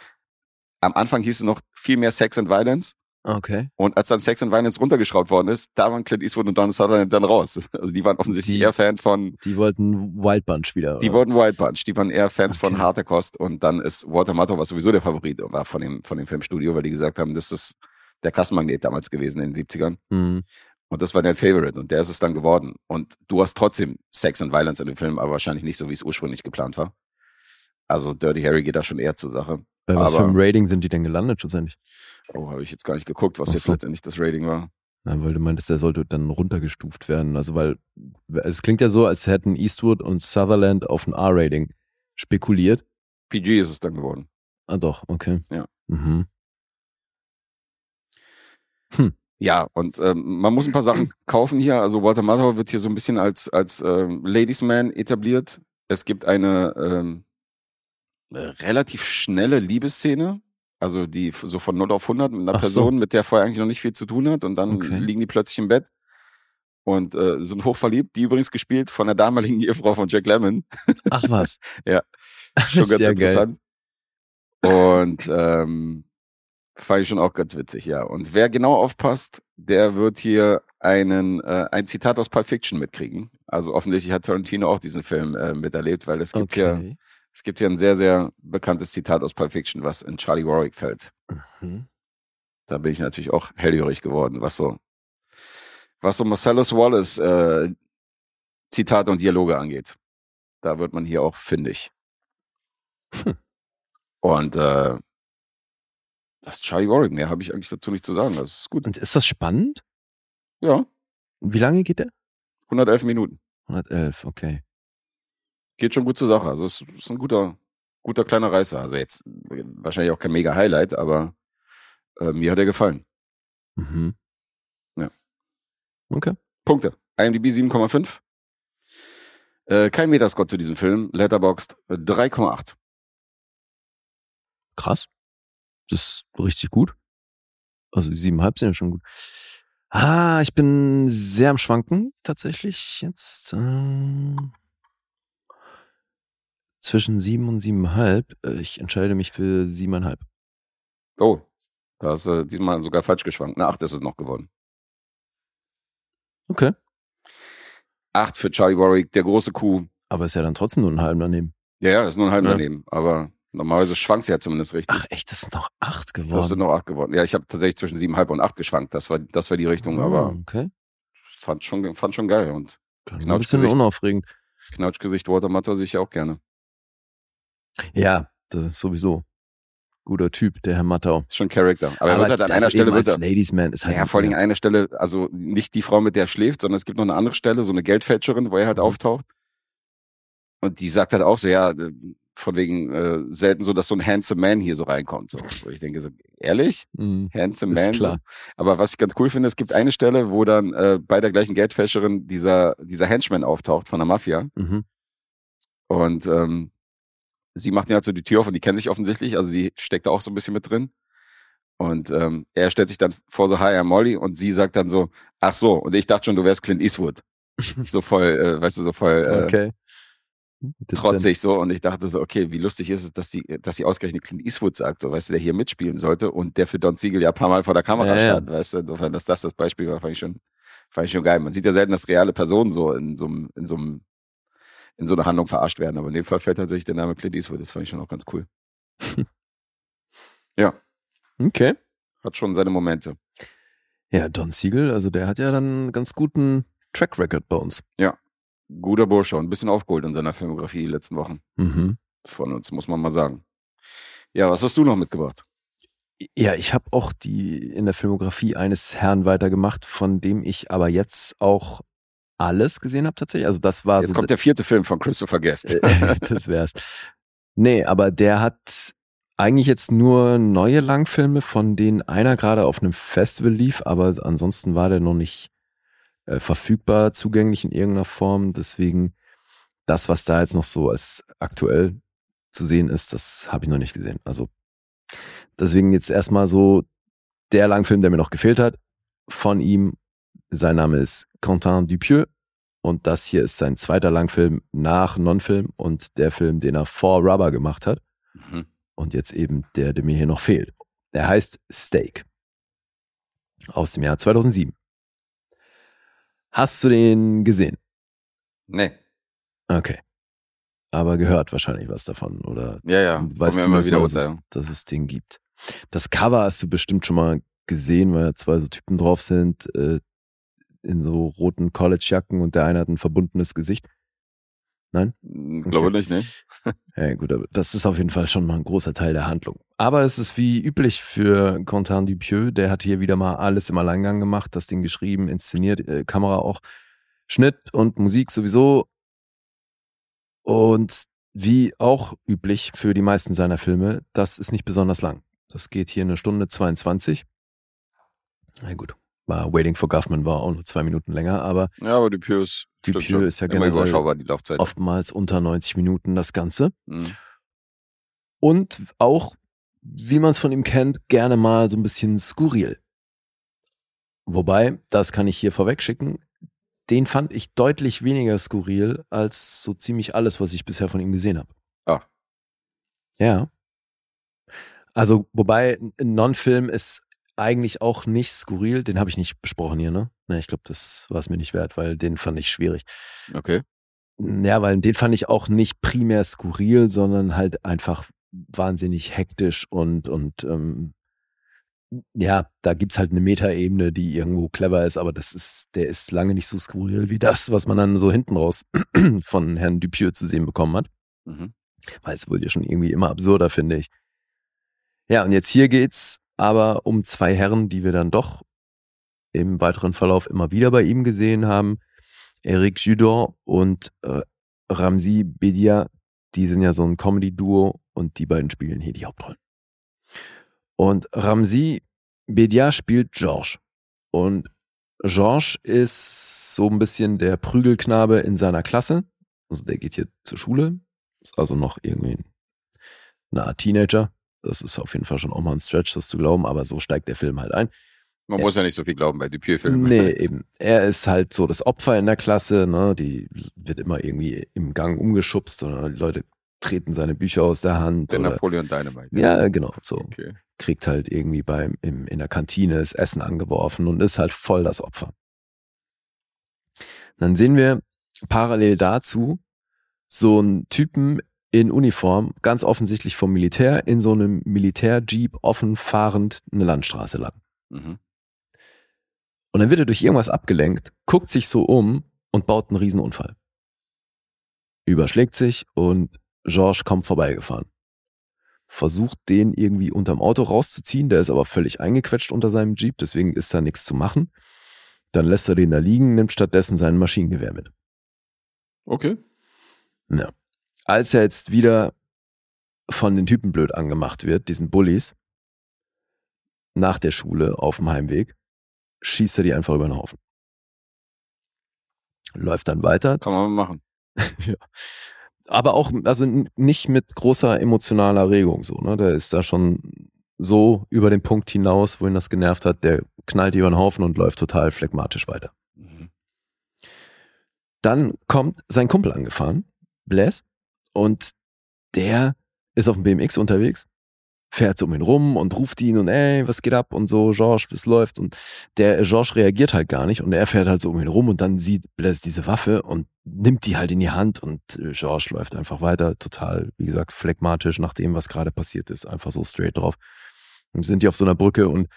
am Anfang hieß es noch viel mehr Sex and Violence. Okay. Und als dann Sex and Violence runtergeschraubt worden ist, da waren Clint Eastwood und Donald Sutherland dann raus. Also die waren offensichtlich Die- eher Fan von Die wollten Wild Bunch wieder. die oder? wollten Wild Bunch, die waren eher Fans von Okay. harter Kost und dann ist Walter Matthau, was sowieso der Favorit war von dem, von dem Filmstudio, weil die gesagt haben, das ist der Kassenmagnet damals gewesen in den 70ern Mhm. und das war der Favorite und der ist es dann geworden. Und du hast trotzdem Sex and Violence in dem Film, aber wahrscheinlich nicht so, wie es ursprünglich geplant war. Also Dirty Harry geht da schon eher zur Sache. Bei was für aber- einem Rating sind die denn gelandet schlussendlich? Oh, habe ich jetzt gar nicht geguckt, was Ach jetzt so. letztendlich das Rating war. Na, weil du meintest, der sollte dann runtergestuft werden. Also, weil es klingt ja so, als hätten Eastwood und Sutherland auf ein R-Rating spekuliert. PG ist es dann geworden. Ah, doch, okay. Ja. Mhm. Ja, und ähm, man muss ein paar Sachen kaufen hier. Also Walter Matthau wird hier so ein bisschen als, als ähm, Ladies Man etabliert. Es gibt eine ähm, relativ schnelle Liebesszene, also die so von 0 auf 100 mit einer Ach so. Person, mit der vorher eigentlich noch nicht viel zu tun hat und dann Okay. liegen die plötzlich im Bett und äh, sind hochverliebt. Die übrigens gespielt von der damaligen Ehefrau von Jack Lemmon. Ach was. Ja. Schon ganz ja interessant. Und ähm, fand ich schon auch ganz witzig, ja. Und wer genau aufpasst, der wird hier einen, äh, ein Zitat aus Pulp Fiction mitkriegen. Also offensichtlich hat Tarantino auch diesen Film äh, miterlebt, weil es gibt ja, Okay. Es gibt hier ein sehr, sehr bekanntes Zitat aus Pulp Fiction, was in Charlie Warwick fällt. Mhm. Da bin ich natürlich auch hellhörig geworden, was so, was so Marcellus Wallace äh, Zitate und Dialoge angeht. Da wird man hier auch fündig. Hm. Und äh, das ist Charlie Warwick. Mehr habe ich eigentlich dazu nicht zu sagen. Das ist gut. Und ist das spannend? Ja, Wie lange geht der? 111 Minuten. 111, okay. Geht schon gut zur Sache. Also es ist ein guter, guter kleiner Reißer. Also jetzt äh, wahrscheinlich auch kein mega Highlight, aber äh, mir hat er gefallen. Mhm. Ja. Okay. Punkte. IMDb 7,5. Äh, kein Metascore zu diesem Film. Letterboxd äh, 3,8. Krass. Das ist richtig gut. Also die siebeneinhalb sind ja schon gut. Ah, ich bin sehr am Schwanken tatsächlich jetzt. Ähm, zwischen sieben und siebeneinhalb. Äh, Ich entscheide mich für siebeneinhalb. Oh, da ist äh, diesmal sogar falsch geschwankt. Eine 8 ist es noch geworden. Okay. 8 für Charlie Warwick, der große Kuh. Aber ist ja dann trotzdem nur ein halben daneben. Ja, ja, ist nur ein halb Ja. daneben. Aber normalerweise schwankt sie ja zumindest richtig. Ach echt, das sind noch acht geworden. das sind noch 8 geworden. Ja, ich habe tatsächlich zwischen 7,5 und 8 geschwankt. Das war, das war die Richtung, Ah, aber Okay. fand schon, fand schon geil. Und Klang ein bisschen unaufregend. Knautschgesicht Walter sehe ich ja auch gerne. Ja, das ist sowieso. Guter Typ, der Herr Mattau. Ist schon Charakter. Aber, er wird halt an einer Stelle wird er, Ladies Man ist halt. ja, vor allem an einer Stelle, also nicht die Frau, mit der er schläft, sondern es gibt noch eine andere Stelle, so eine Geldfälscherin, wo er halt Mhm. auftaucht. Und die sagt halt auch so, ja, äh, von wegen äh, selten so, dass so ein handsome Man hier so reinkommt. So. Wo ich denke so, ehrlich? Mhm. Handsome Ist Man? klar. Aber was ich ganz cool finde, es gibt eine Stelle, wo dann äh, bei der gleichen Geldfälscherin dieser, dieser Henchman auftaucht von der Mafia. Mhm. Und ähm, sie macht ja halt so die Tür auf und die kennen sich offensichtlich, also sie steckt da auch so ein bisschen mit drin. Und ähm, er stellt sich dann vor so, hi, I'm Molly, und sie sagt dann so, ach so, und ich dachte schon, du wärst Clint Eastwood. so voll, äh, weißt du, so voll äh, Okay. Trotzig so. Und ich dachte so, okay, wie lustig ist es, dass die, dass sie ausgerechnet Clint Eastwood sagt, so, weißt du, der hier mitspielen sollte und der für Don Siegel ja ein paar Mal vor der Kamera Ja, ja. stand, weißt du, insofern, dass das das Beispiel war, fand ich schon, fand ich schon geil. Man sieht ja selten, dass reale Personen so in so einem, in so einem, in so einer Handlung verarscht werden, aber in dem Fall fällt tatsächlich der Name Clint Eastwood, das fand ich schon auch ganz cool. ja, Okay. hat schon seine Momente. Ja, Don Siegel, also der hat ja dann einen ganz guten Track Record bei uns. Guter Bursche und ein bisschen aufgeholt in seiner Filmografie die letzten Wochen Mhm. von uns, muss man mal sagen. Ja, was hast du noch mitgebracht? Ja, ich habe auch die in der Filmografie eines Herrn weitergemacht, von dem ich aber jetzt auch alles gesehen habe tatsächlich. Also das war Jetzt so kommt der vierte Film von Christopher Guest. Äh, das wär's. Nee, aber der hat eigentlich jetzt nur neue Langfilme, von denen einer gerade auf einem Festival lief, aber ansonsten war der noch nicht äh, verfügbar, zugänglich in irgendeiner Form. Deswegen das, was da jetzt noch so als aktuell zu sehen ist, das habe ich noch nicht gesehen. Also deswegen jetzt erstmal so der Langfilm, der mir noch gefehlt hat, von ihm. Sein Name ist Quentin Dupieux und das hier ist sein zweiter Langfilm nach Non-Film und der Film, den er vor Rubber gemacht hat. Mhm. Und jetzt eben der, der mir hier noch fehlt. Der heißt Steak. Aus dem Jahr 2007. Hast du den gesehen? Nee. Okay. Aber gehört wahrscheinlich was davon, oder? Ja, ja. weißt du immer wieder dass, es, Urteile. dass es den gibt. Das Cover hast du bestimmt schon mal gesehen, weil da zwei so Typen drauf sind, äh, in so roten Collegejacken und der eine hat ein verbundenes Gesicht. Nein? Hm, Glaube nicht, ne? Ja, gut, aber das ist auf jeden Fall schon mal ein großer Teil der Handlung. Aber es ist wie üblich für Quentin Dupieux, der hat hier wieder mal alles im Alleingang gemacht, das Ding geschrieben, inszeniert, äh, Kamera auch, Schnitt und Musik sowieso. Und wie auch üblich für die meisten seiner Filme, das ist nicht besonders lang. Das geht hier eine Stunde 22. Na gut, war Waiting for Guffman war auch nur zwei Minuten länger, aber Ja, aber Dupieux, stimmt Dupieux ist ja generell oftmals unter 90 Minuten das Ganze. Mhm. Und auch, wie man es von ihm kennt, gerne mal so ein bisschen skurril. Wobei, das kann ich hier vorweg schicken, den fand ich deutlich weniger skurril als so ziemlich alles, was ich bisher von ihm gesehen habe. Ah. Ja. Also, wobei, ein Non-Film ist eigentlich auch nicht skurril. Den habe ich nicht besprochen hier, ne? Ne, ich glaube, das war es mir nicht wert, weil den fand ich schwierig. Okay. Ja, weil den fand ich auch nicht primär skurril, sondern halt einfach wahnsinnig hektisch und, und ähm, ja, da gibt's halt eine Metaebene, die irgendwo clever ist, aber das ist, der ist lange nicht so skurril wie das, was man dann so hinten raus von Herrn Dupieux zu sehen bekommen hat. Mhm. Weil es wurde ja schon irgendwie immer absurder, finde ich. Ja, und jetzt hier geht's aber um zwei Herren, die wir dann doch im weiteren Verlauf immer wieder bei ihm gesehen haben. Eric Judor und äh, Ramzi Bedia, die sind ja so ein Comedy-Duo und die beiden spielen hier die Hauptrollen. Und Ramzi Bedia spielt George. Und George ist so ein bisschen der Prügelknabe in seiner Klasse. Also der geht hier zur Schule, ist also noch irgendwie eine Art Teenager. Das ist auf jeden Fall schon auch mal ein Stretch, das zu glauben, aber so steigt der Film halt ein. Man Ja. muss ja nicht so viel glauben bei Dupieux-Filmen. Nee, eben. Er ist halt so das Opfer in der Klasse, ne? Die wird immer irgendwie im Gang umgeschubst oder die Leute treten seine Bücher aus der Hand. Der oder, Napoleon Dynamite. ja, genau. So Okay. kriegt halt irgendwie beim, im, in der Kantine das Essen angeworfen und ist halt voll das Opfer. Dann sehen wir parallel dazu so einen Typen in Uniform, ganz offensichtlich vom Militär, in so einem Militärjeep offen fahrend eine Landstraße lang. Mhm. Und dann wird er durch irgendwas abgelenkt, guckt sich so um und baut einen Riesenunfall. überschlägt sich und George kommt vorbeigefahren. Versucht den irgendwie unterm Auto rauszuziehen, der ist aber völlig eingequetscht unter seinem Jeep, deswegen ist da nichts zu machen. Dann lässt er den da liegen, nimmt stattdessen sein Maschinengewehr mit. Okay. Ja. Als er jetzt wieder von den Typen blöd angemacht wird, diesen Bullies, nach der Schule auf dem Heimweg, schießt er die einfach über den Haufen. Läuft dann weiter. Kann man machen. ja. Aber auch, also nicht mit großer emotionaler Regung so, ne? Der ist da schon so über den Punkt hinaus, wo ihn das genervt hat, der knallt die über den Haufen und läuft total phlegmatisch weiter. Mhm. Dann kommt sein Kumpel angefahren, Blaise, und der ist auf dem BMX unterwegs, fährt so um ihn rum und ruft ihn und ey, was geht ab und so, George, was läuft? Und der George reagiert halt gar nicht und er fährt halt so um ihn rum und dann sieht Blaise diese Waffe und nimmt die halt in die Hand und äh, George läuft einfach weiter, total, wie gesagt, phlegmatisch nach dem, was gerade passiert ist, einfach so straight drauf. Und sind die auf so einer Brücke und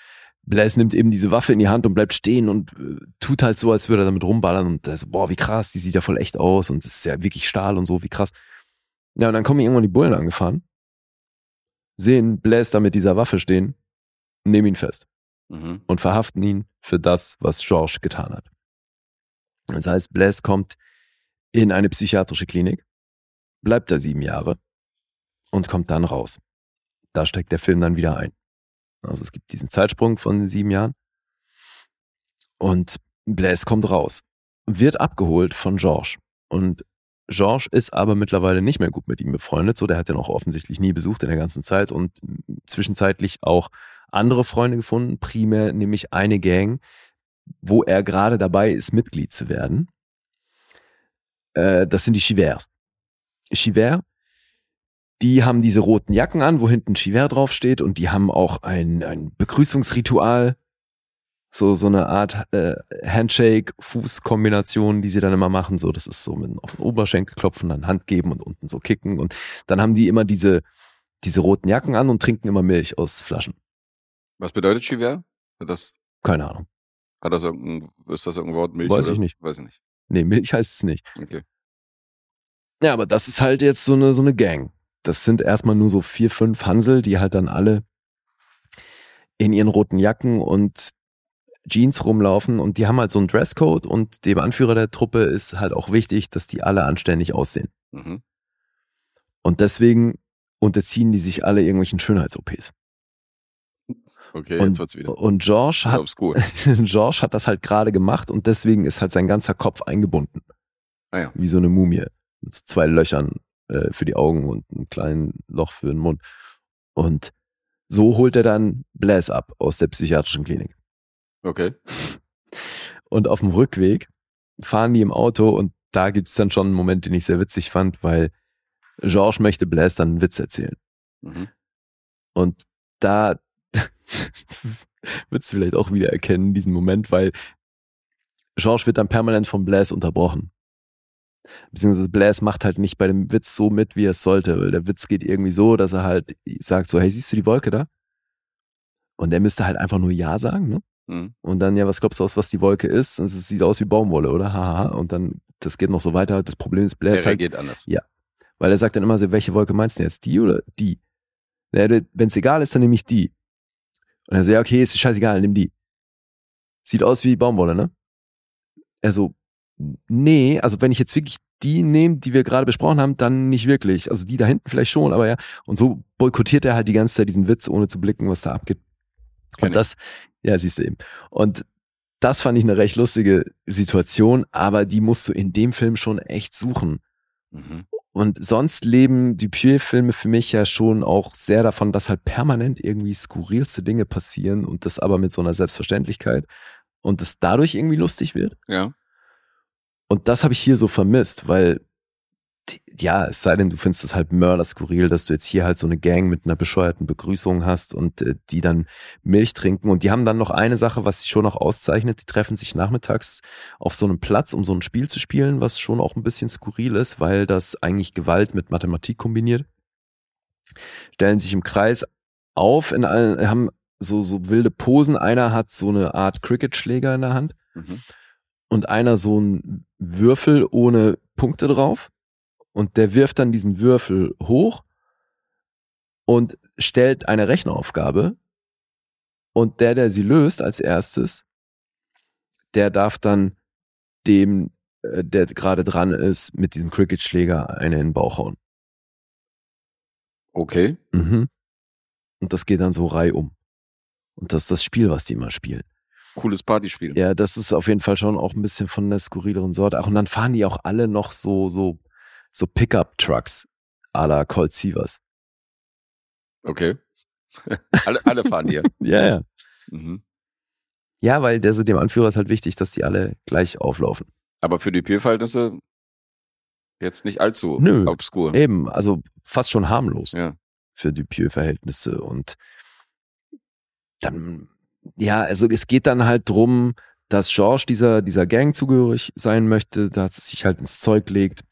Blaise nimmt eben diese Waffe in die Hand und bleibt stehen und äh, tut halt so, als würde er damit rumballern und er so, boah, wie krass, die sieht ja voll echt aus und es ist ja wirklich Stahl und so, wie krass. Ja, und dann kommen irgendwann die Bullen angefahren, sehen Blaise da mit dieser Waffe stehen, nehmen ihn fest Mhm. und verhaften ihn für das, was George getan hat. Das heißt, Blaise kommt in eine psychiatrische Klinik, bleibt da sieben Jahre und kommt dann raus. Da steckt der Film dann wieder ein. Also es gibt diesen Zeitsprung von sieben Jahren und Blaise kommt raus, wird abgeholt von George und George ist aber mittlerweile nicht mehr gut mit ihm befreundet, so der hat ihn auch offensichtlich nie besucht in der ganzen Zeit und zwischenzeitlich auch andere Freunde gefunden, primär nämlich eine Gang, wo er gerade dabei ist, Mitglied zu werden. Äh, das sind die Chivers. Chiver, die haben diese roten Jacken an, wo hinten Chiver draufsteht und die haben auch ein, ein Begrüßungsritual, so, so eine Art äh, Handshake-Fuß-Kombination, die sie dann immer machen. So, das ist so mit auf den Oberschenkel klopfen, dann Hand geben und unten so kicken. Und dann haben die immer diese, diese roten Jacken an und trinken immer Milch aus Flaschen. Was bedeutet Chiver? Hat das, Keine Ahnung. hat das irgendein, ist das irgendein Wort? Milch? Weiß oder? ich nicht. Weiß ich nicht. Nee, Milch heißt es nicht. Okay. Ja, aber das ist halt jetzt so eine, so eine Gang. Das sind erstmal nur so vier, fünf Hansel, die halt dann alle in ihren roten Jacken und Jeans rumlaufen und die haben halt so einen Dresscode und dem Anführer der Truppe ist halt auch wichtig, dass die alle anständig aussehen. Mhm. Und deswegen unterziehen die sich alle irgendwelchen Schönheits-OPs. Okay, Und- jetzt wird's wieder. Und George hat, obskur. George hat das halt gerade gemacht und deswegen ist halt sein ganzer Kopf eingebunden. Ah ja. Wie so eine Mumie. Mit so zwei Löchern äh, für die Augen und einem kleinen Loch für den Mund. Und so holt er dann Blaise ab aus der psychiatrischen Klinik. Okay. Und auf dem Rückweg fahren die im Auto und da gibt's dann schon einen Moment, den ich sehr witzig fand, weil George möchte Blaise dann einen Witz erzählen. Mhm. Und da wird es vielleicht auch wieder erkennen, diesen Moment, weil George wird dann permanent von Blaise unterbrochen. Beziehungsweise Blaise macht halt nicht bei dem Witz so mit, wie er es sollte, weil der Witz geht irgendwie so, dass er halt sagt so, hey, siehst du die Wolke da? Und er müsste halt einfach nur Ja sagen, ne? Mhm. Und dann, ja, was glaubst du aus, was die Wolke ist? Und es sieht aus wie Baumwolle, oder? Haha. Und dann, das geht noch so weiter. Das Problem ist, Blaise Der halt, reagiert anders. weil er sagt dann immer so, welche Wolke meinst du jetzt? Die oder die? Wenn es egal ist, dann nehme ich die. Und er so, ja, okay, ist scheißegal, nimm die. Sieht aus wie Baumwolle, ne? Er so, nee, also wenn ich jetzt wirklich die nehme, die wir gerade besprochen haben, dann nicht wirklich. Also die da hinten vielleicht schon, aber ja. Und so boykottiert er halt die ganze Zeit diesen Witz, ohne zu blicken, was da abgeht. Kenn Und das, ja, siehst du eben. Und das fand ich eine recht lustige Situation, aber die musst du in dem Film schon echt suchen. Mhm. Und sonst leben Dupieux-Filme für mich ja schon auch sehr davon, dass halt permanent irgendwie skurrilste Dinge passieren und das aber mit so einer Selbstverständlichkeit und es dadurch irgendwie lustig wird. Ja. Und das habe ich hier so vermisst, weil ja, es sei denn, du findest es halt mörder skurril, dass du jetzt hier halt so eine Gang mit einer bescheuerten Begrüßung hast und äh, die dann Milch trinken. Und die haben dann noch eine Sache, was sich schon auch auszeichnet. Die treffen sich nachmittags auf so einem Platz, um so ein Spiel zu spielen, was schon auch ein bisschen skurril ist, weil das eigentlich Gewalt mit Mathematik kombiniert. Stellen sich im Kreis auf, in allen, haben so, so wilde Posen. Einer hat so eine Art Cricket-Schläger in der Hand Mhm. und einer so ein Würfel ohne Punkte drauf. Und der wirft dann diesen Würfel hoch und stellt eine Rechenaufgabe und der, der sie löst als erstes, der darf dann dem, äh, der gerade dran ist, mit diesem Cricket-Schläger eine in den Bauch hauen. Okay. Mhm. Und das geht dann so reihum. Und das ist das Spiel, was die immer spielen. Cooles Partyspiel. Ja, das ist auf jeden Fall schon auch ein bisschen von der skurrileren Sorte. Ach, und dann fahren die auch alle noch so, so, so Pickup-Trucks à la Colt Sievers. Okay. alle, alle fahren hier. Ja, ja. Mhm. Ja, weil der, dem Anführer ist halt wichtig, dass die alle gleich auflaufen. Aber für die Peer-Verhältnisse jetzt nicht allzu Nö. obskur. Eben, also fast schon harmlos Ja. für Dupieux-Verhältnisse. Und dann, ja, also es geht dann halt drum, dass George dieser, dieser Gang zugehörig sein möchte, dass es sich halt ins Zeug legt.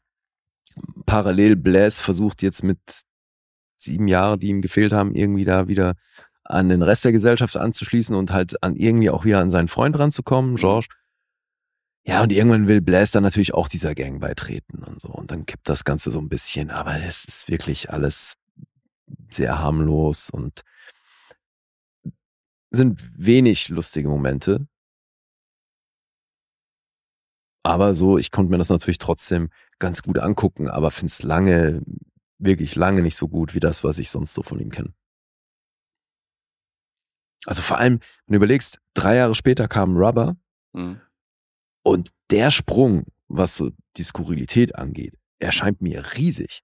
Parallel Blaise versucht jetzt mit sieben Jahren, die ihm gefehlt haben, irgendwie da wieder an den Rest der Gesellschaft anzuschließen und halt an irgendwie auch wieder an seinen Freund ranzukommen, George. Ja, und irgendwann will Blaise dann natürlich auch dieser Gang beitreten und so. Und dann kippt das Ganze so ein bisschen. Aber es ist wirklich alles sehr harmlos und sind wenig lustige Momente. Aber so, ich konnte mir das natürlich trotzdem ganz gut angucken, aber finde es lange, wirklich lange nicht so gut wie das, was ich sonst so von ihm kenne. Also vor allem, wenn du überlegst, drei Jahre später kam Rubber Mhm. und der Sprung, was so die Skurrilität angeht, erscheint mir riesig.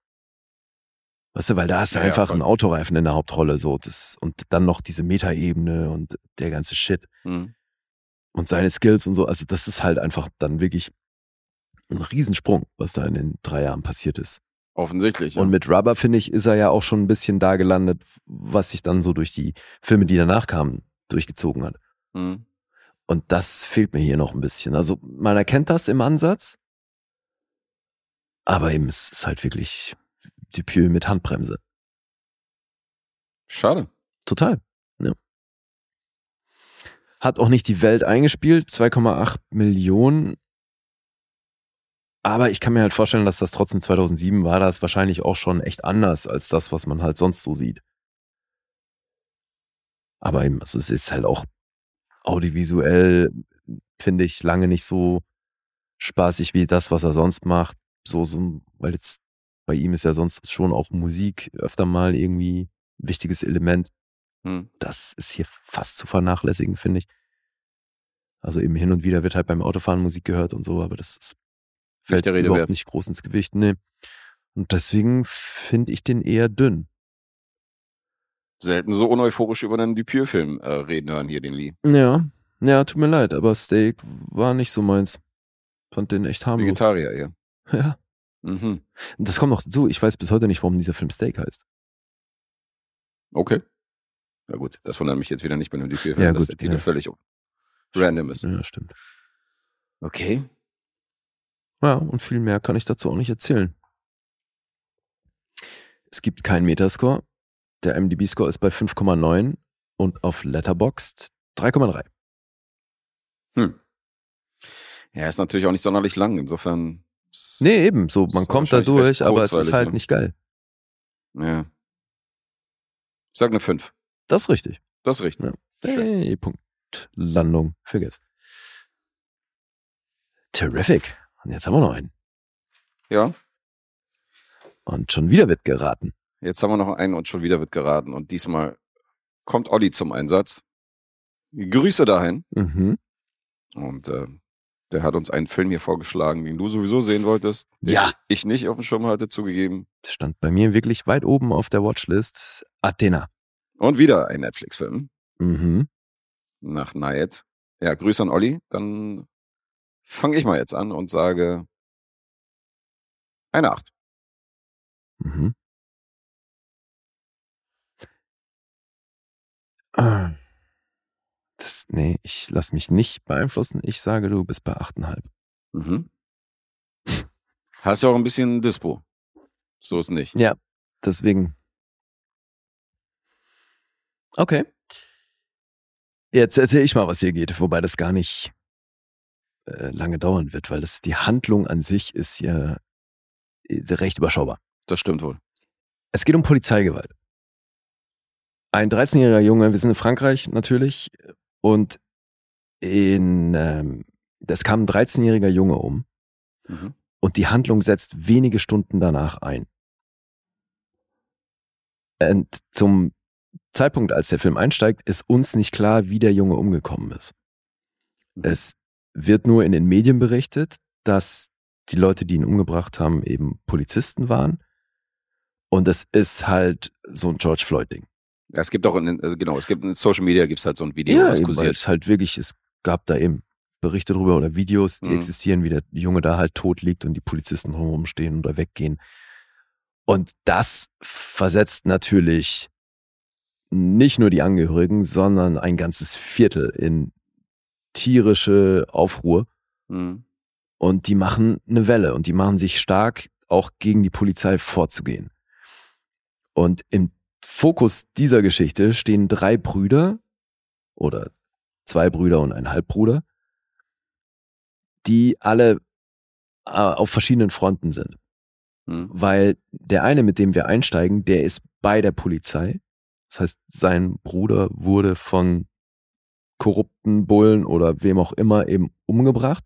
Weißt du, weil da hast du Ja, ja, einfach voll. einen Autoreifen in der Hauptrolle so das, und dann noch diese Metaebene und der ganze Shit Mhm. und seine Skills und so. Also das ist halt einfach dann wirklich ein Riesensprung, was da in den drei Jahren passiert ist. Offensichtlich. Ja. Und mit Rubber, finde ich, ist er ja auch schon ein bisschen da gelandet, was sich dann so durch die Filme, die danach kamen, durchgezogen hat. Mhm. Und das fehlt mir hier noch ein bisschen. Also man erkennt das im Ansatz, aber eben es ist halt wirklich Dupieux mit Handbremse. Schade. Total. Ja. Hat auch nicht die Welt eingespielt, 2,8 Millionen. Aber ich kann mir halt vorstellen, dass das trotzdem 2007 war, das wahrscheinlich auch schon echt anders als das, was man halt sonst so sieht. Aber eben, also es ist halt auch audiovisuell, finde ich, lange nicht so spaßig wie das, was er sonst macht. So, so, weil jetzt bei ihm ist ja sonst schon auch Musik öfter mal irgendwie ein wichtiges Element. Mhm. Das ist hier fast zu vernachlässigen, finde ich. Also eben hin und wieder wird halt beim Autofahren Musik gehört und so, aber das ist, fällt der Rede überhaupt wert. nicht groß ins Gewicht. Nee. Und deswegen finde ich den eher dünn. Selten so uneuphorisch über einen Dupieux-Film äh, reden hören hier, den Lee. Ja, ja, tut mir leid, aber Steak war nicht so meins. Fand den echt harmlos. Vegetarier, ja. Ja. Mhm. Das kommt noch dazu, ich weiß bis heute nicht, warum dieser Film Steak heißt. Okay. Na gut, das wundert mich jetzt wieder nicht bei einem Dupieux-Film, Ja, dass der Titel ja. völlig random ist. Ja, stimmt. Okay. Ja, und viel mehr kann ich dazu auch nicht erzählen. Es gibt keinen Metascore. Der MDB-Score ist bei 5,9 und auf Letterboxd 3,3. Hm. Ja, ist natürlich auch nicht sonderlich lang, insofern. Nee, eben, so, man kommt da durch, aber es ist halt ja. nicht geil. Ja. Ich sag eine 5. Das ist richtig. Das ist richtig. Ja. Hey, Punkt. Landung. Vergiss. Terrific. Und jetzt haben wir noch einen. Ja. Und schon wieder wird geraten. Jetzt haben wir noch einen und schon wieder wird geraten. Und diesmal kommt Olli zum Einsatz. Grüße dahin. Mhm. Und äh, der hat uns einen Film hier vorgeschlagen, den du sowieso sehen wolltest. Den Ja. ich nicht auf dem Schirm hatte, zugegeben. Das stand bei mir wirklich weit oben auf der Watchlist. Athena. Und wieder ein Netflix-Film Mhm. nach Nayet. Ja, Grüße an Olli. Dann fange ich mal jetzt an und sage eine 8. Mhm. Das, nee, ich lass mich nicht beeinflussen. Ich sage, du bist bei 8,5. Mhm. Hast ja auch ein bisschen Dispo. So ist nicht. Ja, deswegen. Okay. Jetzt erzähle ich mal, was hier geht, wobei das gar nicht äh, lange dauern wird, weil das die Handlung an sich ist ja äh, recht überschaubar. Das stimmt wohl. Es geht um Polizeigewalt. Ein 13-jähriger Junge, wir sind in Frankreich natürlich, und in, ähm, es kam ein 13-jähriger Junge um Mhm. und die Handlung setzt wenige Stunden danach ein. Und zum Zeitpunkt, als der Film einsteigt, ist uns nicht klar, wie der Junge umgekommen ist. Es wird nur in den Medien berichtet, dass die Leute, die ihn umgebracht haben, eben Polizisten waren. Und es ist halt so ein George Floyd-Ding. Ja, es gibt auch, in, äh, genau, es gibt in Social Media gibt es halt so ein Video, das eben, weil kursiert. es halt wirklich, es gab da eben Berichte drüber oder Videos, die Mhm. existieren, wie der Junge da halt tot liegt und die Polizisten drumherum stehen oder weggehen. Und das versetzt natürlich nicht nur die Angehörigen, sondern ein ganzes Viertel in tierische Aufruhr. Mhm. Und die machen eine Welle und die machen sich stark, auch gegen die Polizei vorzugehen. Und im Fokus dieser Geschichte stehen drei Brüder oder zwei Brüder und ein Halbbruder, die alle äh, auf verschiedenen Fronten sind. Mhm. Weil der eine, mit dem wir einsteigen, der ist bei der Polizei. Das heißt, sein Bruder wurde von korrupten Bullen oder wem auch immer eben umgebracht.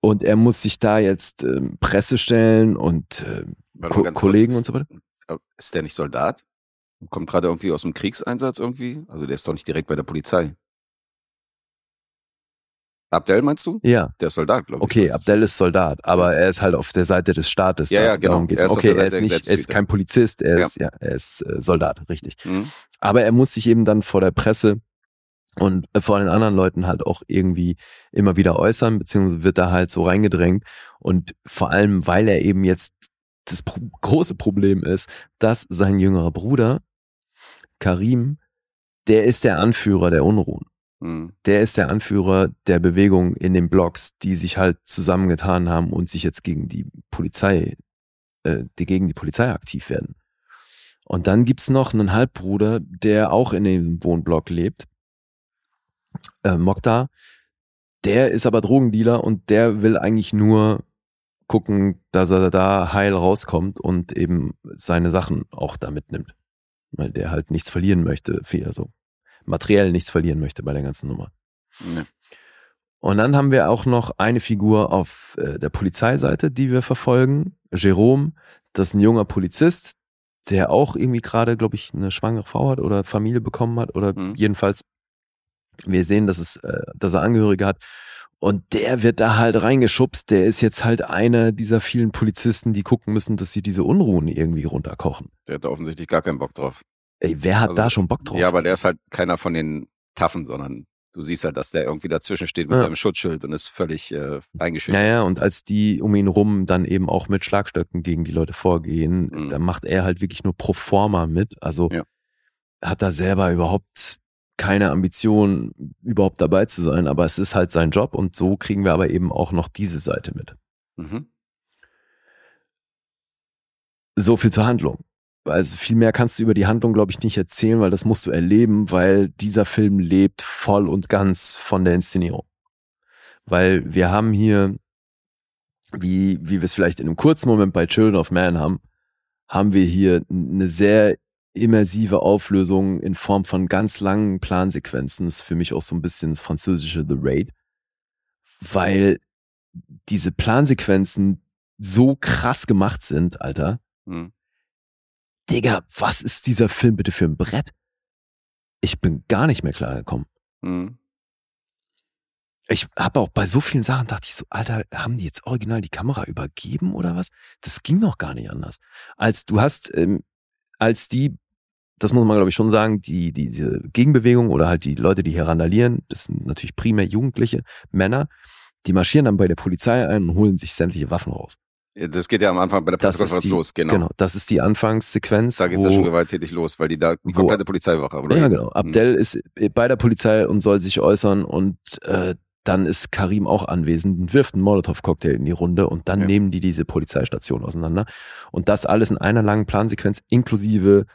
Und er muss sich da jetzt ähm, Presse stellen und äh, Ko Kollegen kurz, und so weiter. Ist, ist der nicht Soldat? Kommt gerade irgendwie aus dem Kriegseinsatz irgendwie? Also der ist doch nicht direkt bei der Polizei. Abdel meinst du? Ja, Der ist Soldat, glaube ich. okay, Abdel ist Soldat, aber er ist halt auf der Seite des Staates. Ja, ja, genau. darum geht's. Er okay, er ist nicht, er ist kein Polizist, er Ja. ist, ja, er ist äh, Soldat, richtig. Mhm. Aber er muss sich eben dann vor der Presse und äh, vor den anderen Leuten halt auch irgendwie immer wieder äußern, beziehungsweise wird da halt so reingedrängt. Und vor allem, weil er eben jetzt das große Problem ist, dass sein jüngerer Bruder, Karim, der ist der Anführer der Unruhen. Mhm. Der ist der Anführer der Bewegung in den Blocks, die sich halt zusammengetan haben und sich jetzt gegen die Polizei, äh, die gegen die Polizei aktiv werden. Und dann gibt's noch einen Halbbruder, der auch in dem Wohnblock lebt, äh, Mokta. Der ist aber Drogendealer und der will eigentlich nur gucken, dass er da heil rauskommt und eben seine Sachen auch da mitnimmt. Weil der halt nichts verlieren möchte, also materiell nichts verlieren möchte bei der ganzen Nummer. Nee. Und dann haben wir auch noch eine Figur auf äh, der Polizeiseite, die wir verfolgen. Jerome, das ist ein junger Polizist, der auch irgendwie gerade, glaube ich, eine schwangere Frau hat oder Familie bekommen hat oder Mhm. jedenfalls wir sehen, dass es, äh, dass er Angehörige hat. Und der wird da halt reingeschubst. Der ist jetzt halt einer dieser vielen Polizisten, die gucken müssen, dass sie diese Unruhen irgendwie runterkochen. Der hat da offensichtlich gar keinen Bock drauf. Ey, wer hat Also, da schon Bock drauf? Ja, aber der ist halt keiner von den Taffen, sondern du siehst halt, dass der irgendwie dazwischen steht mit Ja. seinem Schutzschild und ist völlig äh, eingeschüchtert. Ja, ja, und als die um ihn rum dann eben auch mit Schlagstöcken gegen die Leute vorgehen, Mhm. da macht er halt wirklich nur pro forma mit. Also Ja. er hat da selber überhaupt keine Ambition, überhaupt dabei zu sein, aber es ist halt sein Job und so kriegen wir aber eben auch noch diese Seite mit. Mhm. So viel zur Handlung. Also viel mehr kannst du über die Handlung, glaube ich, nicht erzählen, weil das musst du erleben, weil dieser Film lebt voll und ganz von der Inszenierung. Weil wir haben hier, wie, wie wir es vielleicht in einem kurzen Moment bei Children of Man haben, haben wir hier eine sehr immersive Auflösung in Form von ganz langen Plansequenzen. Das ist für mich auch so ein bisschen das französische The Raid, weil diese Plansequenzen so krass gemacht sind, Alter. Mhm. Digga, was ist dieser Film bitte für ein Brett? Ich bin gar nicht mehr klargekommen. Mhm. Ich habe auch bei so vielen Sachen dachte ich so, Alter, haben die jetzt original die Kamera übergeben oder was? Das ging doch gar nicht anders. Als du hast, ähm, als die, das muss man glaube ich schon sagen, die, die, diese Gegenbewegung oder halt die Leute, die hier randalieren, das sind natürlich primär Jugendliche, Männer, die marschieren dann bei der Polizei ein und holen sich sämtliche Waffen raus. Das geht ja am Anfang bei der Pressekonferenz los, genau. das ist die Anfangssequenz. Da geht es ja schon gewalttätig los, weil die da die komplette Polizeiwache, oder? Ja, genau. Mhm. Abdel ist bei der Polizei und soll sich äußern und äh, dann ist Karim auch anwesend und wirft einen Molotow-Cocktail in die Runde und dann Ja. nehmen die diese Polizeistation auseinander. Und das alles in einer langen Plansequenz inklusive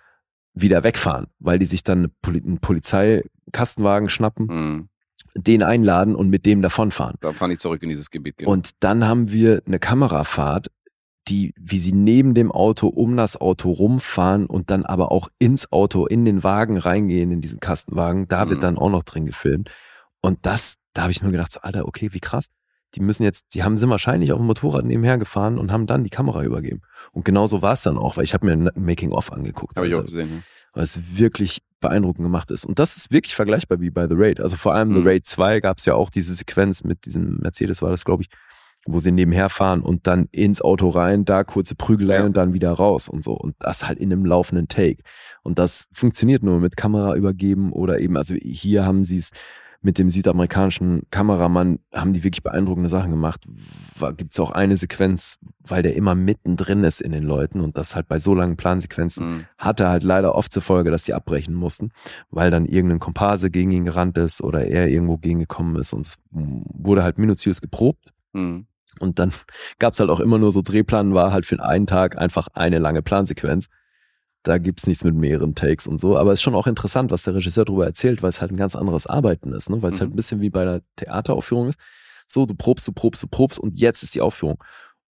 wieder wegfahren, weil die sich dann einen Polizeikastenwagen schnappen, Mhm. den einladen und mit dem davonfahren. Dann fahren die zurück in dieses Gebiet. Genau. Und dann haben wir eine Kamerafahrt, die, wie sie neben dem Auto um das Auto rumfahren und dann aber auch ins Auto, in den Wagen reingehen, in diesen Kastenwagen, da wird Mhm. dann auch noch drin gefilmt. Und das, da habe ich nur gedacht, so, Alter, okay, wie krass. Die müssen jetzt, die haben, sind wahrscheinlich auf dem Motorrad nebenher gefahren und haben dann die Kamera übergeben. Und genau so war es dann auch, weil ich habe mir ein Making-of angeguckt. Habe ich auch Alter gesehen. Ja. weil es wirklich beeindruckend gemacht ist. Und das ist wirklich vergleichbar wie bei The Raid. Also vor allem Mhm. The Raid 2 gab es ja auch diese Sequenz mit diesem Mercedes, war das, glaube ich, wo sie nebenher fahren und dann ins Auto rein, da kurze Prügelei Ja. und dann wieder raus und so. Und das halt in einem laufenden Take. Und das funktioniert nur mit Kamera übergeben oder eben, also hier haben sie es mit dem südamerikanischen Kameramann, haben die wirklich beeindruckende Sachen gemacht. Gibt es auch eine Sequenz, weil der immer mittendrin ist in den Leuten und das halt bei so langen Plansequenzen Mhm. hatte halt leider oft zur Folge, dass die abbrechen mussten, weil dann irgendein Komparse gegen ihn gerannt ist oder er irgendwo gegengekommen ist und es wurde halt minutiös geprobt. Mhm. Und dann gab es halt auch immer nur so Drehplan, war halt für einen Tag einfach eine lange Plansequenz. Da gibt's nichts mit mehreren Takes und so. Aber es ist schon auch interessant, was der Regisseur darüber erzählt, weil es halt ein ganz anderes Arbeiten ist, ne? Weil es Mhm. halt ein bisschen wie bei einer Theateraufführung ist. So, du probst, du probst, du probst und jetzt ist die Aufführung.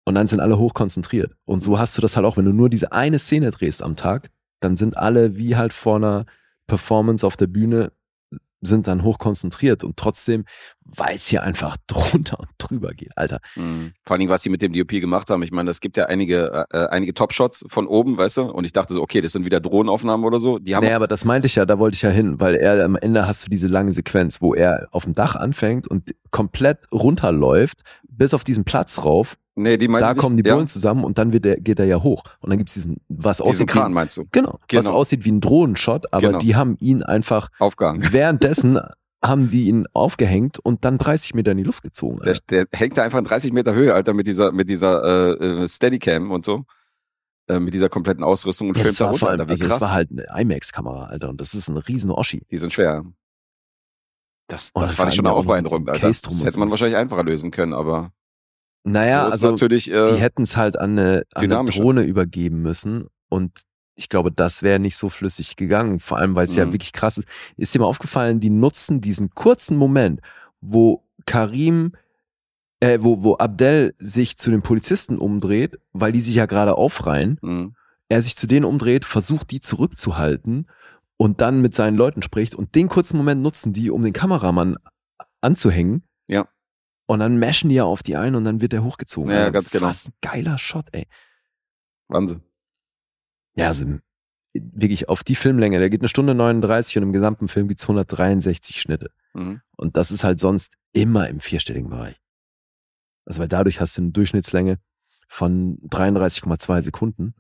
Und dann sind alle hoch konzentriert. Und so hast du das halt auch, wenn du nur diese eine Szene drehst am Tag, dann sind alle wie halt vor einer Performance auf der Bühne, sind dann hoch konzentriert und trotzdem, weil es hier einfach drunter und drüber geht, Alter. Mhm. Vor allen Dingen, was sie mit dem DOP gemacht haben. Ich meine, es gibt ja einige, äh, einige Top-Shots von oben, weißt du? Und ich dachte so, okay, das sind wieder Drohnenaufnahmen oder so. Die haben Nee, aber das meinte ich ja, da wollte ich ja hin, weil er am Ende hast du diese lange Sequenz, wo er auf dem Dach anfängt und komplett runterläuft, bis auf diesen Platz rauf. Nee, die Da kommen die ja, Bullen zusammen und dann der, geht er ja hoch. Und dann gibt's diesen, was Diesen aussieht Kran wie, meinst du? genau, was Genau. aussieht wie ein Drohnenshot, aber Genau. die haben ihn einfach Aufgehangen. währenddessen haben die ihn aufgehängt und dann 30 Meter in die Luft gezogen. Der, der hängt da einfach in 30 Meter Höhe, Alter, mit dieser, mit dieser äh, äh, Steadicam und so. Äh, mit dieser kompletten Ausrüstung und Ja, filmt das da runter, allem, Alter. Also krass. das war halt eine IMAX-Kamera, Alter, und das ist ein riesen Oschi. die sind schwer. Das, Und das vor fand ich schon auch ja beeindruckend, Alter. Das hätte man wahrscheinlich einfacher lösen können, aber Naja, so also natürlich äh, die hätten es halt an eine, an eine. Drohne übergeben müssen und ich glaube, das wäre nicht so flüssig gegangen, vor allem weil es ja Mhm. wirklich krass ist. Ist dir mal aufgefallen, die nutzen diesen kurzen Moment, wo Karim, äh, wo, wo Abdel sich zu den Polizisten umdreht, weil die sich ja gerade aufreihen, mh. er sich zu denen umdreht, versucht die zurückzuhalten und dann mit seinen Leuten spricht und den kurzen Moment nutzen die, um den Kameramann anzuhängen. Und dann mashen die ja auf die ein und dann wird der hochgezogen. Ja, ganz genau. Was ein geiler Shot, ey. Wahnsinn. Ja, also wirklich auf die Filmlänge, der geht eine Stunde 39 und im gesamten Film gibt's 163 Schnitte. Mhm. Und das ist halt sonst immer im vierstelligen Bereich. Also weil dadurch hast du eine Durchschnittslänge von 33,2 Sekunden.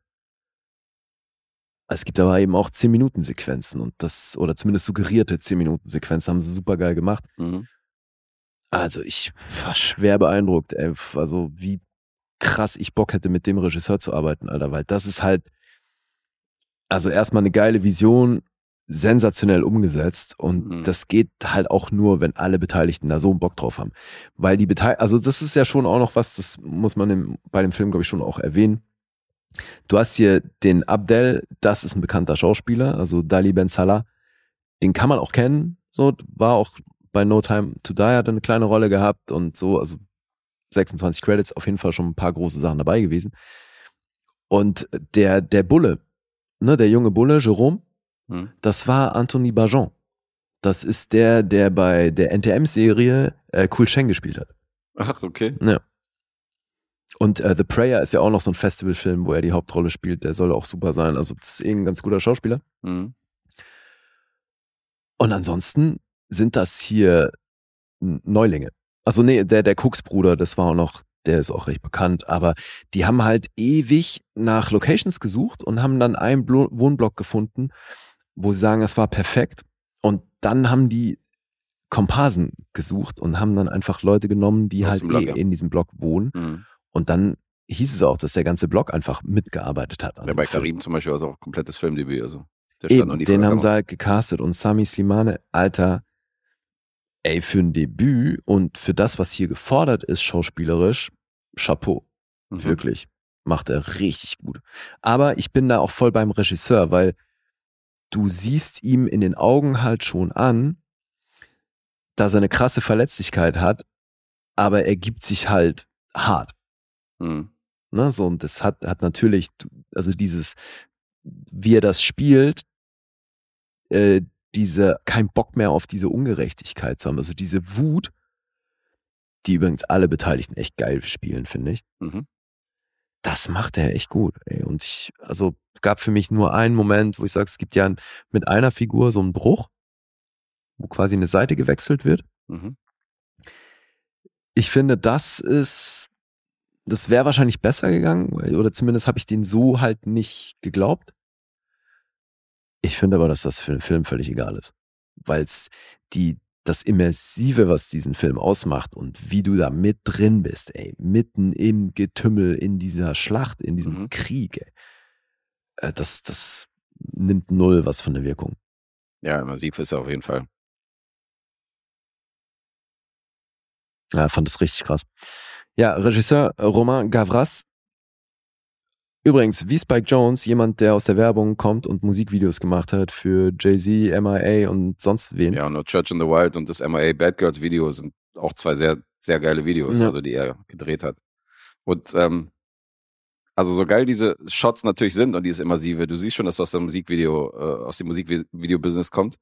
Es gibt aber eben auch 10 Minuten Sequenzen und das, oder zumindest suggerierte 10 Minuten Sequenzen haben sie super geil gemacht. Mhm. Also ich war schwer beeindruckt, ey. Also wie krass ich Bock hätte, mit dem Regisseur zu arbeiten, Alter, weil das ist halt, also erstmal eine geile Vision, sensationell umgesetzt und Mhm. das geht halt auch nur, wenn alle Beteiligten da so einen Bock drauf haben. Weil die Beteiligten, also das ist ja schon auch noch was, das muss man im, bei dem Film, glaube ich, schon auch erwähnen. Du hast hier den Abdel, das ist ein bekannter Schauspieler, also Dali Ben Salah, den kann man auch kennen, so, war auch bei No Time to Die, hat er eine kleine Rolle gehabt und so, also 26 Credits, auf jeden Fall schon ein paar große Sachen dabei gewesen. Und der, der Bulle, ne, der junge Bulle, Jerome, Mhm. das war Anthony Bajon. Das ist der, der bei der NTM-Serie äh, Cool Sheng gespielt hat. Ach, okay. Und äh, The Prayer ist ja auch noch so ein Festivalfilm, wo er die Hauptrolle spielt. Der soll auch super sein. Also das ist eh ein ganz guter Schauspieler. Mhm. Und ansonsten sind das hier Neulinge. Also nee, der, der Cooks-Bruder, das war auch noch, der ist auch recht bekannt, aber die haben halt ewig nach Locations gesucht und haben dann einen Blo Wohnblock gefunden, wo sie sagen, das war perfekt. Und dann haben die Komparsen gesucht und haben dann einfach Leute genommen, die Aus halt Block, eh ja. in diesem Block wohnen. Mhm. Und dann hieß es auch, dass der ganze Block einfach mitgearbeitet hat. Ja, bei. Karim zum Beispiel, also auch komplettes Filmdebüt. Also, der stand noch Eben, den haben sie halt gecastet und Sami Slimane, Alter, ey, für ein Debüt und für das, was hier gefordert ist, schauspielerisch, Chapeau, Mhm. wirklich, macht er richtig gut. Aber ich bin da auch voll beim Regisseur, weil du siehst ihm in den Augen halt schon an, dass er eine krasse Verletzlichkeit hat, aber er gibt sich halt hart. Mhm. Ne, so, und das hat, hat natürlich, also dieses, wie er das spielt, äh, diese, kein Bock mehr auf diese Ungerechtigkeit zu haben. Also diese Wut, die übrigens alle Beteiligten echt geil spielen, finde ich. Mhm. Das macht er echt gut. Ey. Und ich, also gab für mich nur einen Moment, wo ich sage, es gibt ja mit einer Figur so einen Bruch, wo quasi eine Seite gewechselt wird. Mhm. Ich finde, das ist, das wäre wahrscheinlich besser gegangen, oder zumindest habe ich den so halt nicht geglaubt. Ich finde aber, dass das für den Film völlig egal ist. Weil es die, das Immersive, was diesen Film ausmacht und wie du da mit drin bist, ey, mitten im Getümmel, in dieser Schlacht, in diesem Mhm. Krieg, ey, äh, das, das nimmt null was von der Wirkung. Ja, immersiv ist er auf jeden Fall. Ja, fand das richtig krass. Ja, Regisseur Romain Gavras. Übrigens, wie Spike Jones, jemand, der aus der Werbung kommt und Musikvideos gemacht hat für Jay-Z, MIA und sonst wen. Ja, No Church in the Wild und das MIA Bad Girls Video sind auch zwei sehr, sehr geile Videos, Ja. also die er gedreht hat. Und ähm, also so geil diese Shots natürlich sind und dieses Immersive, du siehst schon, dass du aus dem Musikvideo, äh, aus dem Musikvideo-Business kommt.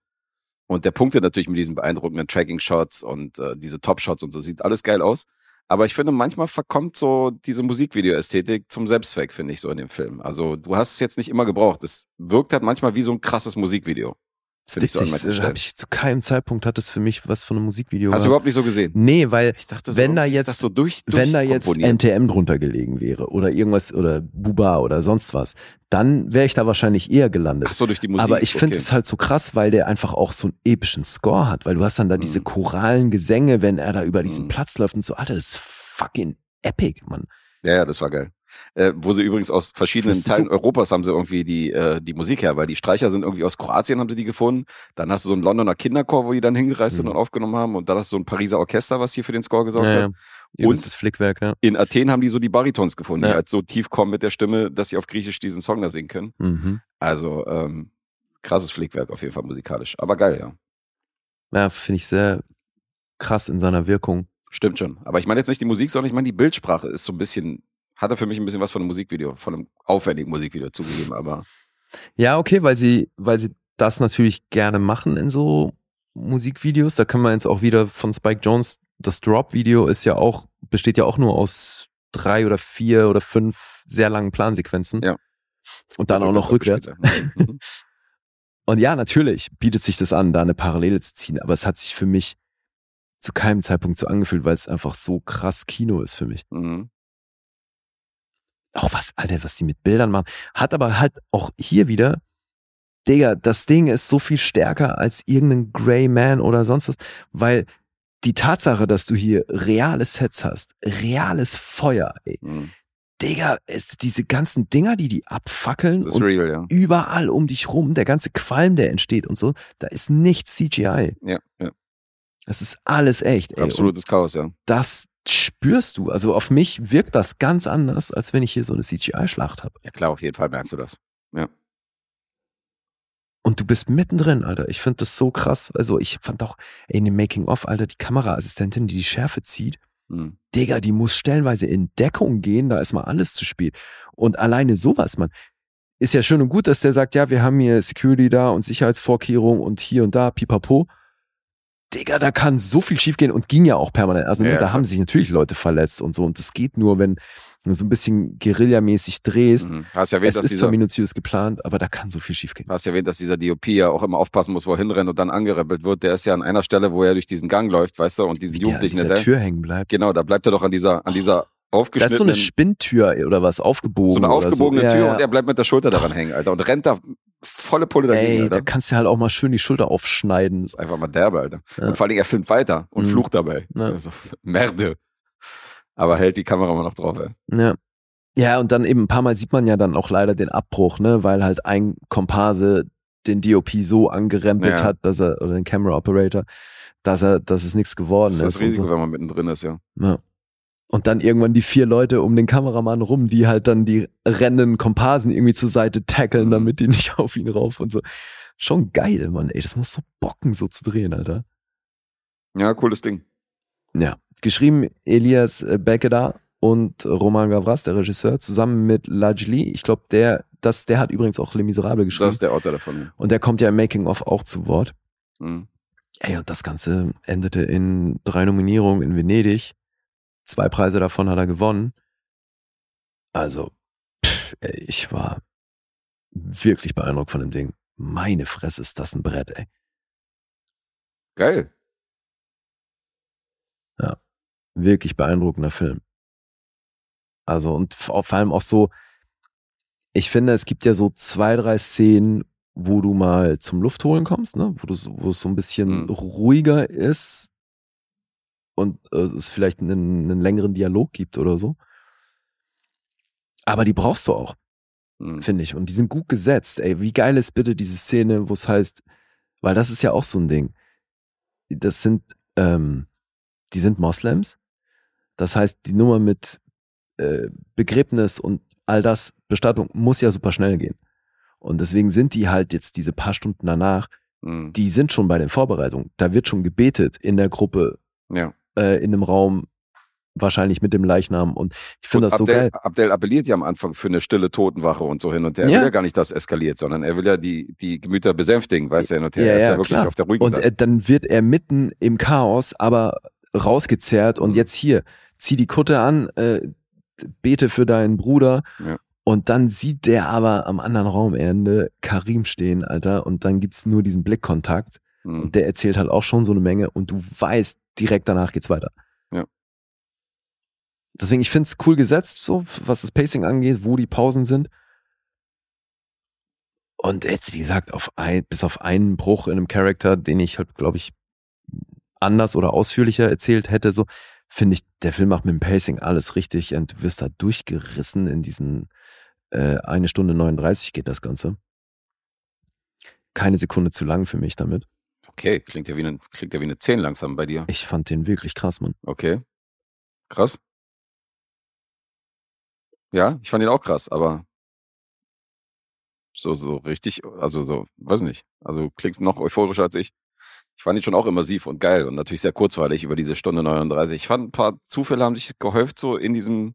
Und der punktet natürlich mit diesen beeindruckenden Tracking-Shots und äh, diese Top-Shots und so, sieht alles geil aus. Aber ich finde, manchmal verkommt so diese Musikvideo-Ästhetik zum Selbstzweck, finde ich, so in dem Film. Also du hast es jetzt nicht immer gebraucht. Es wirkt halt manchmal wie so ein krasses Musikvideo. Das manchen das habe ich zu keinem Zeitpunkt hat es für mich was von einem Musikvideo. Hast du gehabt. überhaupt nicht so gesehen? Nee, weil Ich dachte, wenn da ist jetzt, so durch, wenn da jetzt. NTM drunter gelegen wäre oder irgendwas oder Buba oder sonst was, dann wäre ich da wahrscheinlich eher gelandet. Ach so, durch die Musik. Aber ich finde okay. es halt so krass, weil der einfach auch so einen epischen Score hat, weil du hast dann da diese Mhm. choralen Gesänge, wenn er da über diesen Mhm. Platz läuft und so, Alter, das ist fucking epic, Mann. Ja, ja, das war geil. Äh, wo sie übrigens aus verschiedenen Das Teilen so- Europas haben sie irgendwie die, äh, die Musik her, weil die Streicher sind irgendwie aus Kroatien, haben sie die gefunden. Dann hast du so einen Londoner Kinderchor, wo die dann hingereist sind Mhm. und aufgenommen haben. Und dann hast du so ein Pariser Orchester, was hier für den Score gesorgt Ja, ja. hat. Übelstes Flickwerk, ja. In Athen haben die so die Baritons gefunden, die Ja. halt so tief kommen mit der Stimme, dass sie auf Griechisch diesen Song da singen können. Mhm. Also, ähm, krasses Flickwerk auf jeden Fall musikalisch. Aber geil, ja. Ja, finde ich sehr krass in seiner Wirkung. Stimmt schon. Aber ich meine jetzt nicht die Musik, sondern ich meine die Bildsprache ist so ein bisschen, hat er für mich ein bisschen was von einem Musikvideo, von einem aufwendigen Musikvideo zugegeben, aber Ja, okay, weil sie, weil sie das natürlich gerne machen in so Musikvideos. Da können wir jetzt auch wieder von Spike Jones, das Drop-Video ist ja auch, besteht ja auch nur aus drei oder vier oder fünf sehr langen Plansequenzen. Ja. Und dann auch noch rückwärts. ja. Mhm. Und ja, natürlich bietet sich das an, da eine Parallele zu ziehen, aber es hat sich für mich zu keinem Zeitpunkt so angefühlt, weil es einfach so krass Kino ist für mich. Mhm. Auch was, Alter, was die mit Bildern machen. Hat aber halt auch hier wieder, Digga, das Ding ist so viel stärker als irgendein Grey Man oder sonst was, weil die Tatsache, dass du hier reale Sets hast, reales Feuer, ey, Mhm. Digga, ist diese ganzen Dinger, die die abfackeln und real, ja. überall um dich rum, der ganze Qualm, der entsteht und so, da ist nichts CGI. Ja, ja. Das ist alles echt, ey. Absolutes Chaos, ja. das spürst du. Also auf mich wirkt das ganz anders, als wenn ich hier so eine CGI-Schlacht habe. Ja klar, auf jeden Fall merkst du das. Und du bist mittendrin, Alter. Ich finde das so krass. Also ich fand auch, ey, in dem Making-of, Alter, die Kameraassistentin, die die Schärfe zieht, Mhm. Digga, die muss stellenweise in Deckung gehen, da ist mal alles zu spät. Und alleine sowas, man, ist ja schön und gut, dass der sagt, ja, wir haben hier Security da und Sicherheitsvorkehrungen und hier und da, pipapo. Digga, da kann so viel schiefgehen und ging ja auch permanent. Also Ja, ne, ja, da klar. haben sich natürlich Leute verletzt und so. Und das geht nur, wenn du so ein bisschen guerillamäßig drehst. Mhm. Hast ja erwähnt, Es dass ist dieser, zwar minutiös geplant, aber da kann so viel schiefgehen. hast ja erwähnt, dass dieser DOP ja auch immer aufpassen muss, wo er hinrennt und dann angerempelt wird. Der ist ja an einer Stelle, wo er durch diesen Gang läuft, weißt du, und diesen Wie der an Jugendlichen, dieser der, Tür hängen bleibt. genau, da bleibt er doch an dieser, an dieser Da ist so eine Spinntür oder was aufgebogen. so eine aufgebogene so. Tür Ja, ja. und er bleibt mit der Schulter daran hängen, Alter, und rennt da volle Pulle dagegen, Ey, Alter. da kannst du halt auch mal schön die Schulter aufschneiden. Das ist einfach mal derbe, Alter. Ja. Und vor allen Dingen, er filmt weiter und Mhm. flucht dabei. Ja. Also, Merde. Aber hält die Kamera immer noch drauf, ey. Ja. Ja, und dann eben ein paar Mal sieht man ja dann auch leider den Abbruch, ne, weil halt ein Komparse den DOP so angerempelt Ja. hat, dass er, oder den Camera Operator, dass er, dass es nichts geworden Das ist. ist das Risiko, so. wenn man mittendrin ist, ja. Ja. Und dann irgendwann die vier Leute um den Kameramann rum, die halt dann die rennenden Komparsen irgendwie zur Seite tackeln, Mhm. damit die nicht auf ihn rauf und so. Schon geil, Mann, ey, das muss so bocken, so zu drehen, Alter. Ja, cooles Ding. Ja. Geschrieben Elias äh, Bekeda, und Roman Gavras, der Regisseur, zusammen mit Lajli. Ich glaube, der, das, der hat übrigens auch Les Miserables geschrieben. Das ist der Autor davon. und der kommt ja im Making-of auch zu Wort. Mhm. Ey, und das Ganze endete in drei Nominierungen in Venedig. Zwei Preise davon hat er gewonnen. Also, pff, ey, ich war wirklich beeindruckt von dem Ding. Meine Fresse ist das ein Brett, ey. Geil. Wirklich beeindruckender Film. Also, und vor allem auch so, ich finde, es gibt ja so zwei, drei Szenen, wo du mal zum Luftholen kommst, ne? wo, du, wo es so ein bisschen Mhm. ruhiger ist und äh, es vielleicht einen, einen längeren Dialog gibt oder so. Aber die brauchst du auch, Mhm. finde ich. Und die sind gut gesetzt. Ey, wie geil ist bitte diese Szene, wo es heißt, weil das ist ja auch so ein Ding. Das sind, ähm, die sind Moslems. Das heißt, die Nummer mit äh, Begräbnis und all das, Bestattung, muss ja super schnell gehen. Und deswegen sind die halt jetzt diese paar Stunden danach, Mhm. die sind schon bei den Vorbereitungen. Da wird schon gebetet in der Gruppe, Ja. Äh, in einem Raum, wahrscheinlich mit dem Leichnam. Und ich finde das so Abdel, geil. Abdel appelliert ja am Anfang für eine stille Totenwache und so hin und her. Er Ja. will ja gar nicht, dass eskaliert, sondern er will ja die, die Gemüter besänftigen, weiß er hin und her. Ja, er ist ja, ja, wirklich klar. auf der ruhigen Und Seite. äh, dann wird er mitten im Chaos aber rausgezerrt und Mhm. jetzt hier, zieh die Kutte an, äh, bete für deinen Bruder. Ja. Und dann sieht der aber am anderen Raumende Karim stehen, Alter, und dann gibt's nur diesen Blickkontakt. Mhm. Und der erzählt halt auch schon so eine Menge und du weißt, direkt danach geht's weiter. Ja. Deswegen, ich find's cool gesetzt, so, was das Pacing angeht, wo die Pausen sind. Und jetzt, wie gesagt, auf ein, bis auf einen Bruch in einem Charakter, den ich halt, glaube ich, anders oder ausführlicher erzählt hätte, so, finde ich, der Film macht mit dem Pacing alles richtig und du wirst da durchgerissen in diesen äh, eine Stunde 39 geht das Ganze. Keine Sekunde zu lang für mich damit. Okay, klingt ja, wie eine, klingt ja wie eine 10 langsam bei dir. Ich fand den wirklich krass, Mann. Okay. Krass. Ja, ich fand ihn auch krass, aber so, so richtig, also so, weiß nicht. Also klingst noch euphorischer als ich. Ich fand ihn schon auch immersiv und geil und natürlich sehr kurzweilig über diese Stunde 39. Ich fand ein paar Zufälle haben sich gehäuft so in diesem,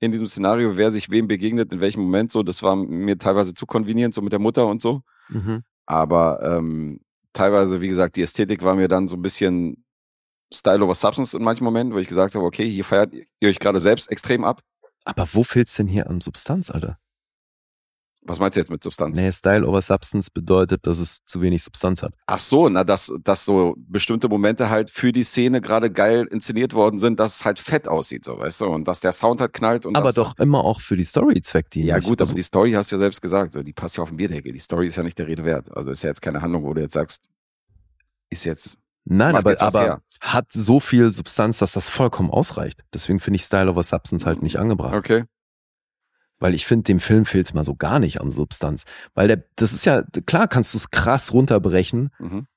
in diesem Szenario, wer sich wem begegnet, in welchem Moment so. Das war mir teilweise zu konvenierend, so mit der Mutter und so. Aber ähm, teilweise, wie gesagt, die Ästhetik war mir dann so ein bisschen Style over Substance in manchen Momenten, wo ich gesagt habe, okay, hier feiert ihr euch gerade selbst extrem ab. Aber wo fehlt's denn hier an Substanz, Alter? Was meinst du jetzt mit Substanz? Nee, Style over Substance bedeutet, dass es zu wenig Substanz hat. Ach so, na, dass, dass so bestimmte Momente halt für die Szene gerade geil inszeniert worden sind, dass es halt fett aussieht, so, weißt du, und dass der Sound halt knallt und Aber doch immer auch für die Story zweckdienlich. Ja, gut, also, aber die Story hast du ja selbst gesagt, so, die passt ja auf den Bierdeckel. Die Story ist ja nicht der Rede wert. Also ist ja jetzt keine Handlung, wo du jetzt sagst, ist jetzt, Nein, aber, jetzt aber her. hat so viel Substanz, dass das vollkommen ausreicht. Deswegen finde ich Style over Substance halt nicht angebracht. okay. Weil ich finde, dem Film fehlt's mal so gar nicht an Substanz. Weil der, das ist ja, klar kannst du es krass runterbrechen, Mhm.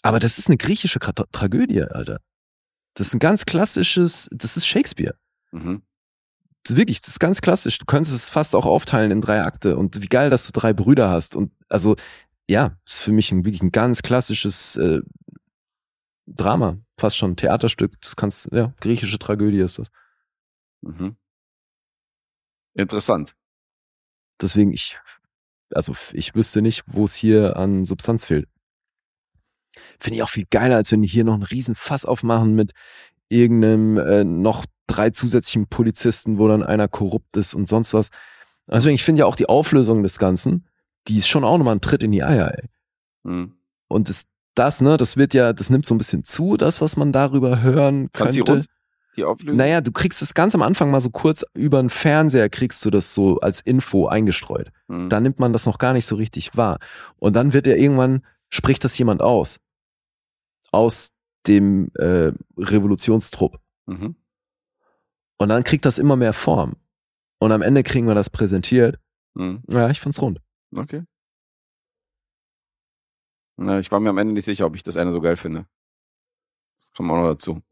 aber das ist eine griechische Tra Tragödie, Alter. Das ist ein ganz klassisches, das ist Shakespeare. Mhm. Das wirklich, das ist ganz klassisch. Du könntest es fast auch aufteilen in drei Akte. Und wie geil, dass du drei Brüder hast. Und also, ja, ist für mich ein, wirklich ein ganz klassisches äh, Drama. Fast schon ein Theaterstück. Das kannst, ja, griechische Tragödie ist das. Mhm. Interessant. Deswegen, ich, also ich wüsste nicht, wo es hier an Substanz fehlt. Finde ich auch viel geiler, als wenn die hier noch einen riesen Fass aufmachen mit irgendeinem äh, noch drei zusätzlichen Polizisten, wo dann einer korrupt ist und sonst was. Also ich finde ja auch die Auflösung des Ganzen, die ist schon auch nochmal ein Tritt in die Eier, ey. Mhm. Und das, das, ne, das wird ja, das nimmt so ein bisschen zu, das, was man darüber hören Fand sie könnte. rund? Die Auflösung? Naja, du kriegst es ganz am Anfang mal so kurz über den Fernseher, kriegst du das so als Info eingestreut. Mhm. Da nimmt man das noch gar nicht so richtig wahr. Und dann wird ja irgendwann, spricht das jemand aus. Aus dem äh, Revolutionstrupp. Mhm. Und dann kriegt das immer mehr Form. Und am Ende kriegen wir das präsentiert. Mhm. Ja, ich fand's rund. Okay. Na, ich war mir am Ende nicht sicher, ob ich das Ende so geil finde. Das kommt auch noch dazu.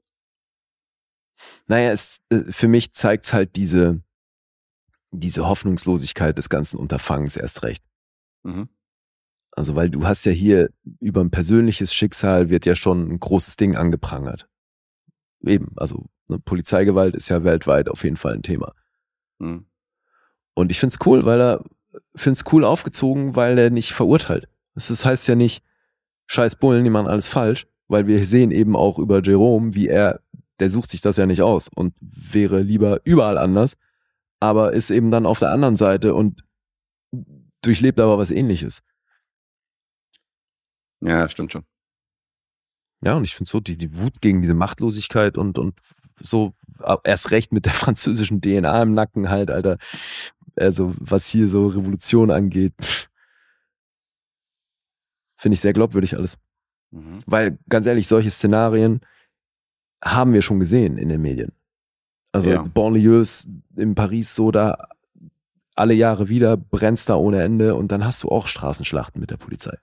Naja, es, äh, für mich zeigt's halt diese, diese Hoffnungslosigkeit des ganzen Unterfangens erst recht. Mhm. Also, weil du hast ja hier über ein persönliches Schicksal wird ja schon ein großes Ding angeprangert. eben, also ne, Polizeigewalt ist ja weltweit auf jeden Fall ein Thema. Hm. Und ich find's cool, weil er, find's cool aufgezogen, weil er nicht verurteilt. Das heißt ja nicht, scheiß Bullen, die machen alles falsch, weil wir sehen eben auch über Jerome, wie er, der sucht sich das ja nicht aus und wäre lieber überall anders, aber ist eben dann auf der anderen Seite und durchlebt aber was ähnliches. Ja, stimmt schon. Ja, und ich finde so, die, die Wut gegen diese Machtlosigkeit und, und so erst recht mit der französischen DNA im Nacken halt, Alter. Also, was hier so Revolution angeht, finde ich sehr glaubwürdig alles. Mhm. Weil, ganz ehrlich, solche Szenarien haben wir schon gesehen in den Medien. Also, Ja. Banlieues in Paris so da alle Jahre wieder, brennst da ohne Ende und dann hast du auch Straßenschlachten mit der Polizei.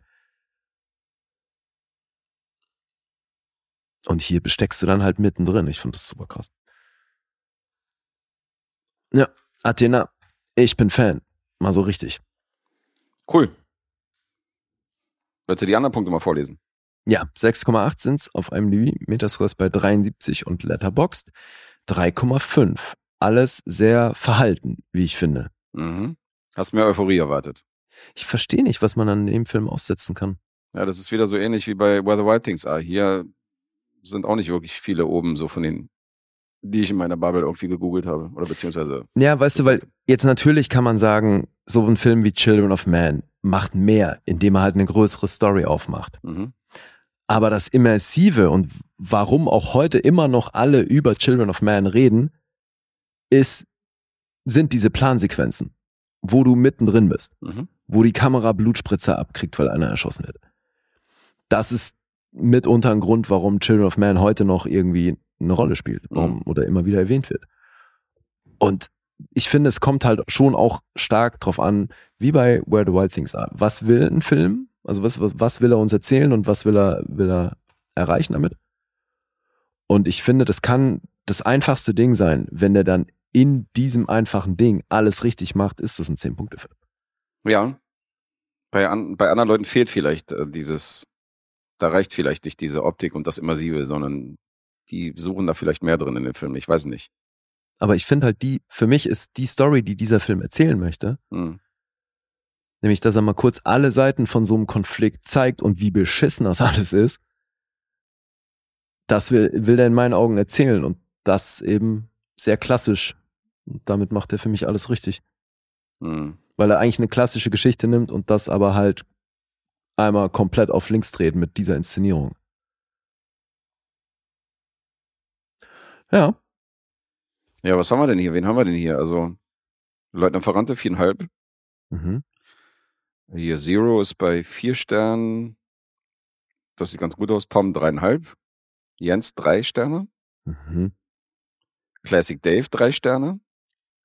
Und hier besteckst du dann halt mittendrin. Ich finde das super krass. Ja, Athena, ich bin Fan. Mal so richtig. Cool. Willst du die anderen Punkte mal vorlesen? Ja, 6,8 sind's auf IMDb, Metascore bei 73 und Letterboxd 3,5. Alles sehr verhalten, wie ich finde. Mhm. Hast mehr Euphorie erwartet. Ich verstehe nicht, was man an dem Film aussetzen kann. Ja, das ist wieder so ähnlich wie bei Where the Wild Things Are. Hier sind auch nicht wirklich viele oben, so von den, die ich in meiner Bubble irgendwie gegoogelt habe. Oder beziehungsweise. Ja, weißt du, weil jetzt natürlich kann man sagen, so ein Film wie Children of Man macht mehr, indem er halt eine größere Story aufmacht. Mhm. Aber das Immersive und warum auch heute immer noch alle über Children of Man reden, ist, sind diese Plansequenzen, wo du mittendrin bist, Mhm. wo die Kamera Blutspritzer abkriegt, weil einer erschossen wird. Das ist mitunter ein Grund, warum Children of Man heute noch irgendwie eine Rolle spielt warum, oder immer wieder erwähnt wird. Und ich finde, es kommt halt schon auch stark drauf an, wie bei Where the Wild Things Are. Was will ein Film? Also was, was, was will er uns erzählen und was will er, will er erreichen damit? Und ich finde, das kann das einfachste Ding sein, wenn der dann in diesem einfachen Ding alles richtig macht, ist das ein 10-Punkte-Film. Ja. Bei, an, bei anderen Leuten fehlt vielleicht äh, dieses, da reicht vielleicht nicht diese Optik und das Immersive, sondern die suchen da vielleicht mehr drin in den Film. Ich weiß nicht. Aber ich finde halt die, für mich ist die Story, die dieser Film erzählen möchte, Hm. Nämlich, dass er mal kurz alle Seiten von so einem Konflikt zeigt und wie beschissen das alles ist, das will, will er in meinen Augen erzählen und das eben sehr klassisch. Und damit macht er für mich alles richtig. Hm. Weil er eigentlich eine klassische Geschichte nimmt und das aber halt einmal komplett auf links dreht mit dieser Inszenierung. Ja, Ja, was haben wir denn hier? Wen haben wir denn hier? Also, Leutnant Ferrante, viereinhalb. mhm. Hier, Zero ist bei vier Sternen. Das sieht ganz gut aus. Tom, dreieinhalb. Jens, drei Sterne. Mhm. Classic Dave, drei Sterne.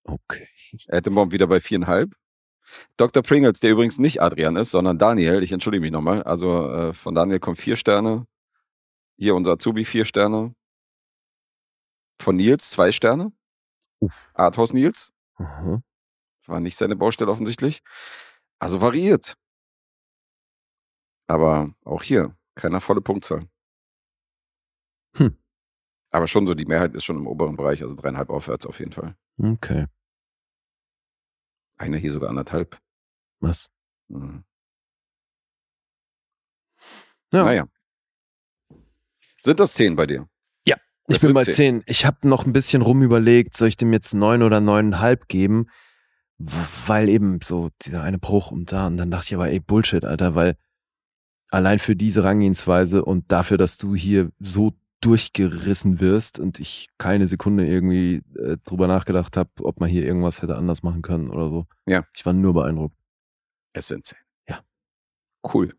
okay. Attenbomb wieder bei viereinhalb. Dr. Pringles, der übrigens nicht Adrian ist, sondern Daniel. Ich entschuldige mich nochmal. Also äh, von Daniel kommen vier Sterne. Hier unser Azubi, vier Sterne. Von Nils, zwei Sterne. Uff. Arthouse Nils. Aha. War nicht seine Baustelle offensichtlich. Also variiert. Aber auch hier, keiner volle Punktzahl. Hm. Aber schon so, die Mehrheit ist schon im oberen Bereich, also dreieinhalb aufwärts auf jeden Fall. Okay. Einer hier sogar anderthalb. Was? Mhm. Ja. Naja. Sind das zehn bei dir? Ich Das bin sind bei zehn. 10. Ich habe noch ein bisschen rumüberlegt, soll ich dem jetzt neun oder neuneinhalb geben? Weil eben so dieser eine Bruch und da. Und dann dachte ich aber, ey, Bullshit, Alter, weil allein für diese Rangehensweise und dafür, dass du hier so durchgerissen wirst und ich keine Sekunde irgendwie äh, drüber nachgedacht habe, ob man hier irgendwas hätte anders machen können oder so. Ja. Ich war nur beeindruckt. Es sind zehn. Ja. Cool.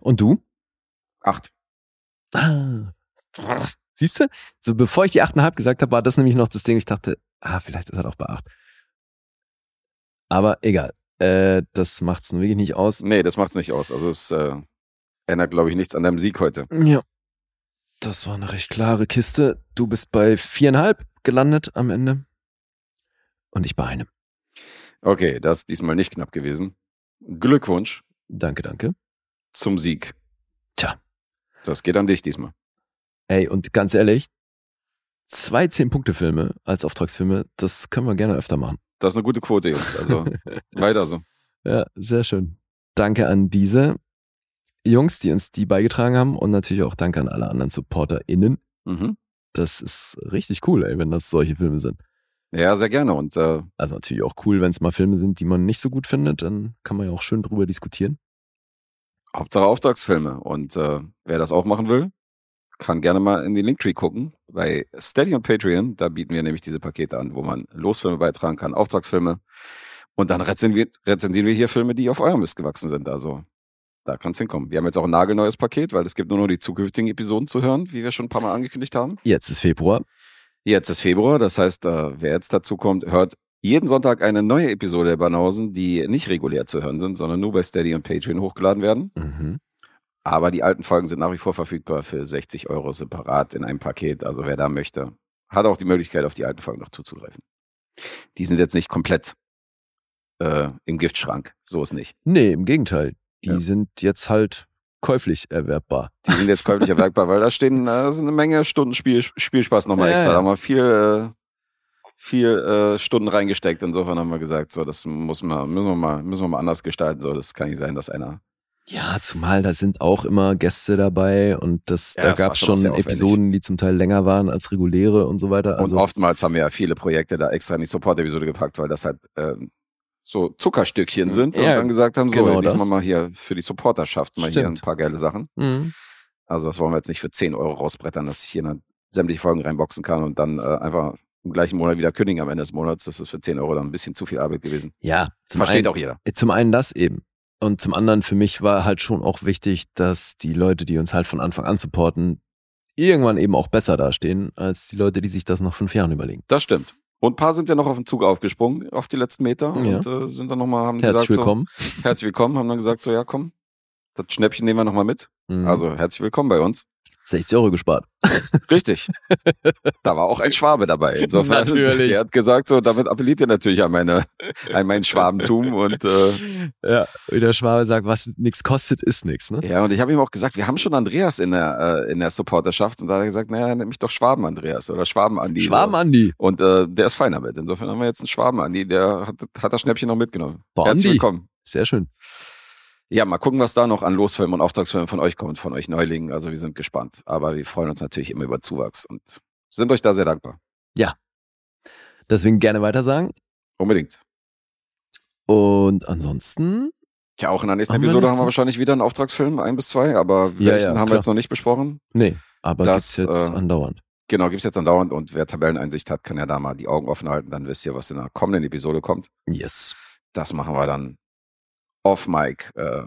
Und du? Acht. Ah. Siehst du? So bevor ich die 8,5 gesagt habe, war das nämlich noch das Ding. Ich dachte, ah, vielleicht ist er doch bei 8. Aber egal. Äh, das macht's nun wirklich nicht aus. Nee, das macht's nicht aus. Also es äh, ändert, glaube ich, nichts an deinem Sieg heute. Ja. Das war eine recht klare Kiste. Du bist bei 4,5 gelandet am Ende. Und ich bei einem. Okay, das ist diesmal nicht knapp gewesen. Glückwunsch Danke, danke. zum Sieg. Tja. Das geht an dich diesmal. Ey, und ganz ehrlich, zwei 10-Punkte-Filme als Auftragsfilme, das können wir gerne öfter machen. Das ist eine gute Quote, Jungs. Also weiter so. Ja, sehr schön. Danke an diese Jungs, die uns die beigetragen haben und natürlich auch danke an alle anderen SupporterInnen. Mhm. Das ist richtig cool, ey, wenn das solche Filme sind. Ja, sehr gerne. Und äh, Also natürlich auch cool, wenn es mal Filme sind, die man nicht so gut findet, dann kann man ja auch schön drüber diskutieren. Hauptsache Auftragsfilme. Und äh, wer das auch machen will, kann gerne mal in den Linktree gucken. Bei Steady und Patreon, da bieten wir nämlich diese Pakete an, wo man Losfilme beitragen kann, Auftragsfilme. Und dann rezensieren wir, rezensieren wir hier Filme, die auf eurem Mist gewachsen sind. Also da kann es hinkommen. Wir haben jetzt auch ein nagelneues Paket, weil es gibt nur noch die zukünftigen Episoden zu hören, wie wir schon ein paar Mal angekündigt haben. Jetzt ist Februar. Jetzt ist Februar, das heißt, wer jetzt dazu kommt, hört jeden Sonntag eine neue Episode der Banausen, die nicht regulär zu hören sind, sondern nur bei Steady und Patreon hochgeladen werden. Mhm. Aber die alten Folgen sind nach wie vor verfügbar für 60 Euro separat in einem Paket. Also wer da möchte, hat auch die Möglichkeit, auf die alten Folgen noch zuzugreifen. Die sind jetzt nicht komplett äh, im Giftschrank. So ist nicht. Nee, im Gegenteil. Die Ja. sind jetzt halt käuflich erwerbbar. Die sind jetzt käuflich erwerbbar, weil da stehen äh, da sind eine Menge Stunden Spiel, Spielspaß nochmal Ja, extra. ja. Da haben wir viel, äh, viel äh, Stunden reingesteckt. Insofern haben wir gesagt, so, das muss man, müssen wir mal, müssen wir mal anders gestalten. So, das kann nicht sein, dass einer. Ja, zumal da sind auch immer Gäste dabei und das, Ja, da gab es schon schon. Episoden, die zum Teil länger waren als reguläre und so weiter. Also und oftmals haben wir ja viele Projekte da extra in die Support-Episode gepackt, weil das halt ähm, so Zuckerstückchen sind und Ja, dann gesagt haben, so, genau diesmal das. mal hier für die Supporterschaft mal hier ein Stimmt. paar geile Sachen. Mhm. Also das wollen wir jetzt nicht für 10 Euro rausbrettern, dass ich hier dann sämtliche Folgen reinboxen kann und dann äh, einfach im gleichen Monat wieder kündigen am Ende des Monats. Das ist für 10 Euro dann ein bisschen zu viel Arbeit gewesen. Ja, Versteht einen, auch jeder. Zum einen das eben. Und zum anderen für mich war halt schon auch wichtig, dass die Leute, die uns halt von Anfang an supporten, irgendwann eben auch besser dastehen, als die Leute, die sich das nach fünf Jahren überlegen. Das stimmt. Und ein paar sind ja noch auf den Zug aufgesprungen, auf die letzten Meter Ja. und äh, sind dann nochmal, haben Herzlich gesagt, willkommen. so, herzlich willkommen, haben dann gesagt, so, ja komm, das Schnäppchen nehmen wir nochmal mit. Mhm. Also herzlich willkommen bei uns. 60 Euro gespart. Richtig. da war auch ein Schwabe dabei. Insofern, Natürlich. der hat gesagt, so, damit appelliert er natürlich an, meine, an mein Schwabentum. Und äh, Ja, wie der Schwabe sagt, was nichts kostet, ist nichts. Ne? ja, und ich habe ihm auch gesagt, wir haben schon Andreas in der, äh, in der Supporterschaft. Und da hat er gesagt, naja, nenn mich doch Schwaben-Andreas oder Schwaben-Andi. Schwaben so. Andi. Und äh, der ist fein damit. Insofern haben wir jetzt einen Schwaben-Andi, der hat, hat das Schnäppchen noch mitgenommen. Boah, Herzlich willkommen. Sehr schön. Ja, mal gucken, was da noch an Losfilmen und Auftragsfilmen von euch kommt, von euch Neulingen. Also wir sind gespannt. Aber wir freuen uns natürlich immer über Zuwachs und sind euch da sehr dankbar. Deswegen gerne weiter sagen. Unbedingt. Und ansonsten, Tja, auch in der nächsten Haben wir Episode nichts haben wir wahrscheinlich wieder einen Auftragsfilm, ein bis zwei, aber Ja, welchen ja, haben wir klar. jetzt noch nicht besprochen. nee, aber Das, gibt's jetzt äh, andauernd. Genau, gibt's jetzt andauernd und wer Tabelleneinsicht hat, kann ja da mal die Augen offen halten, dann wisst ihr, was in der kommenden Episode kommt. Yes. Das machen wir dann off Mic äh,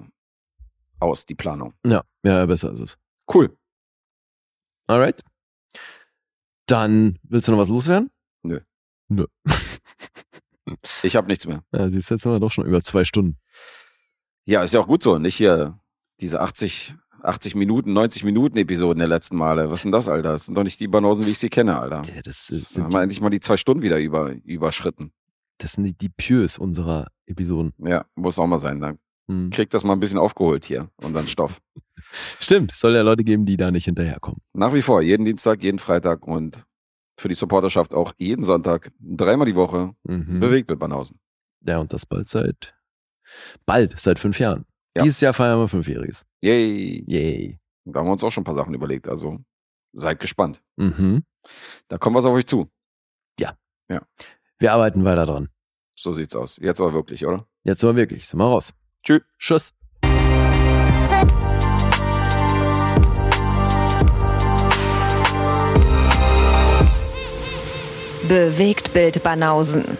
aus, die Planung. Ja, ja, besser ist es. Cool. Alright. Dann willst du noch was loswerden? Nö. Nö. Ich habe nichts mehr. Ja, siehst jetzt sind wir doch schon über zwei Stunden. Ja, ist ja auch gut so. Nicht hier diese 80, 80 Minuten, 90 Minuten Episoden der letzten Male. Was sind das, Alter? Das sind doch nicht die Banausen, wie ich sie kenne, Alter. Ja, das, Das ist, haben sind wir endlich mal die zwei Stunden wieder über, überschritten. das sind die, die Pures unserer Episoden. Ja, muss auch mal sein. Dann Hm. kriegt das mal ein bisschen aufgeholt hier, unseren Stoff. Stimmt, es soll ja Leute geben, die da nicht hinterherkommen. Nach wie vor, jeden Dienstag, jeden Freitag und für die Supporterschaft auch jeden Sonntag, dreimal die Woche, Mhm. bewegt mit Banausen. Ja, und das bald seit, bald, seit fünf Jahren. Ja. Dieses Jahr feiern wir Fünfjähriges. Yay! Yay. Da haben wir uns auch schon ein paar Sachen überlegt, also seid gespannt. Mhm. Da kommt was auf euch zu. Wir arbeiten weiter dran. So sieht's aus. Jetzt aber wirklich, oder? Jetzt aber wirklich, sind wir raus. Tschüss. Tschüss. Bewegt Bild Banausen.